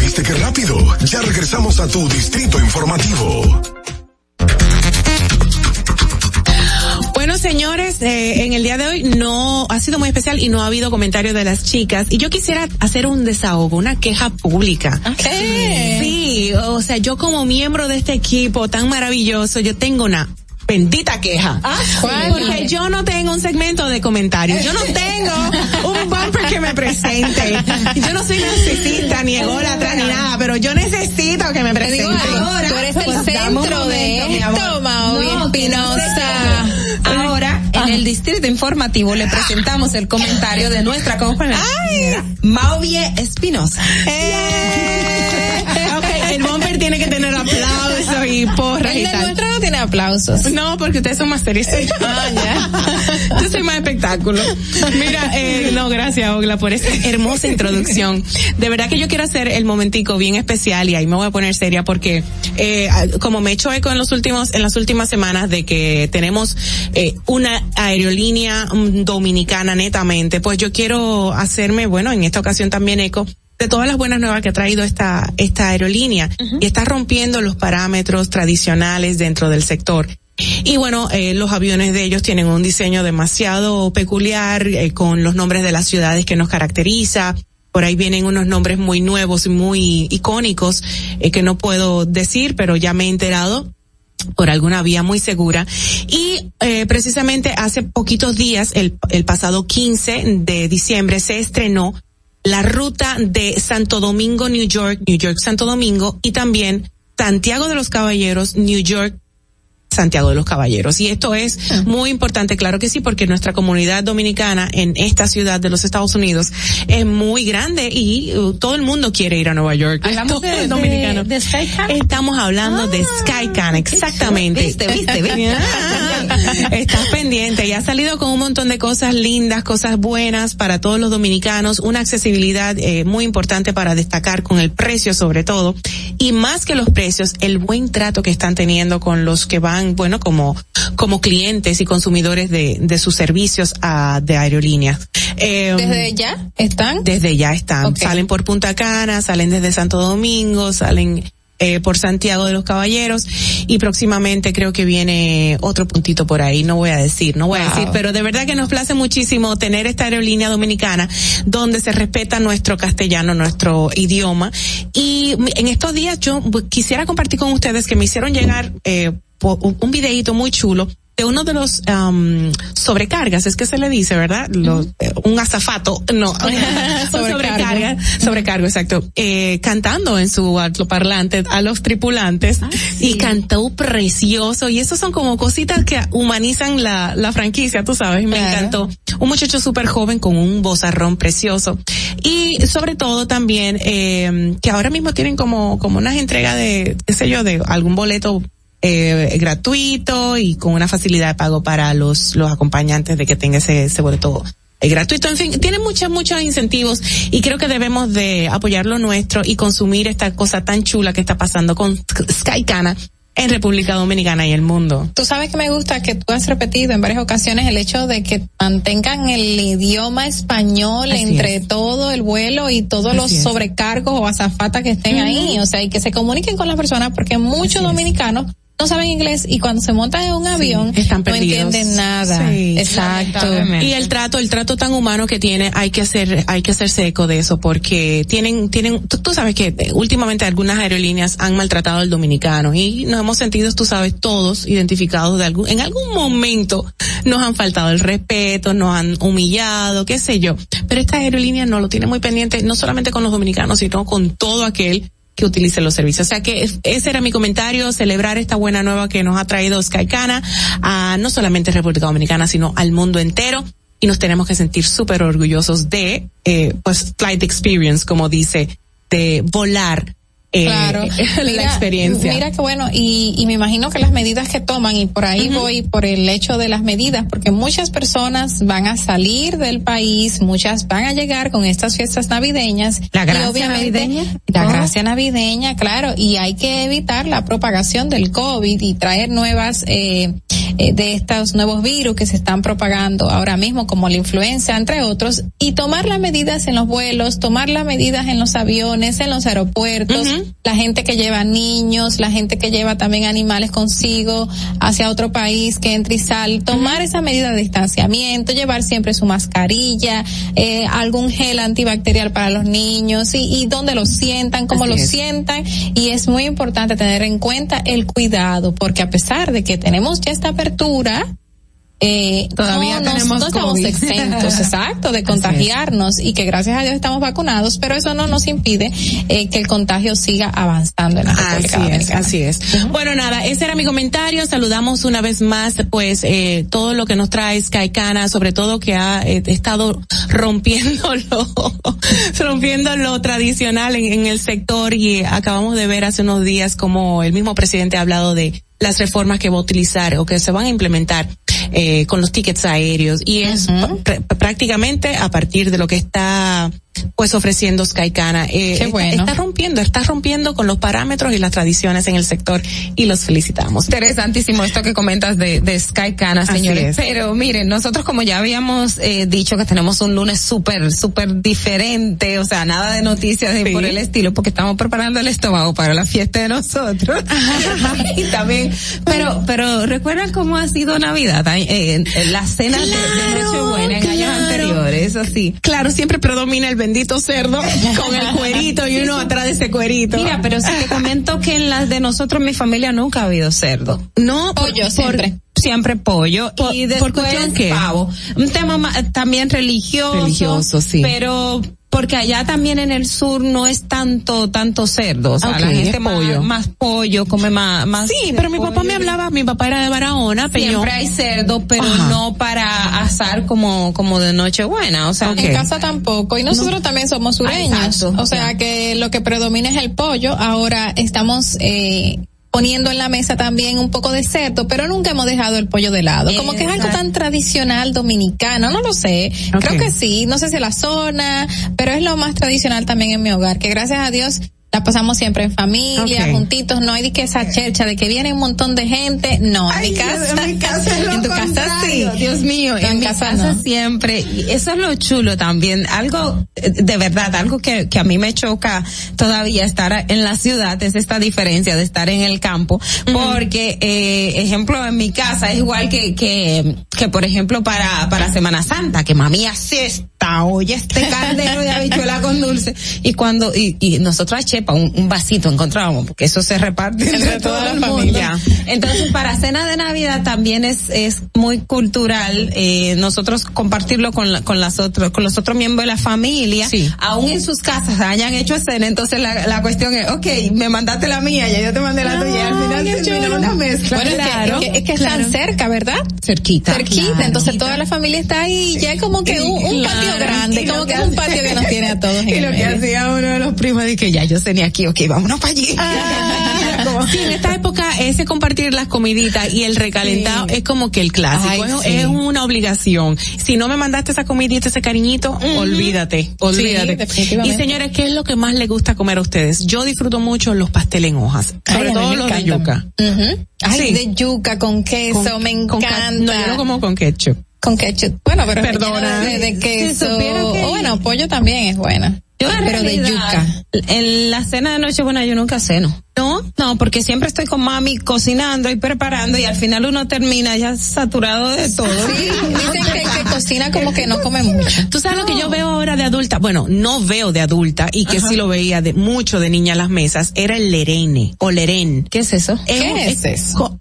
¿Viste qué rápido? Ya regresamos a tu Distrito Informativo. Bueno, señores, eh, en el día de hoy no ha sido muy especial y no ha habido comentarios de las chicas. Y yo quisiera hacer un desahogo, una queja pública. Sí, o sea, yo como miembro de este equipo tan maravilloso, yo tengo una bendita queja. Porque yo no tengo un segmento de comentarios. Yo no tengo un bumper que me presente. Yo no soy narcisista, ni ególatra, ni nada, pero yo necesito que me presente. ahora, tú eres el Pues, dame un centro de momento, mi amor. esto, Maui No, Espinosa. Ahora, en el distrito informativo le presentamos el comentario de nuestra compañera Mauvie Espinosa. Eh, el bumper tiene que tener aplausos y porras El y tal. nuestro no tiene aplausos. No, porque ustedes son más serios. Ah, ya. Yo soy más espectáculo. Mira, eh, no, gracias, Ogla, por esa hermosa introducción. De verdad que yo quiero hacer el momentico bien especial y ahí me voy a poner seria porque, eh, como me he hecho eco en los últimos, en las últimas semanas de que tenemos eh, una aerolínea mm, dominicana netamente, pues yo quiero hacerme, bueno, en esta ocasión también eco de todas las buenas nuevas que ha traído esta, esta aerolínea y está rompiendo los parámetros tradicionales dentro del sector. Y bueno, eh, los aviones de ellos tienen un diseño demasiado peculiar, eh, con los nombres de las ciudades que nos caracteriza. Por ahí vienen unos nombres muy nuevos y muy icónicos eh, que no puedo decir, pero ya me he enterado por alguna vía muy segura. Y eh, precisamente hace poquitos días, el, el pasado 15 de diciembre, se estrenó la ruta de Santo Domingo, New York, New York, Santo Domingo y también Santiago de los Caballeros, New York, Santiago de los Caballeros. Y esto es Ah. muy importante, claro que sí, porque nuestra comunidad dominicana en esta ciudad de los Estados Unidos es muy grande y uh, todo el mundo quiere ir a Nueva York. Hablamos de- dominicano. de- SkyCan. Estamos hablando de SkyCan, exactamente. Viste, viste, viste. Ah, Estás pendiente y ha salido con un montón de cosas lindas, cosas buenas para todos los dominicanos, una accesibilidad eh, muy importante para destacar con el precio sobre todo y más que los precios, el buen trato que están teniendo con los que van, bueno, como como clientes y consumidores de, de sus servicios a, de aerolíneas. Eh, ¿Desde ya están? desde ya están. Salen por Punta Cana, salen desde Santo Domingo, salen eh, por Santiago de los Caballeros y próximamente creo que viene otro puntito por ahí, no voy a decir, no voy a decir, pero de verdad que nos place muchísimo tener esta aerolínea dominicana donde se respeta nuestro castellano, nuestro idioma y en estos días yo quisiera compartir con ustedes que me hicieron llegar eh, un videíto muy chulo de uno de los am, sobrecargas, es que se le dice, ¿verdad? Los, eh, un azafato, no, sobrecarga, sobrecargo, exacto, eh, cantando en su altoparlante a los tripulantes y cantó precioso. Y eso son como cositas que humanizan la, la franquicia, tú sabes, me encantó. Un muchacho súper joven con un vozarrón precioso. Y sobre todo también eh, que ahora mismo tienen como como unas entregas de, qué sé yo, de algún boleto eh, gratuito y con una facilidad de pago para los, los acompañantes de que tenga ese, ese boleto eh, gratuito. En fin, tiene muchos, muchos incentivos y creo que debemos de apoyar lo nuestro y consumir esta cosa tan chula que está pasando con Skycana en República Dominicana y el mundo. Tú sabes que me gusta que tú has repetido en varias ocasiones el hecho de que mantengan el idioma español Así entre es. todo el vuelo y todos Así los es. sobrecargos o azafatas que estén ahí, o sea, y que se comuniquen con las personas porque muchos dominicanos no saben inglés y cuando se montan en un avión están no perdidos. entienden nada. Sí. Exacto. Y el trato, el trato tan humano que tiene, hay que hacer, hay que hacerse eco de eso porque tienen, tienen, tú, tú sabes que eh, últimamente algunas aerolíneas han maltratado al dominicano y nos hemos sentido, tú sabes, todos identificados de algún, en algún momento nos han faltado el respeto, nos han humillado, qué sé yo. Pero esta aerolínea no lo tiene muy pendiente, no solamente con los dominicanos, sino con todo aquel que utilice los servicios. O sea que es- ese era mi comentario, celebrar esta buena nueva que nos ha traído Skycana a no solamente República Dominicana, sino al mundo entero. Y nos tenemos que sentir súper orgullosos de, eh, pues, flight experience, como dice, de volar, eh, Claro. la Mira, experiencia. Mira que bueno, y, y me imagino que las medidas que toman, y por ahí voy por el hecho de las medidas, porque muchas personas van a salir del país, muchas van a llegar con estas fiestas navideñas. La gracia navideña. La Oh. gracia navideña, claro, y hay que evitar la propagación del COVID y traer nuevas, eh, eh, de estos nuevos virus que se están propagando ahora mismo, como la influenza, entre otros, y tomar las medidas en los vuelos, tomar las medidas en los aviones, en los aeropuertos, la gente que lleva niños, la gente que lleva también animales consigo hacia otro país, que entra y sale, tomar esa medida de distanciamiento, llevar siempre su mascarilla, eh, algún gel antibacterial para los niños y, y donde lo sientan, cómo Así lo es. sientan y es muy importante tener en cuenta el cuidado porque a pesar de que tenemos ya esta apertura eh, Todavía no, tenemos no estamos COVID. exentos, exacto, de contagiarnos y que gracias a Dios estamos vacunados, pero eso no nos impide eh, que el contagio siga avanzando en la República Así es, así es. Bueno, nada, ese era mi comentario. Saludamos una vez más, pues, eh, todo lo que nos trae Skycana, sobre todo que ha eh, estado rompiendo lo, rompiendo lo tradicional en, en el sector y acabamos de ver hace unos días como el mismo presidente ha hablado de las reformas que va a utilizar o que se van a implementar eh, con los tickets aéreos. Y es pr- prácticamente a partir de lo que está pues ofreciendo Skycana. Eh, está- bueno. está rompiendo, está rompiendo con los parámetros y las tradiciones en el sector y los felicitamos. Interesantísimo esto que comentas de, de Sky Cana, Así señores. es. Pero miren, nosotros como ya habíamos eh, dicho que tenemos un lunes súper, súper diferente, o sea, nada de noticias Sí. por el estilo, porque estamos preparando el estómago para la fiesta de nosotros. y también, pero, pero recuerdan cómo ha sido Navidad, eh, en la cena de- de, Nochebuena en años claro. anteriores, eso sí. Claro, siempre predomina el bendito cerdo con el cuerito y uno atrás de ese cuerito. Mira, pero si te comento que en las de nosotros, mi familia nunca ha habido cerdo. no, por- Pollo por- siempre. siempre pollo Por- y ¿por después cuestión qué? pavo. Un tema ma- también religioso. Religioso, sí. Pero porque allá también en el sur no es tanto tanto cerdo, o sea, la gente pollo. Más, pollo, come más, más Sí, pero mi papá me hablaba, mi papá era de Barahona, pero siempre hay cerdo, pero no para asar como como de Nochebuena, o sea, en casa tampoco y nosotros también somos sureños, o sea, que lo que predomina es el pollo. Ahora estamos eh poniendo en la mesa también un poco de cerdo, pero nunca hemos dejado el pollo de lado. Como que es algo tan tradicional dominicano, no lo sé. Creo que sí, no sé si la zona, pero es lo más tradicional también en mi hogar, que gracias a Dios la pasamos siempre en familia, juntitos, no hay de que esa chercha de que viene un montón de gente, no, en mi casa, en, mi casa en tu casa Dios mío, en, mi casa, siempre, y eso es lo chulo también, algo de verdad, algo que, que a mí me choca todavía estar en la ciudad es esta diferencia de estar en el campo, porque eh, ejemplo en mi casa es igual que que que por ejemplo para para Semana Santa, que mami hace esta oye este caldero de habichuela con dulce. Y cuando y, y nosotros chepa un, un, vasito encontrábamos porque eso se reparte entre, toda la familia. Entonces para cena de navidad también es es muy cultural eh, nosotros compartirlo con la, con las otros con los otros miembros de la familia sí. aún en sus casas hayan hecho cena. Entonces la, la cuestión es okay me mandaste la mía ya yo te mandé la tuya y al final terminó una mezcla. Bueno, claro, es que, es que claro. están cerca verdad cerquita cerquita claro, entonces toda la familia está ahí ya es como que un, un patio grande como que es un patio que nos tiene a todos y lo que hacía uno de los primos de que ya yo tenía aquí, ok, vámonos para allí. Ah, sí, en esta época ese compartir las comiditas y el recalentado sí. es como que el clásico, Ay, es, sí. es, una obligación. Si no me mandaste esa comidita, ese cariñito, uh -huh. olvídate, olvídate. Sí, y señores, ¿qué es lo que más les gusta comer a ustedes? Yo disfruto mucho los pasteles en hojas, sobre Ay, todo los de encantan. yuca. Uh -huh. Ay, de yuca con queso, Con- me con ca- encanta. no, yo no como con ketchup. Con ketchup. Bueno, pero Perdona. de, de queso. que- O bueno, pollo también es buena. Yo pero de yuca. En la cena de Nochebuena yo nunca ceno. No, no, porque siempre estoy con mami cocinando y preparando y al final uno termina ya saturado de todo. Sí, dicen que, que cocina como que no come mucho. Tú sabes lo que yo veo ahora de adulta, bueno, no veo de adulta y que sí lo veía de mucho de niña en las mesas, era el lerene o lerén. ¿Qué es eso? ¿Qué es eso?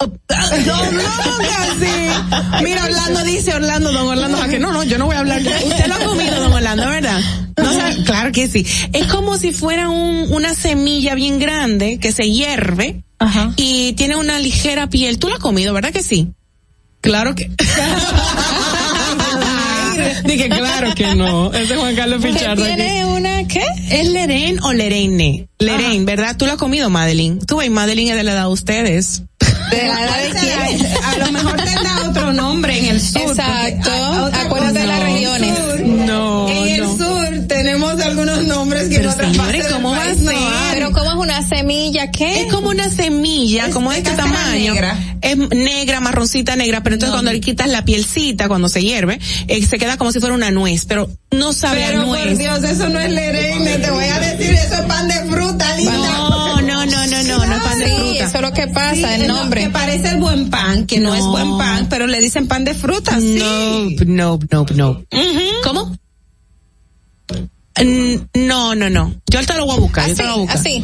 No, no. Mira, Orlando dice, Orlando, don Orlando, Jaque, no, no, yo no voy a hablar. Usted lo ha comido, don Orlando, ¿verdad? No sabe- claro que sí. Es como si fuera un, una semilla bien grande que se hierve y tiene una ligera piel. Tú lo has comido, ¿verdad que sí? Claro que. Dije, claro que no. Ese es Juan Carlos Que Pichardo. aquí. tiene una, ¿qué? ¿Es Lerén o Lerene? Lerén, ¿verdad? Tú lo has comido, Madeline. Tú ves, Madeline es de la edad de ustedes. ¿De la edad de quién? A lo mejor tendrá otro nombre en el sur. Exacto. Acuérdate de las regiones. No, En el no. sur tenemos algunos nombres que Pero, en otras señores, semilla, ¿qué? Es como una semilla, Es como de este tamaño. negra. Es negra, marroncita negra, pero entonces cuando le quitas la pielcita, cuando se hierve, eh, se queda como si fuera una nuez, pero no sabe a Pero por nuez. Dios, eso no es lerene, te voy a decir, eso es pan de fruta, linda. No, no, no, no, no, no es pan de fruta. eso es lo que pasa, el no, nombre. que parece el buen pan, que no, es buen pan, pero le dicen pan de fruta. No, no, no, no. ¿Cómo? No, no, no. Yo ahorita lo voy a buscar. yo Así, te lo voy a buscar. así.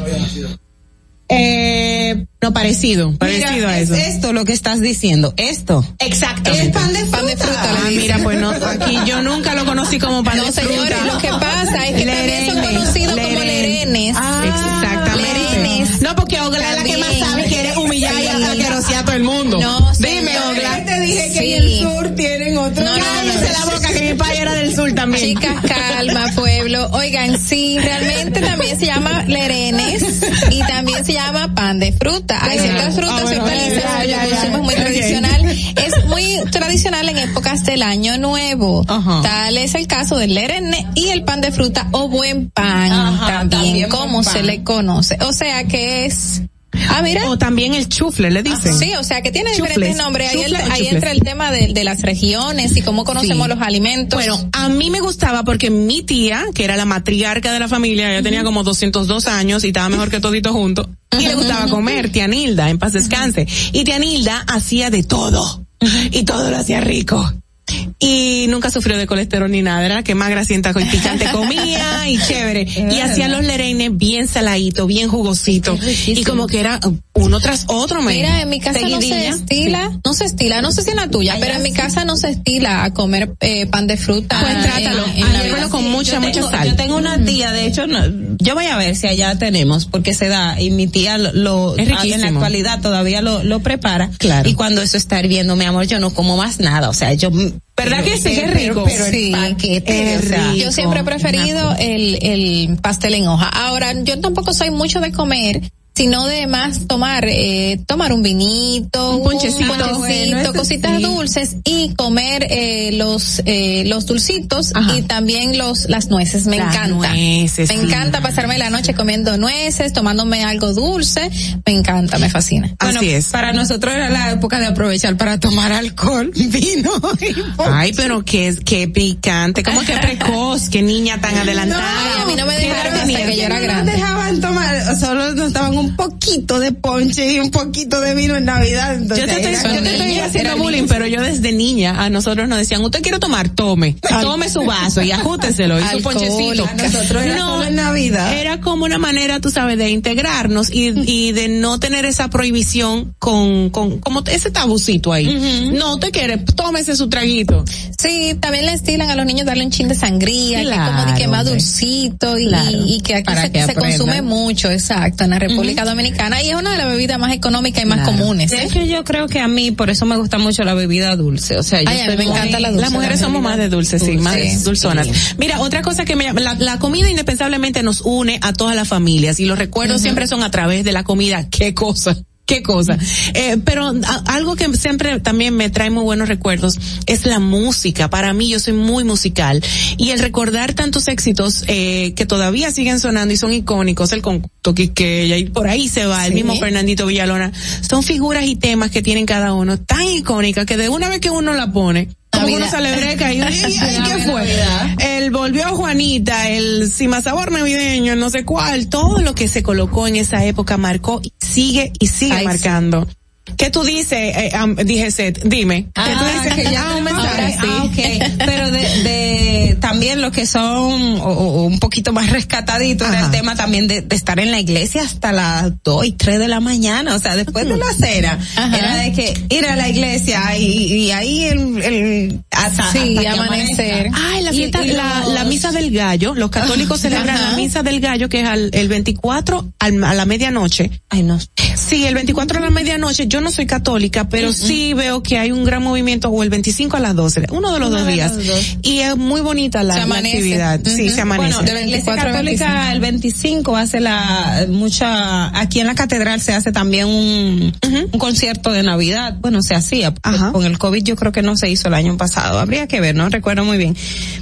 Eh, no, parecido, parecido Mira, a es eso. esto lo que estás diciendo, esto. Exacto. Es pan de fruta. Pan de fruta, Ah, mira, pues no, aquí yo nunca lo conocí como pan No, de señores, fruta. lo que pasa es que también son conocidos como lerene. lerenes. Ah, exactamente. Lerenes. No, porque Ogla es la que más sabe, quiere humillar y asquerosear a todo el mundo. No, que Sí. en el sur tienen otro. No, no, no, la boca que mi padre era del sur también. Chicas, calma, pueblo. Oigan, sí, realmente también se llama lerenes y también se llama pan de fruta. Hay ciertas frutas, Ah, bueno, ciertas ya, licencias ya, es muy tradicional. Es muy tradicional en épocas del año nuevo. Ajá. Tal es el caso del lerene y el pan de fruta o buen pan Ajá, también, también como se le conoce. O sea que es... Ah, mira. O también el chufle, le dicen. Sí, o sea que tiene Chufles. diferentes nombres. Ahí, el- entra el tema de, de las regiones y cómo conocemos Sí. los alimentos. Bueno, a mí me gustaba porque mi tía, que era la matriarca de la familia, ella tenía como 202 años y estaba mejor que todito junto, y le gustaba comer, tía Nilda, en paz descanse. Y tía Nilda hacía de todo, y todo lo hacía rico. Y nunca sufrió de colesterol ni nada, era la que más grasienta y picante comía y chévere. y hacía los lereines bien saladitos, bien jugositos. Y como que era uno tras otro. Mira, en mi casa no se estila, no se estila, no sé si en la tuya, pero en mi casa no se estila a comer eh, pan de fruta. Pues trátalo, con mucha, mucha sal. Yo tengo una tía, de hecho, yo voy a ver si allá tenemos, porque se da, y mi tía lo, en la actualidad todavía lo, lo prepara. Claro. Y cuando eso está hirviendo, mi amor, yo no como más nada, o sea, yo ¿Verdad que sí? Qué rico. Pero, sí, Yo siempre he preferido el, el pastel en hoja. Ahora, yo tampoco soy mucho de comer sino de más tomar eh, tomar un vinito, un ponchecito, cositas dulces y comer eh, los eh, los dulcitos y también los las nueces. Me encanta. me encanta pasarme la noche comiendo nueces, tomándome algo dulce. Me encanta, me fascina. Así es. Para nosotros era la época de aprovechar para tomar alcohol, vino. Ay, pero qué qué picante, como que precoz, qué niña tan adelantada. a mí no me dejaron hasta que yo era grande. No dejaban tomar, solo nos estaban un poquito de ponche y un poquito de vino en Navidad. yo te estoy, yo te estoy haciendo bullying, pero yo desde niña a nosotros nos decían, usted quiere tomar, tome, tome su vaso y ajúteselo y su ponchecito. Nosotros era no, en Navidad. Era como una manera, tú sabes, de integrarnos y, y de no tener esa prohibición con, con como ese tabucito ahí. No, te quiere, tómese su traguito. Sí, también le estilan a los niños darle un chin de sangría, que como de que más dulcito y, y, que aquí se, se consume mucho, exacto, en la República Dominicana y es una de las bebidas más económicas y más comunes. De hecho, yo creo que a mí por eso me gusta mucho la bebida dulce. O sea, yo me encanta la dulce. Las mujeres somos más de dulce, sí, más dulzonas. Mira, otra cosa que me llama, la, comida indispensablemente nos une a todas las familias y los recuerdos siempre son a través de la comida. ¿Qué cosa? Qué cosa. Eh, pero algo que siempre también me trae muy buenos recuerdos es la música. Para mí yo soy muy musical y el recordar tantos éxitos eh, que todavía siguen sonando y son icónicos, el con Toquiqueya y por ahí se va, el mismo Fernandito Villalona, son figuras y temas que tienen cada uno tan icónicas que de una vez que uno la pone, como uno celebreca y, ¿qué fue? El volvió Juanita, el Sabor Navideño, no sé cuál, todo lo que se colocó en esa época marcó y sigue y sigue marcando. ¿Qué tú dices? Eh, dije Seth, dime. Ah, ¿Qué tú dices? Que ya un mensaje. Ah, okay. Pero también lo que son o, un poquito más rescataditos del tema también de, de, estar en la iglesia hasta las dos y tres de la mañana, o sea, después de la cena. Era de que ir a la iglesia y, y ahí el, el hasta, sí, amanecer. Ay, la fiesta, la, la, misa del gallo. Los católicos celebran la misa del gallo que es al, el 24 al, a la medianoche. Ay, no. Sí, el 24 a la medianoche. Yo no soy católica, pero sí veo que hay un gran movimiento o el 25 a las 12, uno de los dos días. Y es muy bonita la, actividad. Sí, se amanece. Bueno, de la iglesia católica el 25 hace la mucha aquí en la catedral se hace también un, un concierto de Navidad. Bueno, se hacía con el COVID yo creo que no se hizo el año pasado. Habría que ver, no recuerdo muy bien.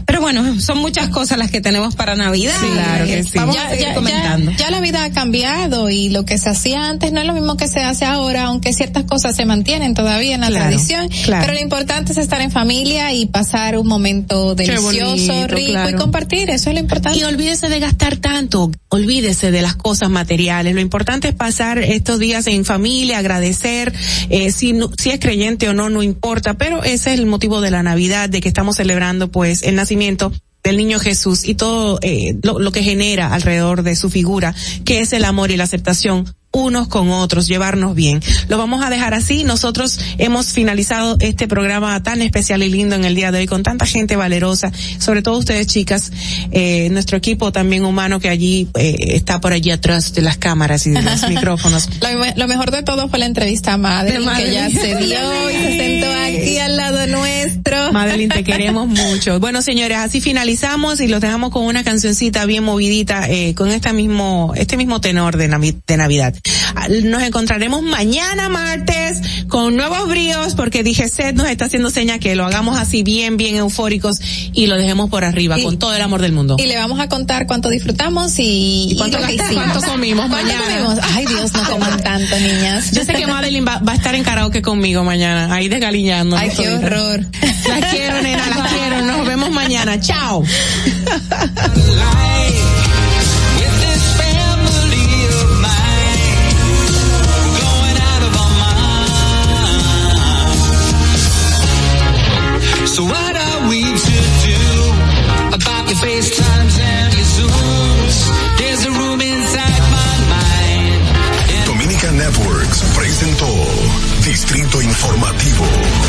Pero bueno, son muchas cosas las que tenemos para Navidad. claro que sí. Vamos a seguir comentando. Ya, la vida ha cambiado y lo que se hacía antes no es lo mismo que se hace ahora, aunque ciertas cosas se mantienen todavía en la tradición. Pero lo importante es estar en familia y pasar un momento delicioso, rico y compartir. Eso es lo importante. Y olvídese de gastar tanto. Olvídese de las cosas materiales. Lo importante es pasar estos días en familia, agradecer. Eh, si, si es creyente o no, no importa. Pero ese es el motivo de la Navidad, de que estamos celebrando pues el nacimiento del niño Jesús y todo eh, lo, lo, que genera alrededor de su figura, que es el amor y la aceptación unos con otros, llevarnos bien. Lo vamos a dejar así. Nosotros hemos finalizado este programa tan especial y lindo en el día de hoy con tanta gente valerosa, sobre todo ustedes chicas, eh, nuestro equipo también humano que allí eh, está por allí atrás de las cámaras y de los micrófonos. Lo, mejor de todo fue la entrevista a Madeline, que ya se dio y se sentó aquí al lado nuestro. Madeline, te queremos mucho. Bueno, señores, así finalizamos y los dejamos con una cancioncita bien movidita, eh, con este mismo, este mismo tenor de, de Navidad. Nos encontraremos mañana martes con nuevos bríos porque dije Seth nos está haciendo seña que lo hagamos así bien, bien eufóricos y lo dejemos por arriba con todo el amor del mundo. Y le vamos a contar cuánto disfrutamos y, cuánto, comimos mañana. Ay Dios, no coman tanto niñas. Yo sé que Madeline va, a estar en karaoke conmigo mañana, ahí desgaliñando. Ay, qué horror. La quiero, nena, la quiero. Nos vemos mañana. Chao. informativo.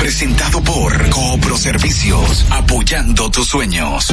Presentado por Coopro Servicios, apoyando tus sueños.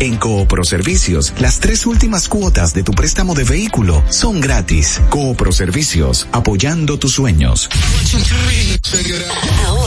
en Coopro Servicios, las tres últimas cuotas de tu préstamo de vehículo son gratis. Coopro Servicios, apoyando tus sueños. En